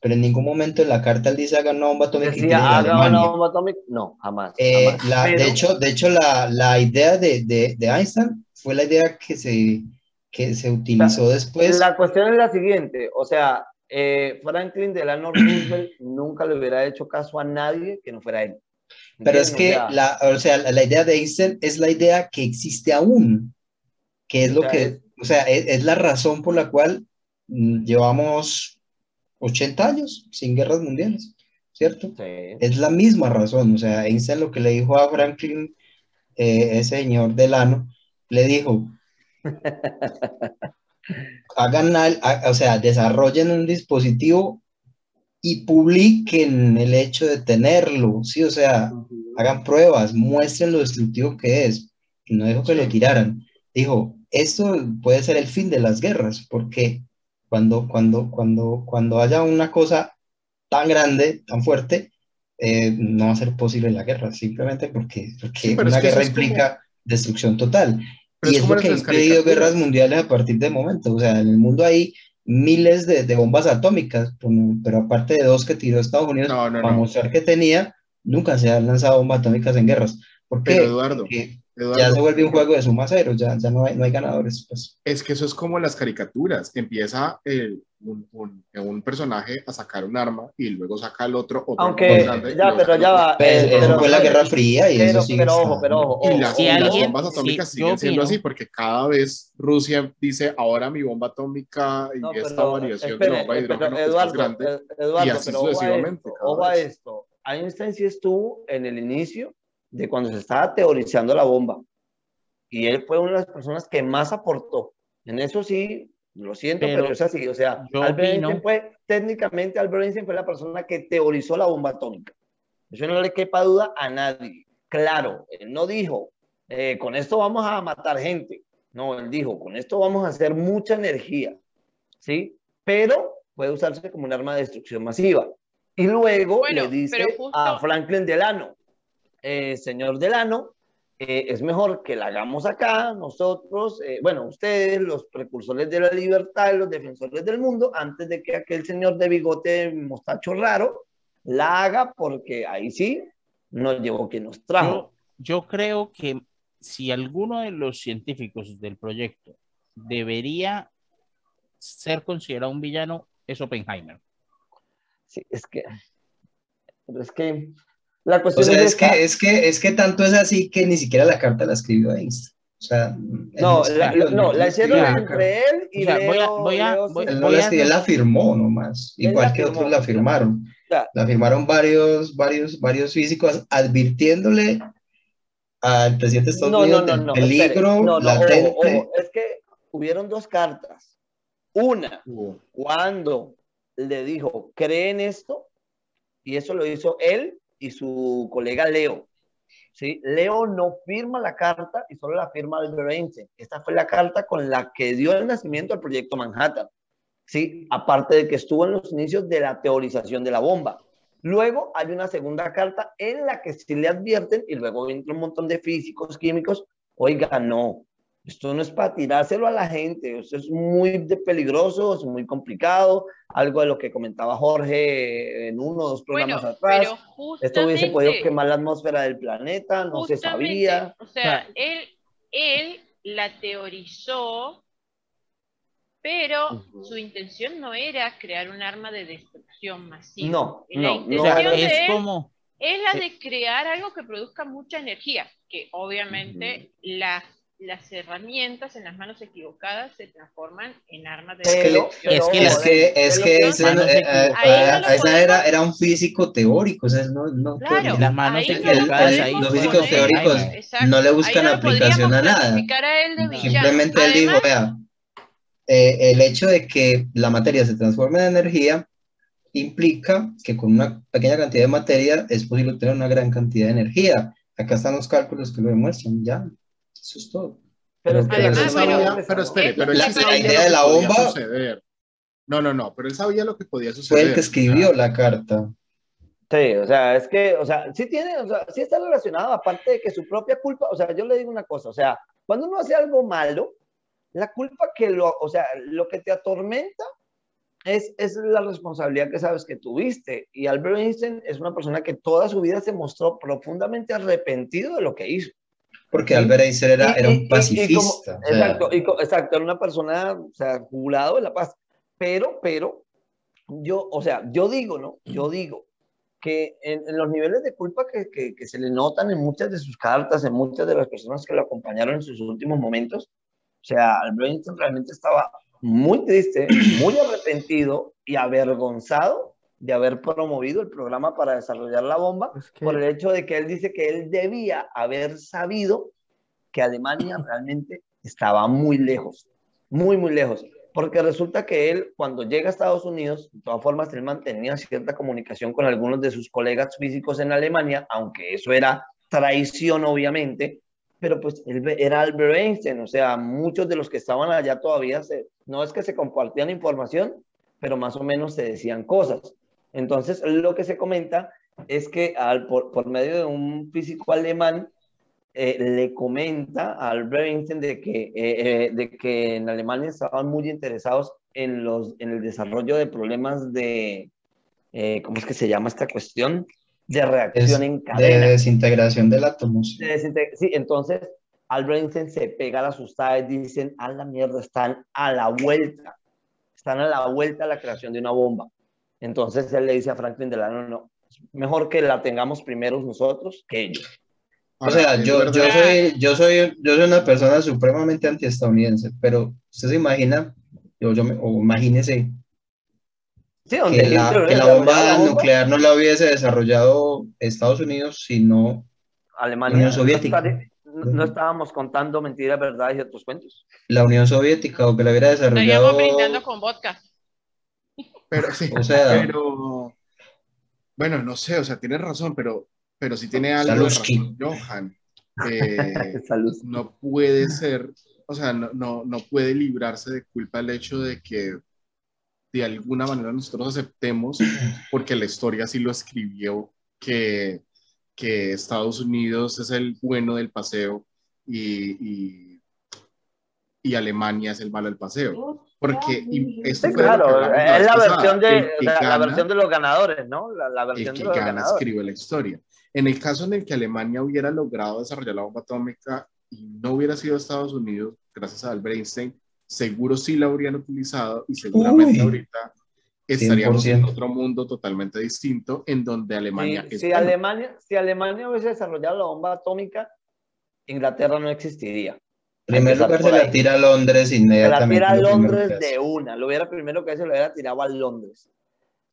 pero en ningún momento en la carta él dice haga una bomba atómica. Decía, haga una bomba atómica, no, jamás. Eh, La, De hecho, de hecho la, la idea de, de, de, Einstein fue la idea que se, que se utilizó después. La cuestión es la siguiente, o sea, eh, Franklin Delano Roosevelt nunca le hubiera hecho caso a nadie que no fuera él. Pero es que la, o sea, la, idea de Einstein es la idea que existe aún, que es lo que, o sea, es, la razón por la cual mm, llevamos 80 años sin guerras mundiales, ¿cierto? Es la misma razón, o sea, Einstein lo que le dijo a Franklin, eh, ese señor Delano, le dijo, [LAUGHS] hagan, o sea, desarrollen un dispositivo y publiquen el hecho de tenerlo, ¿sí? O sea, hagan pruebas, muestren lo destructivo que es. No dijo que lo tiraran. Dijo, esto puede ser el fin de las guerras, porque cuando, cuando, cuando, cuando haya una cosa tan grande, tan fuerte, eh, no va a ser posible la guerra, simplemente porque, porque una guerra implica destrucción total. y es, lo que ha impedido guerras mundiales a partir de momento. O sea, en el mundo hay miles de, de, bombas atómicas, pero aparte de dos que tiró Estados Unidos para mostrar que tenía, nunca se han lanzado bombas atómicas en guerras. ¿Por qué? Eduardo, Porque ya se vuelve un juego de suma cero, ya, ya no, hay, no hay ganadores. Pues. Es que eso es como las caricaturas, empieza el, un, un, un, personaje a sacar un arma y luego saca el otro, otro Aunque, ya, pero ya va. Pues, eh, pero, fue la Guerra Fría y pero, eso sí. Pero ojo, pero ojo. Y las, y las bombas atómicas sí, siguen siendo así porque cada vez Rusia dice, ahora mi bomba atómica y no, esta variación espere, de bomba de hidrógeno Eduardo, es más grande. Eduardo, y así pero sucesivamente. Ojo a esto. Einstein sí estuvo en el inicio de cuando se estaba teorizando la bomba. Y él fue una de las personas que más aportó. En eso sí, lo siento, pero, pero es así. O sea, Albert Einstein fue, técnicamente, Albert Einstein fue la persona que teorizó la bomba atómica. Eso no le quepa duda a nadie. Claro, él no dijo, eh, con esto vamos a matar gente. No, él dijo, con esto vamos a hacer mucha energía. ¿Sí? Pero puede usarse como un arma de destrucción masiva. Y luego bueno, le dice justo... a Franklin Delano, eh, señor Delano, eh, es mejor que la hagamos acá, nosotros, eh, bueno, ustedes, los precursores de la libertad, los defensores del mundo, antes de que aquel señor de bigote mostacho raro la haga, porque ahí sí nos llevó quien nos trajo. Yo, yo creo que si alguno de los científicos del proyecto debería ser considerado un villano, es Oppenheimer. Sí, es que, pero es que la cuestión o sea, es, es, que, es, que, es que tanto es así que ni siquiera la carta la escribió Einstein. O sea, no, la, no, la hicieron entre él y o sea, Leo, voy a, voy a, Leo, voy, él no la escribió, él la firmó nomás, igual que otros la firmaron. Ya. La firmaron varios, varios, varios físicos advirtiéndole al presidente de Estados no, Unidos no, no, del no, peligro no, no, latente. Ojo, ojo. Es que hubieron dos cartas. Una, uh. cuando le dijo, ¿creen esto? Y eso lo hizo él y su colega Leo. ¿sí? Leo no firma la carta y solo la firma Albert Einstein. Esta fue la carta con la que dio el nacimiento al proyecto Manhattan. ¿sí? Aparte de que estuvo en los inicios de la teorización de la bomba. Luego hay una segunda carta en la que sí le advierten y luego entra un montón de físicos, químicos. Oiga, no, esto no es para tirárselo a la gente, esto es muy peligroso, es muy complicado, algo de lo que comentaba Jorge en uno o dos programas bueno, atrás. Esto hubiese podido quemar la atmósfera del planeta, no se sabía. O sea, él, él la teorizó, pero uh -huh. su intención no era crear un arma de destrucción masiva. No, la no, intención no. O sea, de es él como, es la de crear algo que produzca mucha energía, que obviamente uh -huh. las las herramientas en las manos equivocadas se transforman en armas de es que, destrucción. es que, es que, es que ese, eh, eh, era, era un físico teórico, o sea, no, no claro, las manos ahí equivocadas no ahí, los físicos teóricos Exacto. no le buscan no aplicación a nada. A él de. Simplemente él dijo, Además, vea, eh, el hecho de que la materia se transforme en energía implica que con una pequeña cantidad de materia es posible obtener una gran cantidad de energía. Acá están los cálculos que lo demuestran, ya. Eso es todo. Pero, pero, espere, pero la, idea de la bomba. No, no, no, pero él sabía lo que podía suceder. Fue el que escribió la carta. Sí, o sea, es que, o sea, sí tiene, o sea, sí está relacionado, aparte de que su propia culpa, o sea, yo le digo una cosa, o sea, cuando uno hace algo malo, la culpa que lo, o sea, lo que te atormenta es, es la responsabilidad que sabes que tuviste. Y Albert Einstein es una persona que toda su vida se mostró profundamente arrepentido de lo que hizo. Porque Albert Einstein era, era un pacifista. exacto, exacto, era una persona, o sea, jurado de la paz. Pero, pero, yo, o sea, yo digo, ¿no? Yo digo que en, los niveles de culpa que, que, que, se le notan en muchas de sus cartas, en muchas de las personas que lo acompañaron en sus últimos momentos, o sea, Albert Einstein realmente estaba muy triste, muy arrepentido y avergonzado de haber promovido el programa para desarrollar la bomba por el hecho de que él dice que él debía haber sabido que Alemania [CLEARS THROAT] realmente estaba muy lejos, muy, muy lejos. Porque resulta que él, cuando llega a Estados Unidos, de todas formas, él mantenía cierta comunicación con algunos de sus colegas físicos en Alemania, aunque eso era traición, obviamente, pero pues él era Albert Einstein, o sea, muchos de los que estaban allá todavía, se, no es que se compartían información, pero más o menos se decían cosas. Entonces, lo que se comenta es que al, por, por, medio de un físico alemán, eh, le comenta a Albert Einstein de que, eh, eh, de que en Alemania estaban muy interesados en, los, en el desarrollo de problemas de, ¿cómo es que se llama esta cuestión? de reacción en cadena. De desintegración del átomo. Sí, entonces Albert Einstein se pega a la asustada y dicen, a la mierda, están a la vuelta, están a la vuelta a la creación de una bomba. Entonces él le dice a Franklin Delano, no, mejor que la tengamos primero nosotros que ellos. O sea, yo, yo, soy, yo, soy, yo soy una persona supremamente antiestadounidense, pero usted se imagina, yo, yo o imagínese que, la, bomba nuclear no la hubiese desarrollado Estados Unidos, sino Alemania. Unión Soviética. No, estábamos contando mentiras, verdades y otros cuentos. La Unión Soviética, o que la hubiera desarrollado. Estaríamos brindando con vodka. Pero sí, o sea, pero. Bueno, no sé, o sea, tienes razón, pero, pero si tiene algo de razón, Johan. [LAUGHS] Eh, no puede ser, o sea, no, no, no puede librarse de culpa el hecho de que de alguna manera nosotros aceptemos, porque la historia sí lo escribió, que, que Estados Unidos es el bueno del paseo y, y, Alemania es el malo del paseo. Porque esto claro, es la versión, de, la, versión de los ganadores, ¿no? La, versión el que de gana escribe la historia. En el caso en el que Alemania hubiera logrado desarrollar la bomba atómica y no hubiera sido Estados Unidos, gracias a Albert Einstein, seguro sí la habrían utilizado y seguramente ahorita estaríamos en otro mundo totalmente distinto en donde Alemania... si, Alemania si Alemania hubiese desarrollado la bomba atómica, Inglaterra no existiría. Primero lugar se la tira a Londres inmediatamente. Se la tira a Londres de una. Lo hubiera primero que hace, lo hubiera tirado a Londres.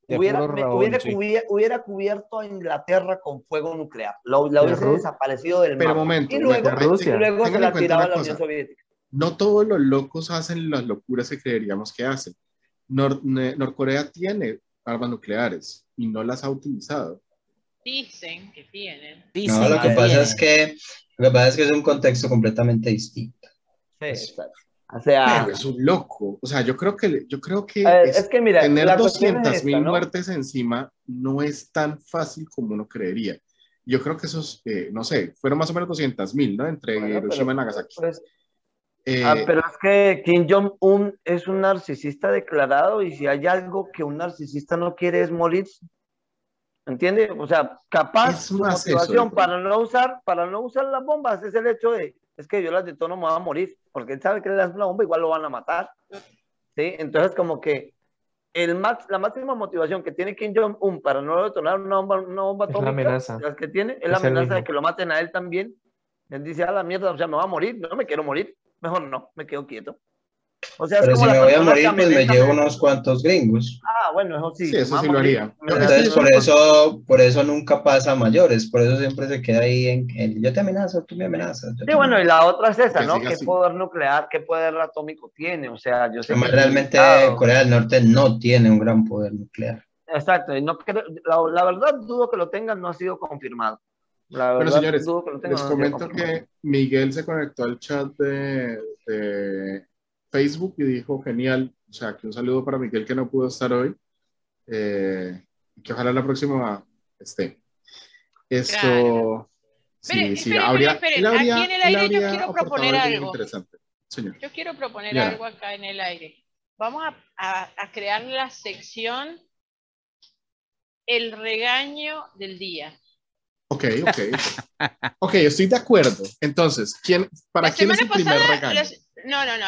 Hubiera, hubiera, cubierto a Inglaterra con fuego nuclear. Lo, la hubiese desaparecido del Pero momento, y luego, y luego se la tiraba a la Unión Soviética no todos los locos hacen las locuras que creeríamos que hacen. Norcorea tiene armas nucleares y no las ha utilizado. Dicen que tienen. no, lo que, pasa es que, lo que pasa es que es un contexto completamente distinto. Sí, O sea, es un loco. O sea, yo creo que, yo creo que, es, que mira, tener 200 mil muertes encima no es tan fácil como uno creería. Yo creo que esos, eh, no sé, fueron más o menos 200 mil, ¿no? Entre Hiroshima y Nagasaki. Pues, ah, eh, pero es que Kim Jong-un es un narcisista declarado y si hay algo que un narcisista no quiere es morir. ¿Entiende? O sea, capaz motivación para no usar para no usar las bombas es el hecho de es que yo las detono me voy a morir, porque él sabe que le das una bomba igual lo van a matar. ¿Sí? Entonces como que el max, la máxima motivación que tiene Kim Jong-un para no detonar una bomba, una bomba atómica, es la amenaza. Las que tiene, es, la amenaza de que lo maten a él también. Él dice, a la mierda, o sea, me va a morir, no me quiero morir mejor no, me quedo quieto. O sea, Pero si me voy a morir, pues me llevo unos cuantos gringos. Ah, bueno, eso sí. Sí, eso sí lo haría. Entonces, por eso, por eso nunca pasa a mayores, por eso siempre se queda ahí en el yo te amenazo, tú me amenazas. Sí, bueno, y la otra es esa, ¿no? ¿Qué poder nuclear, qué poder atómico tiene? O sea, yo sé Además, realmente Corea del Norte no tiene un gran poder nuclear. Exacto, y no, la, la verdad dudo que lo tengan, no ha sido confirmado bueno, señores, les comento que Miguel se conectó al chat de, Facebook y dijo, genial, o sea, que un saludo para Miguel que no pudo estar hoy, eh, que ojalá la próxima esté. Esto... Sí, sí, habría, Aquí en el aire yo quiero proponer algo. Yo quiero proponer algo acá en el aire. Vamos a, a crear la sección El regaño del día. Ok, ok. ok, estoy de acuerdo. Entonces, ¿quién, ¿para quién es el primer regaño? No, no, no.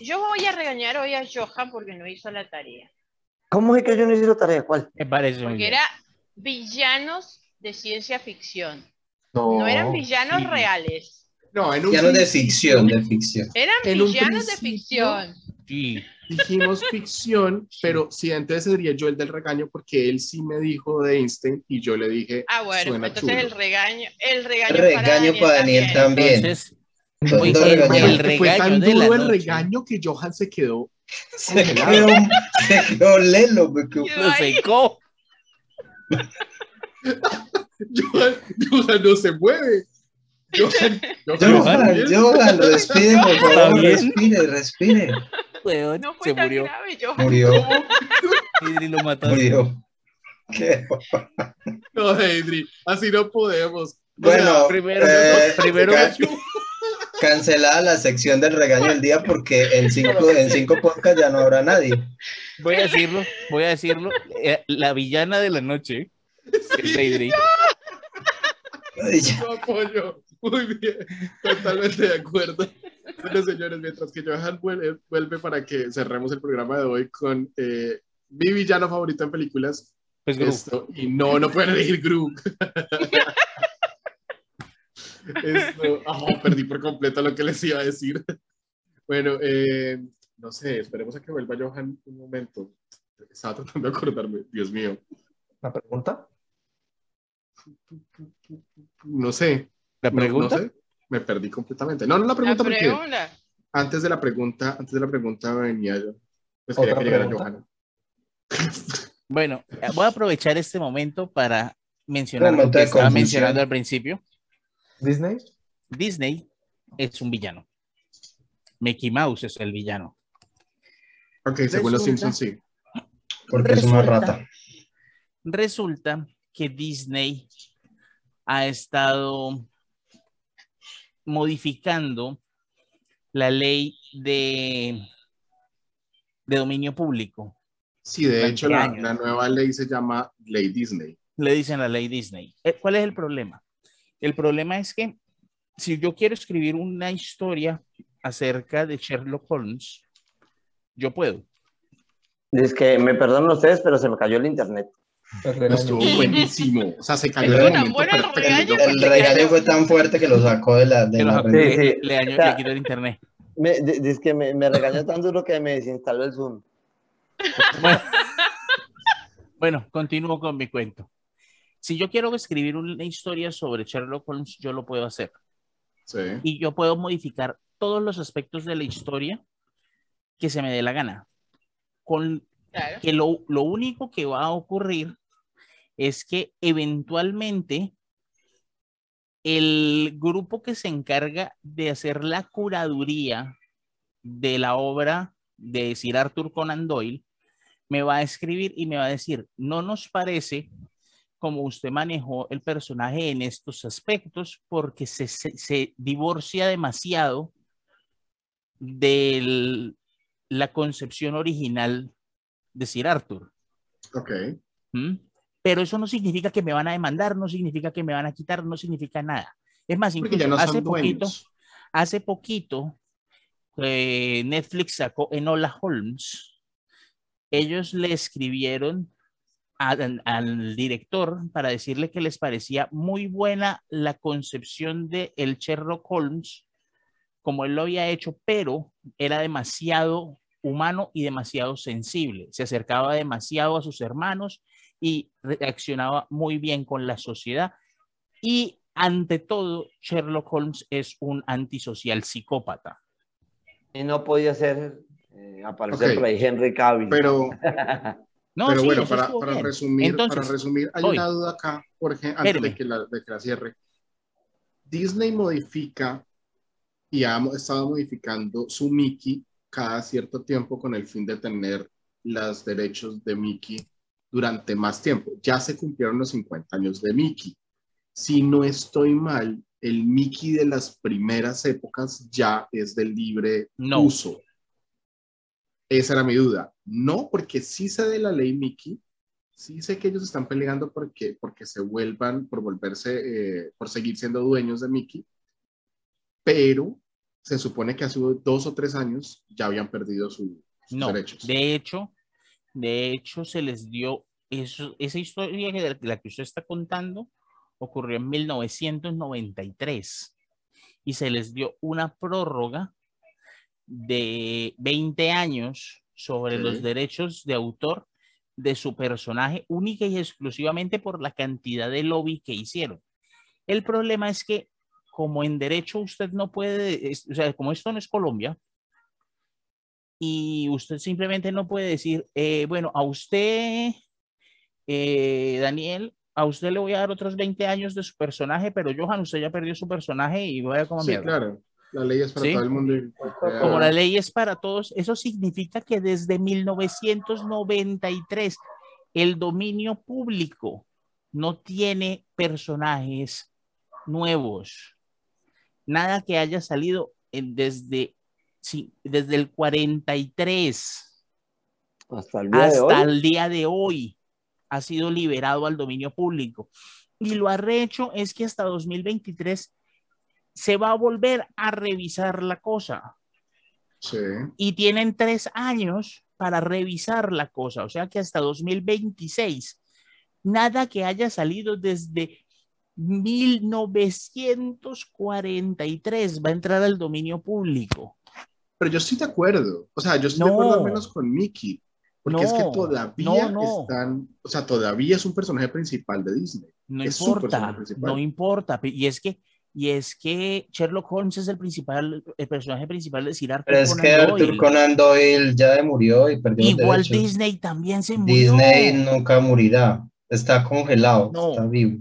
yo voy a regañar hoy a Johan porque no hizo la tarea. ¿Cómo es que yo no hice la tarea? ¿Cuál? Me parece porque era villanos de ciencia ficción. No, eran villanos reales. No, en un villanos de ficción, de ficción. Eran villanos de ficción. Sí dijimos ficción, [LAUGHS] pero sí, entonces sería yo el del regaño porque él sí me dijo de Einstein y yo le dije. Ah, bueno, entonces el regaño, el regaño, regaño para Daniel, también. Entonces, el, regaño fue tan duro el regaño que Johan se quedó. [LAUGHS] Se quedó, se quedó lelo, me quedó. Lo secó. [LAUGHS] Johan, Johan no se mueve. Johan, Johan, Johan, respire, por favor, respire, respire no fue se tan murió. Grave, yo. Murió. Idri lo mató. Murió. ¿Qué? No, Idri, así no podemos. Bueno, primero, eh, primero cancelada la sección del regaño del día porque en cinco, en cinco podcasts ya no habrá nadie. Voy a decirlo, voy a decirlo. Eh, la villana de la noche es. Yo apoyo. Muy bien, totalmente de acuerdo. Bueno, señores, mientras que Johan vuelve, para que cerremos el programa de hoy con eh, mi villano favorito en películas. Pues Esto, y no, no pueden elegir Gru. [LAUGHS] Esto, oh, [LAUGHS] perdí por completo lo que les iba a decir. [LAUGHS] Bueno, eh, no sé, esperemos a que vuelva Johan un momento. Estaba tratando de acordarme, Dios mío. ¿La pregunta? No sé. ¿La pregunta? me perdí completamente. No, no la pregunta, porque antes de la pregunta, antes de la pregunta venía yo. Pues quería que llegara Johanna. Bueno, voy a aprovechar este momento para mencionar lo que estaba mencionando al principio. ¿Disney? Disney es un villano. Mickey Mouse es el villano. Ok, según los Simpsons, sí. Porque es una rata. Resulta que Disney ha estado modificando la ley de, de dominio público. Sí, de hecho la, nueva ley se llama Ley Disney. Le dicen la ley Disney. Eh, ¿Cuál es el problema? El problema es que si yo quiero escribir una historia acerca de Sherlock Holmes, yo puedo. Es que me perdonan ustedes, pero se me cayó el internet. Estuvo buenísimo. O sea, se cayó el momento perfecto. El regaño fue tan fuerte que lo sacó de la. De la sí, sí. Le, dañó, le quitó el internet. Me, dice que me, me, regañó tan duro que me desinstaló el Zoom. Bueno, [LAUGHS] bueno, continúo con mi cuento. Si yo quiero escribir una historia sobre Sherlock Holmes, yo lo puedo hacer. Sí. Y yo puedo modificar todos los aspectos de la historia que se me dé la gana. Con que lo, lo único que va a ocurrir es que eventualmente el grupo que se encarga de hacer la curaduría de la obra de Sir Arthur Conan Doyle me va a escribir y me va a decir, no nos parece como usted manejó el personaje en estos aspectos porque se, se, divorcia demasiado de la concepción original de Sir Arthur. Ok. ¿Mm? Pero eso no significa que me van a demandar, no significa que me van a quitar, no significa nada. Es más, incluso hace, poquito, hace poquito, eh, Netflix sacó Enola Holmes. Ellos le escribieron al director para decirle que les parecía muy buena la concepción de el Sherlock Holmes como él lo había hecho, pero era demasiado humano y demasiado sensible. Se acercaba demasiado a sus hermanos y reaccionaba muy bien con la sociedad. Y ante todo, Sherlock Holmes es un antisocial psicópata. Y no podía ser eh, aparecer por ahí Henry Cavill. Pero, [LAUGHS] no, pero bueno, para, para resumir, para resumir, hay una duda acá, Jorge, antes de que, la, de que la cierre. Disney modifica y ha estado modificando su Mickey cada cierto tiempo con el fin de tener los derechos de Mickey durante más tiempo. Ya se cumplieron los 50 años de Mickey. Si no estoy mal, el Mickey de las primeras épocas ya es de libre uso. Esa era mi duda. No, porque sí sé de la ley Mickey, sí sé que ellos están peleando porque, porque se vuelvan, por volverse, eh, por seguir siendo dueños de Mickey, pero se supone que hace dos o tres años ya habían perdido su, sus no, derechos. De hecho, de hecho, se les dio eso, esa historia de la que usted está contando ocurrió en 1993 y se les dio una prórroga de 20 años sobre los derechos de autor de su personaje única y exclusivamente por la cantidad de lobby que hicieron. El problema es que como en derecho usted no puede, o sea, como esto no es Colombia, y usted simplemente no puede decir, eh, bueno, a usted, eh, Daniel, a usted le voy a dar otros 20 años de su personaje, pero Johan, usted ya perdió su personaje y voy a como Sí, claro. La ley es para todo el mundo. Como la ley es para todos, eso significa que desde 1993 el dominio público no tiene personajes nuevos nada que haya salido desde, desde el 43 hasta, el día, hasta el día de hoy ha sido liberado al dominio público. Y lo arrecho es que hasta 2023 se va a volver a revisar la cosa. Sí. Y tienen tres años para revisar la cosa, o sea que hasta 2026, nada que haya salido desde 1943 va a entrar al dominio público. Pero yo estoy de acuerdo. O sea, yo estoy de acuerdo al menos con Mickey. Porque es que todavía están, o sea, todavía es un personaje principal de Disney. No importa, no importa. Y es que, y es que Sherlock Holmes es el principal, el personaje principal de Sir Arthur Pero es que Arthur Conan Doyle ya murió y perdió Igual Disney también se murió. Disney nunca morirá. Está congelado, está vivo.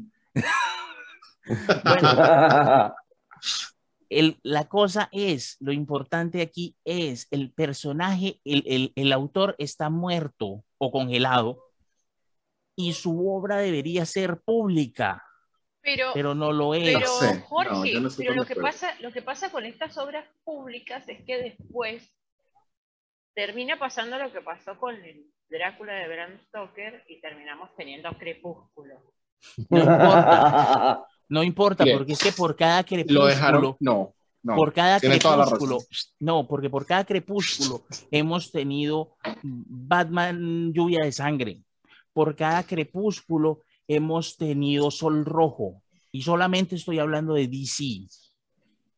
Bueno, [LAUGHS] la cosa es, lo importante aquí es, el personaje, el, autor está muerto o congelado y su obra debería ser pública. Pero, no lo es. Pero, Jorge, pero lo que, pasa, lo que pasa con estas obras públicas es que después termina pasando lo que pasó con el Drácula de Bram Stoker y terminamos teniendo Crepúsculo. No importa. [LAUGHS] No importa, porque es que por cada crepúsculo. Lo dejaron. No. por cada crepúsculo, no, porque por cada crepúsculo hemos tenido Batman lluvia de sangre. Por cada crepúsculo hemos tenido Sol Rojo. Y solamente estoy hablando de DC.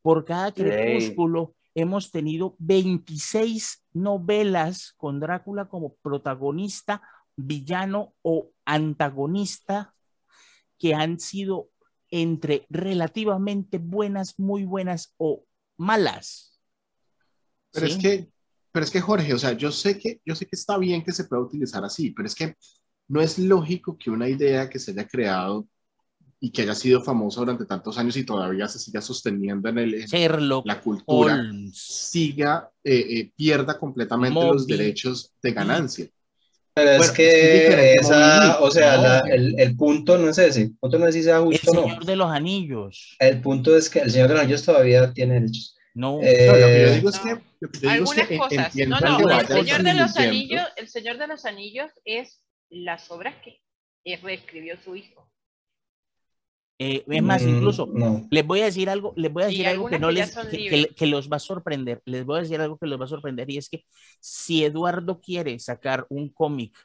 Por cada crepúsculo hemos tenido 26 novelas con Drácula como protagonista, villano o antagonista que han sido entre relativamente buenas, muy buenas o malas. Pero es que, pero es que Jorge, o sea, yo sé que, yo sé que está bien que se pueda utilizar así, pero es que no es lógico que una idea que se haya creado y que haya sido famosa durante tantos años y todavía se siga sosteniendo en, el, la cultura, siga, eh, eh, pierda completamente los derechos de ganancia. Pero es que esa, o sea, el, el, punto no es ese, el punto no es si sea justo El Señor de los Anillos. El punto es que el Señor de los Anillos todavía tiene derechos. No, eh, lo que yo digo es que, algunas cosas. No, no, el Señor de los Anillos, el Señor de los Anillos es las obras que reescribió su hijo. Eh, es más, mm, incluso les voy a decir algo, les voy a decir algo que no les que, los va a sorprender. Les voy a decir algo que los va a sorprender y es que si Eduardo quiere sacar un cómic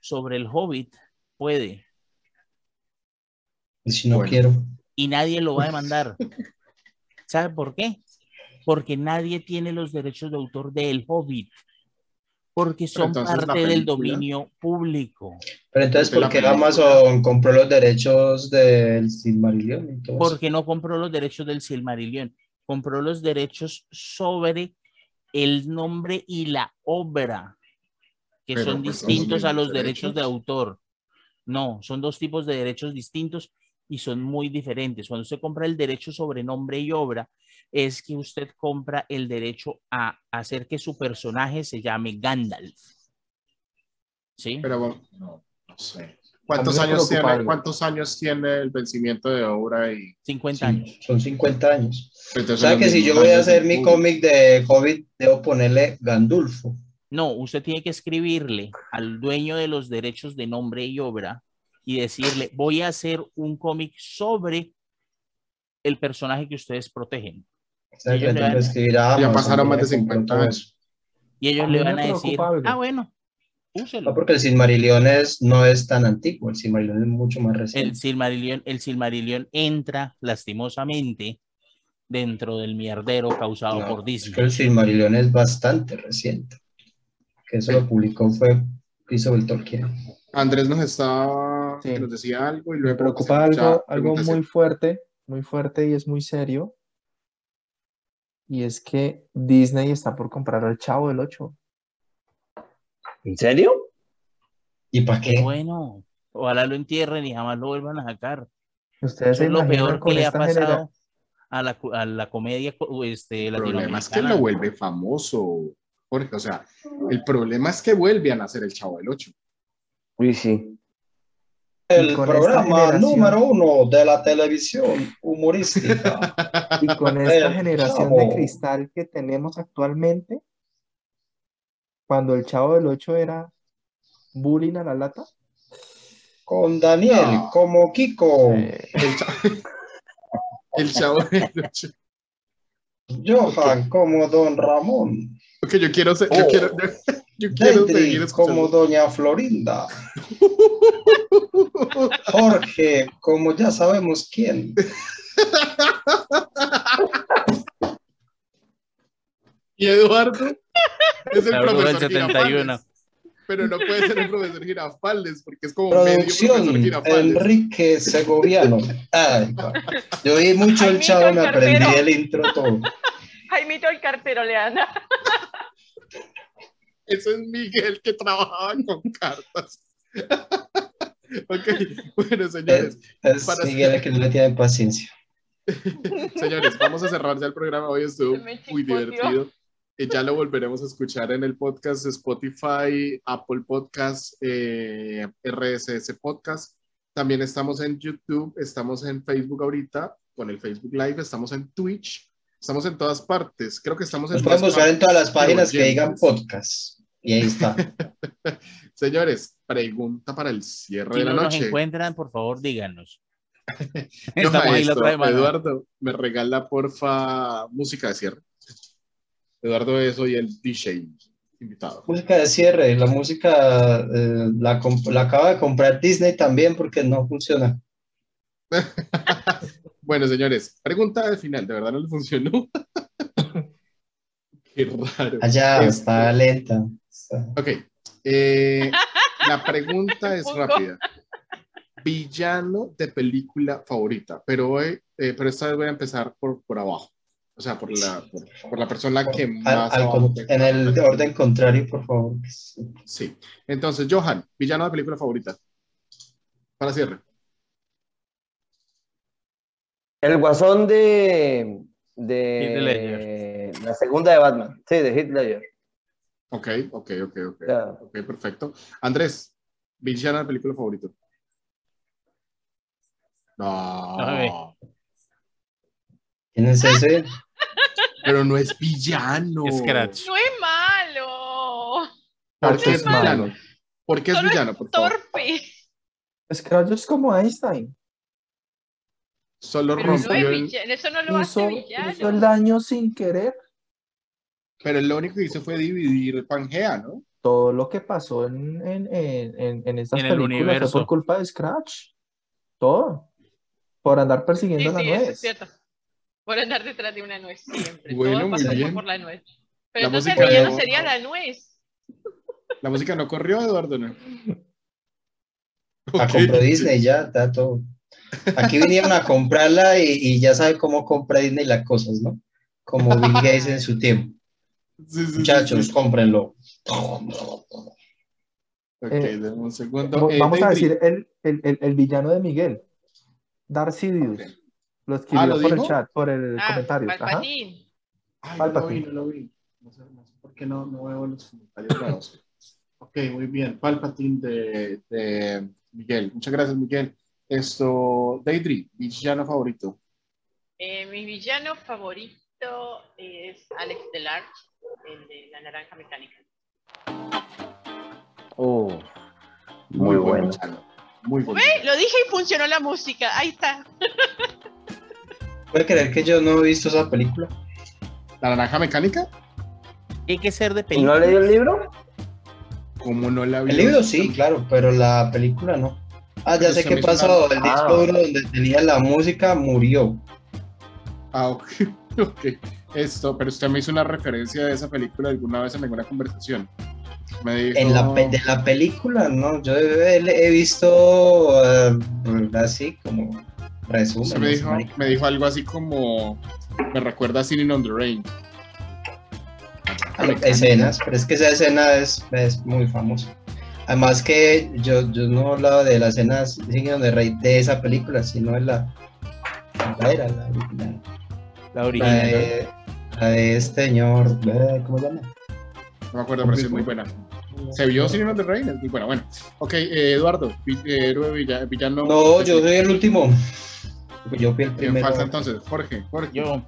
sobre el Hobbit, puede. Y si no quiero. Y nadie lo va a demandar. [LAUGHS] ¿Sabe por qué? Porque nadie tiene los derechos de autor de El Hobbit. Porque son parte del dominio público. Pero entonces, ¿por qué Amazon compró los derechos del Silmarillion? Porque no compró los derechos del Silmarillion, compró los derechos sobre el nombre y la obra, que son pues, distintos a los derechos de autor. No, son dos tipos de derechos distintos y son muy diferentes. Cuando usted compra el derecho sobre nombre y obra, es que usted compra el derecho a hacer que su personaje se llame Gandalf. ¿Sí? Pero bueno, no, sé. ¿Cuántos años, tiene, ¿Cuántos años tiene el vencimiento de obra? Y... 50 años. Son 50 años. o sea que si yo voy a hacer mi cómic de COVID, debo ponerle Gandulfo. No, usted tiene que escribirle al dueño de los derechos de nombre y obra y decirle, voy a hacer un cómic sobre el personaje que ustedes protegen. ya pasaron más de 50 años. Y ellos le van a decir, ah, bueno, úselo. No, porque el Silmarillion no es tan antiguo, el Silmarillion es mucho más reciente. El Silmarillion, el Silmarillion entra lastimosamente dentro del mierdero causado por Disney. el Silmarillion es bastante reciente. Que eso lo publicó fue el Tolkien. Andrés nos está nos decía algo y luego me preocupa algo, algo muy fuerte, muy fuerte y es muy serio. Y es que Disney está por comprar al Chavo del 8. ¿En serio? ¿Y para qué? Bueno, ojalá lo entierren y jamás lo vuelvan a sacar. Ustedes es lo peor que le ha pasado a la, a la, comedia este, El problema es que lo vuelve famoso, Jorge. O sea, el problema es que vuelven a hacer el Chavo del 8. Uy, sí. El programa número uno de la televisión humorística. [LAUGHS] Y con esta generación de cristal que tenemos actualmente, cuando el Chavo del 8 era bullying a la lata. Con Daniel, como Kiko. [LAUGHS] El, chavo, del 8. Johan, como Don Ramón. Ok, yo quiero, ser, yo oh. quiero, yo quiero seguir como Doña Florinda. Jorge, como ya sabemos quién. Y Eduardo es el profesor 71. Pero no puede ser el profesor Girafales porque es como Producción, medio profesor Enrique Segoviano. yo vi mucho el chavo, me aprendí el intro todo. Jaimito el cartero, Leana. Ese es Miguel que trabajaba con cartas. [LAUGHS] ok, bueno, señores. Es, Miguel que no le tiene paciencia. [LAUGHS] señores, vamos a cerrar ya el programa. Hoy estuvo muy divertido. Y ya lo volveremos a escuchar en el podcast Spotify, Apple Podcast, eh, RSS Podcast. También estamos en YouTube, estamos en Facebook ahorita, con el Facebook Live, estamos en Twitch, estamos en todas partes. Creo que estamos en. Nos podemos buscar en todas las páginas que digan podcast. Y ahí está. [LAUGHS] Señores, pregunta para el cierre de la noche. Si nos encuentran, por favor, díganos. [LAUGHS] Eduardo, me regala porfa música de cierre. Eduardo es hoy el DJ invitado. Música de cierre, la música eh, la, la acaba de comprar Disney también porque no funciona. [LAUGHS] bueno, señores, pregunta de final, ¿de verdad no le funcionó? [LAUGHS] Qué raro. Allá, este, está lenta. Ok. Eh, la pregunta es [LAUGHS] rápida. Villano de película favorita, pero hoy, eh, pero esta vez voy a empezar por, por abajo. O sea, por la, por, la persona que más... en el orden contrario, por favor. Sí. Entonces, Johan, villano de película favorita. Para cierre. El guasón de, de la segunda de Batman. Sí, de Hitler. Ok, ok, ok, ok. Ok, perfecto. Andrés, de película favorito. No. ¿Quién es ese? Pero no es villano. Scratch. No es malo. ¿Por qué es villano? ¿Por qué es villano? Por torpe. Scratch es como Einstein. Solo rompió el... Eso no lo hace villano. Hizo el daño sin querer. Pero lo único que hizo fue dividir Pangea, ¿no? Todo lo que pasó en, en, en, en estas películas fue por culpa de Scratch. Todo. Por andar persiguiendo la nuez. es cierto. Por andar detrás de una nuez siempre. Bueno, Todo muy bien. por la nuez. Pero la entonces el villano sería la nuez. La música no corrió, Eduardo, ¿no? La compró Disney ya, está todo. Aquí vinieron a comprarla y, ya sabe cómo compra Disney las cosas, ¿no? Como Bill Gates en su tiempo. [LAUGHS] Muchachos, cómprenlo. Ok, eh, un segundo. vamos a decir el, el, el, villano de Miguel, Darcy Dios. Lo escribió ah, por el chat, por el ah, comentario. Palpatine. Ay, no lo vi, no lo vi. No sé, no sé por qué no, no veo los comentarios. ok, muy bien. Palpatine de, de Miguel. Muchas gracias, Miguel. Esto, Deidre, villano favorito. Eh, mi villano favorito es Alex Delarge, el de la naranja mecánica. Oh, muy, bueno. Muy bueno. Lo dije y funcionó la música. Ahí está. ¿Puede creer que yo no he visto esa película? ¿La naranja mecánica? Hay que ser de película. ¿No leído el libro? ¿Cómo no la vi? El libro sí, claro, pero la película no. Ah, ya sé qué pasó. El disco ah. donde tenía la música murió. Ah, [LAUGHS] ok. Esto, pero usted me hizo una referencia de esa película alguna vez en alguna conversación. En la, de la película, no, yo he, visto eh, así como resumen. Me dijo, me dijo, algo así como, me recuerda a Singing on the Rain. Escenas, pero es que esa escena es, es muy famosa. Además que yo, yo no hablaba de las escenas the Rain de esa película, sino de la, la era la original. La original. La de, este señor, ¿cómo se llama? No me acuerdo, pero sí es muy buena. ¿Se vio Cinema de Reina? Es muy buena. Bueno, ok, eh, Eduardo, héroe villano. No, yo soy el último. Yo fui el primero. ¿Quién falta entonces? Jorge, Jorge. Yo.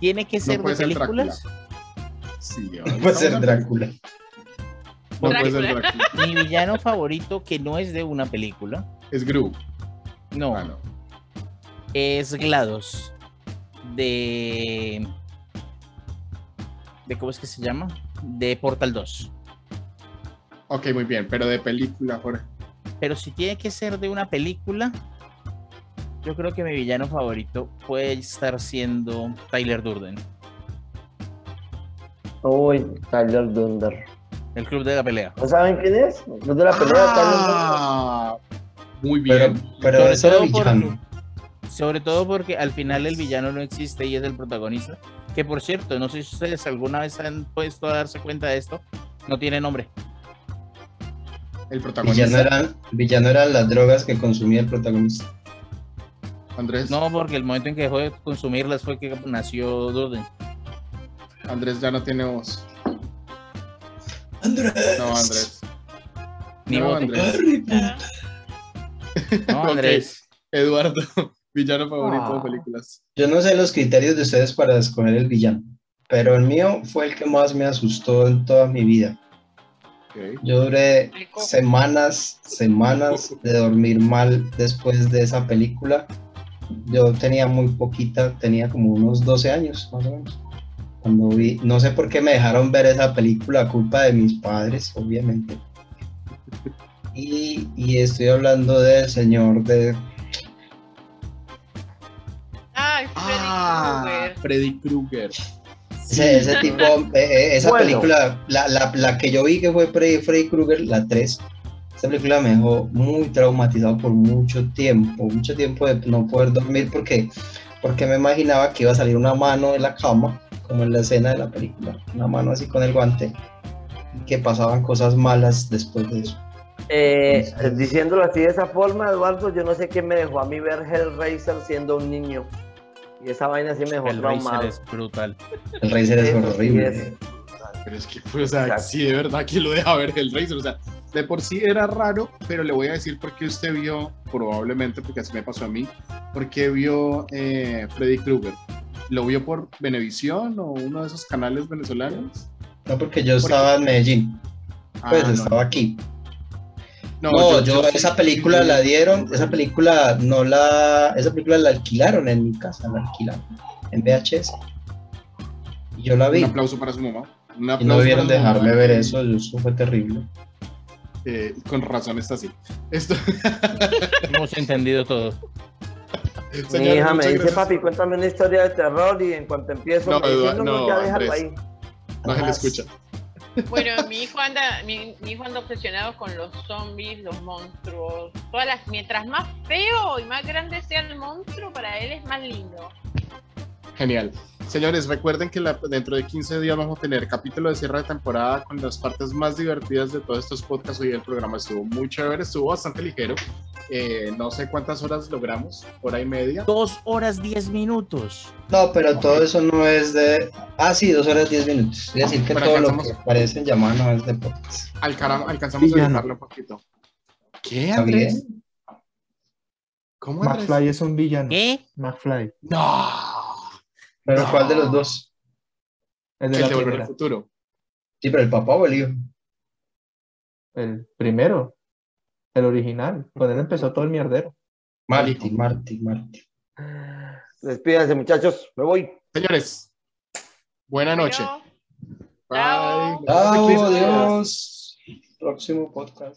¿Tiene que ser de películas? Sí, no puede ser Drácula. [LAUGHS] No puede ser Drácula. Mi villano favorito, que no es de una película. Es Gru. No. Ah, no. Es GLaDOS. De. ¿De cómo es que se llama? de Portal 2. Ok, muy bien, pero de película, Jorge. Pero si tiene que ser de una película, yo creo que mi villano favorito puede estar siendo Tyler Durden. Uy, Tyler Durden. El club de la pelea. ¿No saben quién es? El club de la pelea, ah, Muy bien. Pero, sobre, todo sobre todo porque al final el villano no existe y es el protagonista. Que por cierto, no sé si ustedes alguna vez han puesto a darse cuenta de esto, no tiene nombre. El protagonista. Villano eran, villano eran las drogas que consumía el protagonista. Andrés. No, porque el momento en que dejó de consumirlas fue que nació Durden. Andrés ya no tiene voz. Andrés. No, Andrés. Ni no, Andrés. No, Andrés. Eduardo. [LAUGHS] Villano favorito de ah. películas. Yo no sé los criterios de ustedes para escoger el villano, pero el mío fue el que más me asustó en toda mi vida. Yo duré semanas, semanas de dormir mal después de esa película. Yo tenía muy poquita, tenía como unos 12 años más o menos. Cuando vi, no sé por qué me dejaron ver esa película culpa de mis padres, obviamente. Y, y estoy hablando del señor de Ah, Freddy Krueger. Ese, tipo, eh, eh, esa película, la, la, la, que yo vi que fue Freddy, Freddy Krueger, la 3, esa película me dejó muy traumatizado por mucho tiempo, mucho tiempo de no poder dormir porque, porque me imaginaba que iba a salir una mano de la cama, como en la escena de la película, una mano así con el guante, y que pasaban cosas malas después de eso. Eh, diciéndolo así de esa forma, Eduardo, yo no sé qué me dejó a mí ver Hellraiser siendo un niño. Y esa vaina sí me dejó El Racer es brutal. El Racer es horrible. pero es que, pues, o sea, sí, de verdad, que lo deja ver el Racer. O sea, de por sí era raro, pero le voy a decir por qué usted vio, probablemente, porque así me pasó a mí, porque vio eh, Freddy Krueger. ¿Lo vio por Venevisión o uno de esos canales venezolanos? No, porque yo estaba en Medellín. Pues ah, estaba aquí. No, yo, esa película la dieron, esa película no la, esa película la alquilaron en mi casa, la alquilaron en VHS. Y yo la vi. Un aplauso para su mamá. y no debieron dejarme ver eso, eso fue terrible. Eh, con razón está así. Esto... [LAUGHS] Hemos entendido todo. Mi hija me dice, papi, cuéntame una historia de terror y en cuanto empiezo, no, me dice, no, no, ya déjalo ahí. No se le escucha. Bueno, mi hijo anda, mi, hijo anda obsesionado con los zombies, los monstruos, todas las, mientras más feo y más grande sea el monstruo, para él es más lindo. Genial. Señores, recuerden que dentro de 15 días vamos a tener capítulo de cierre de temporada con las partes más divertidas de todos estos podcasts. Hoy el programa estuvo muy chévere, estuvo bastante ligero. Eh, no sé cuántas horas logramos, hora y media. Dos horas diez minutos. No, pero todo eso no es de. Ah, sí, dos horas diez minutos. Es decir, que todo lo que parece en llamar no es de podcast. alcanzamos a llamarlo un poquito. ¿Qué, Andrés? ¿Cómo McFly es un villano. ¿Qué? McFly. No. ¿Pero cuál de los dos? El de, Volver al Futuro. Sí, pero el papá o el hijo. El primero. El original. Con él empezó todo el mierdero. Marty, Marty, Marty. Despídense, muchachos. Me voy. Señores, buena noche. Bye. Adiós. Próximo podcast.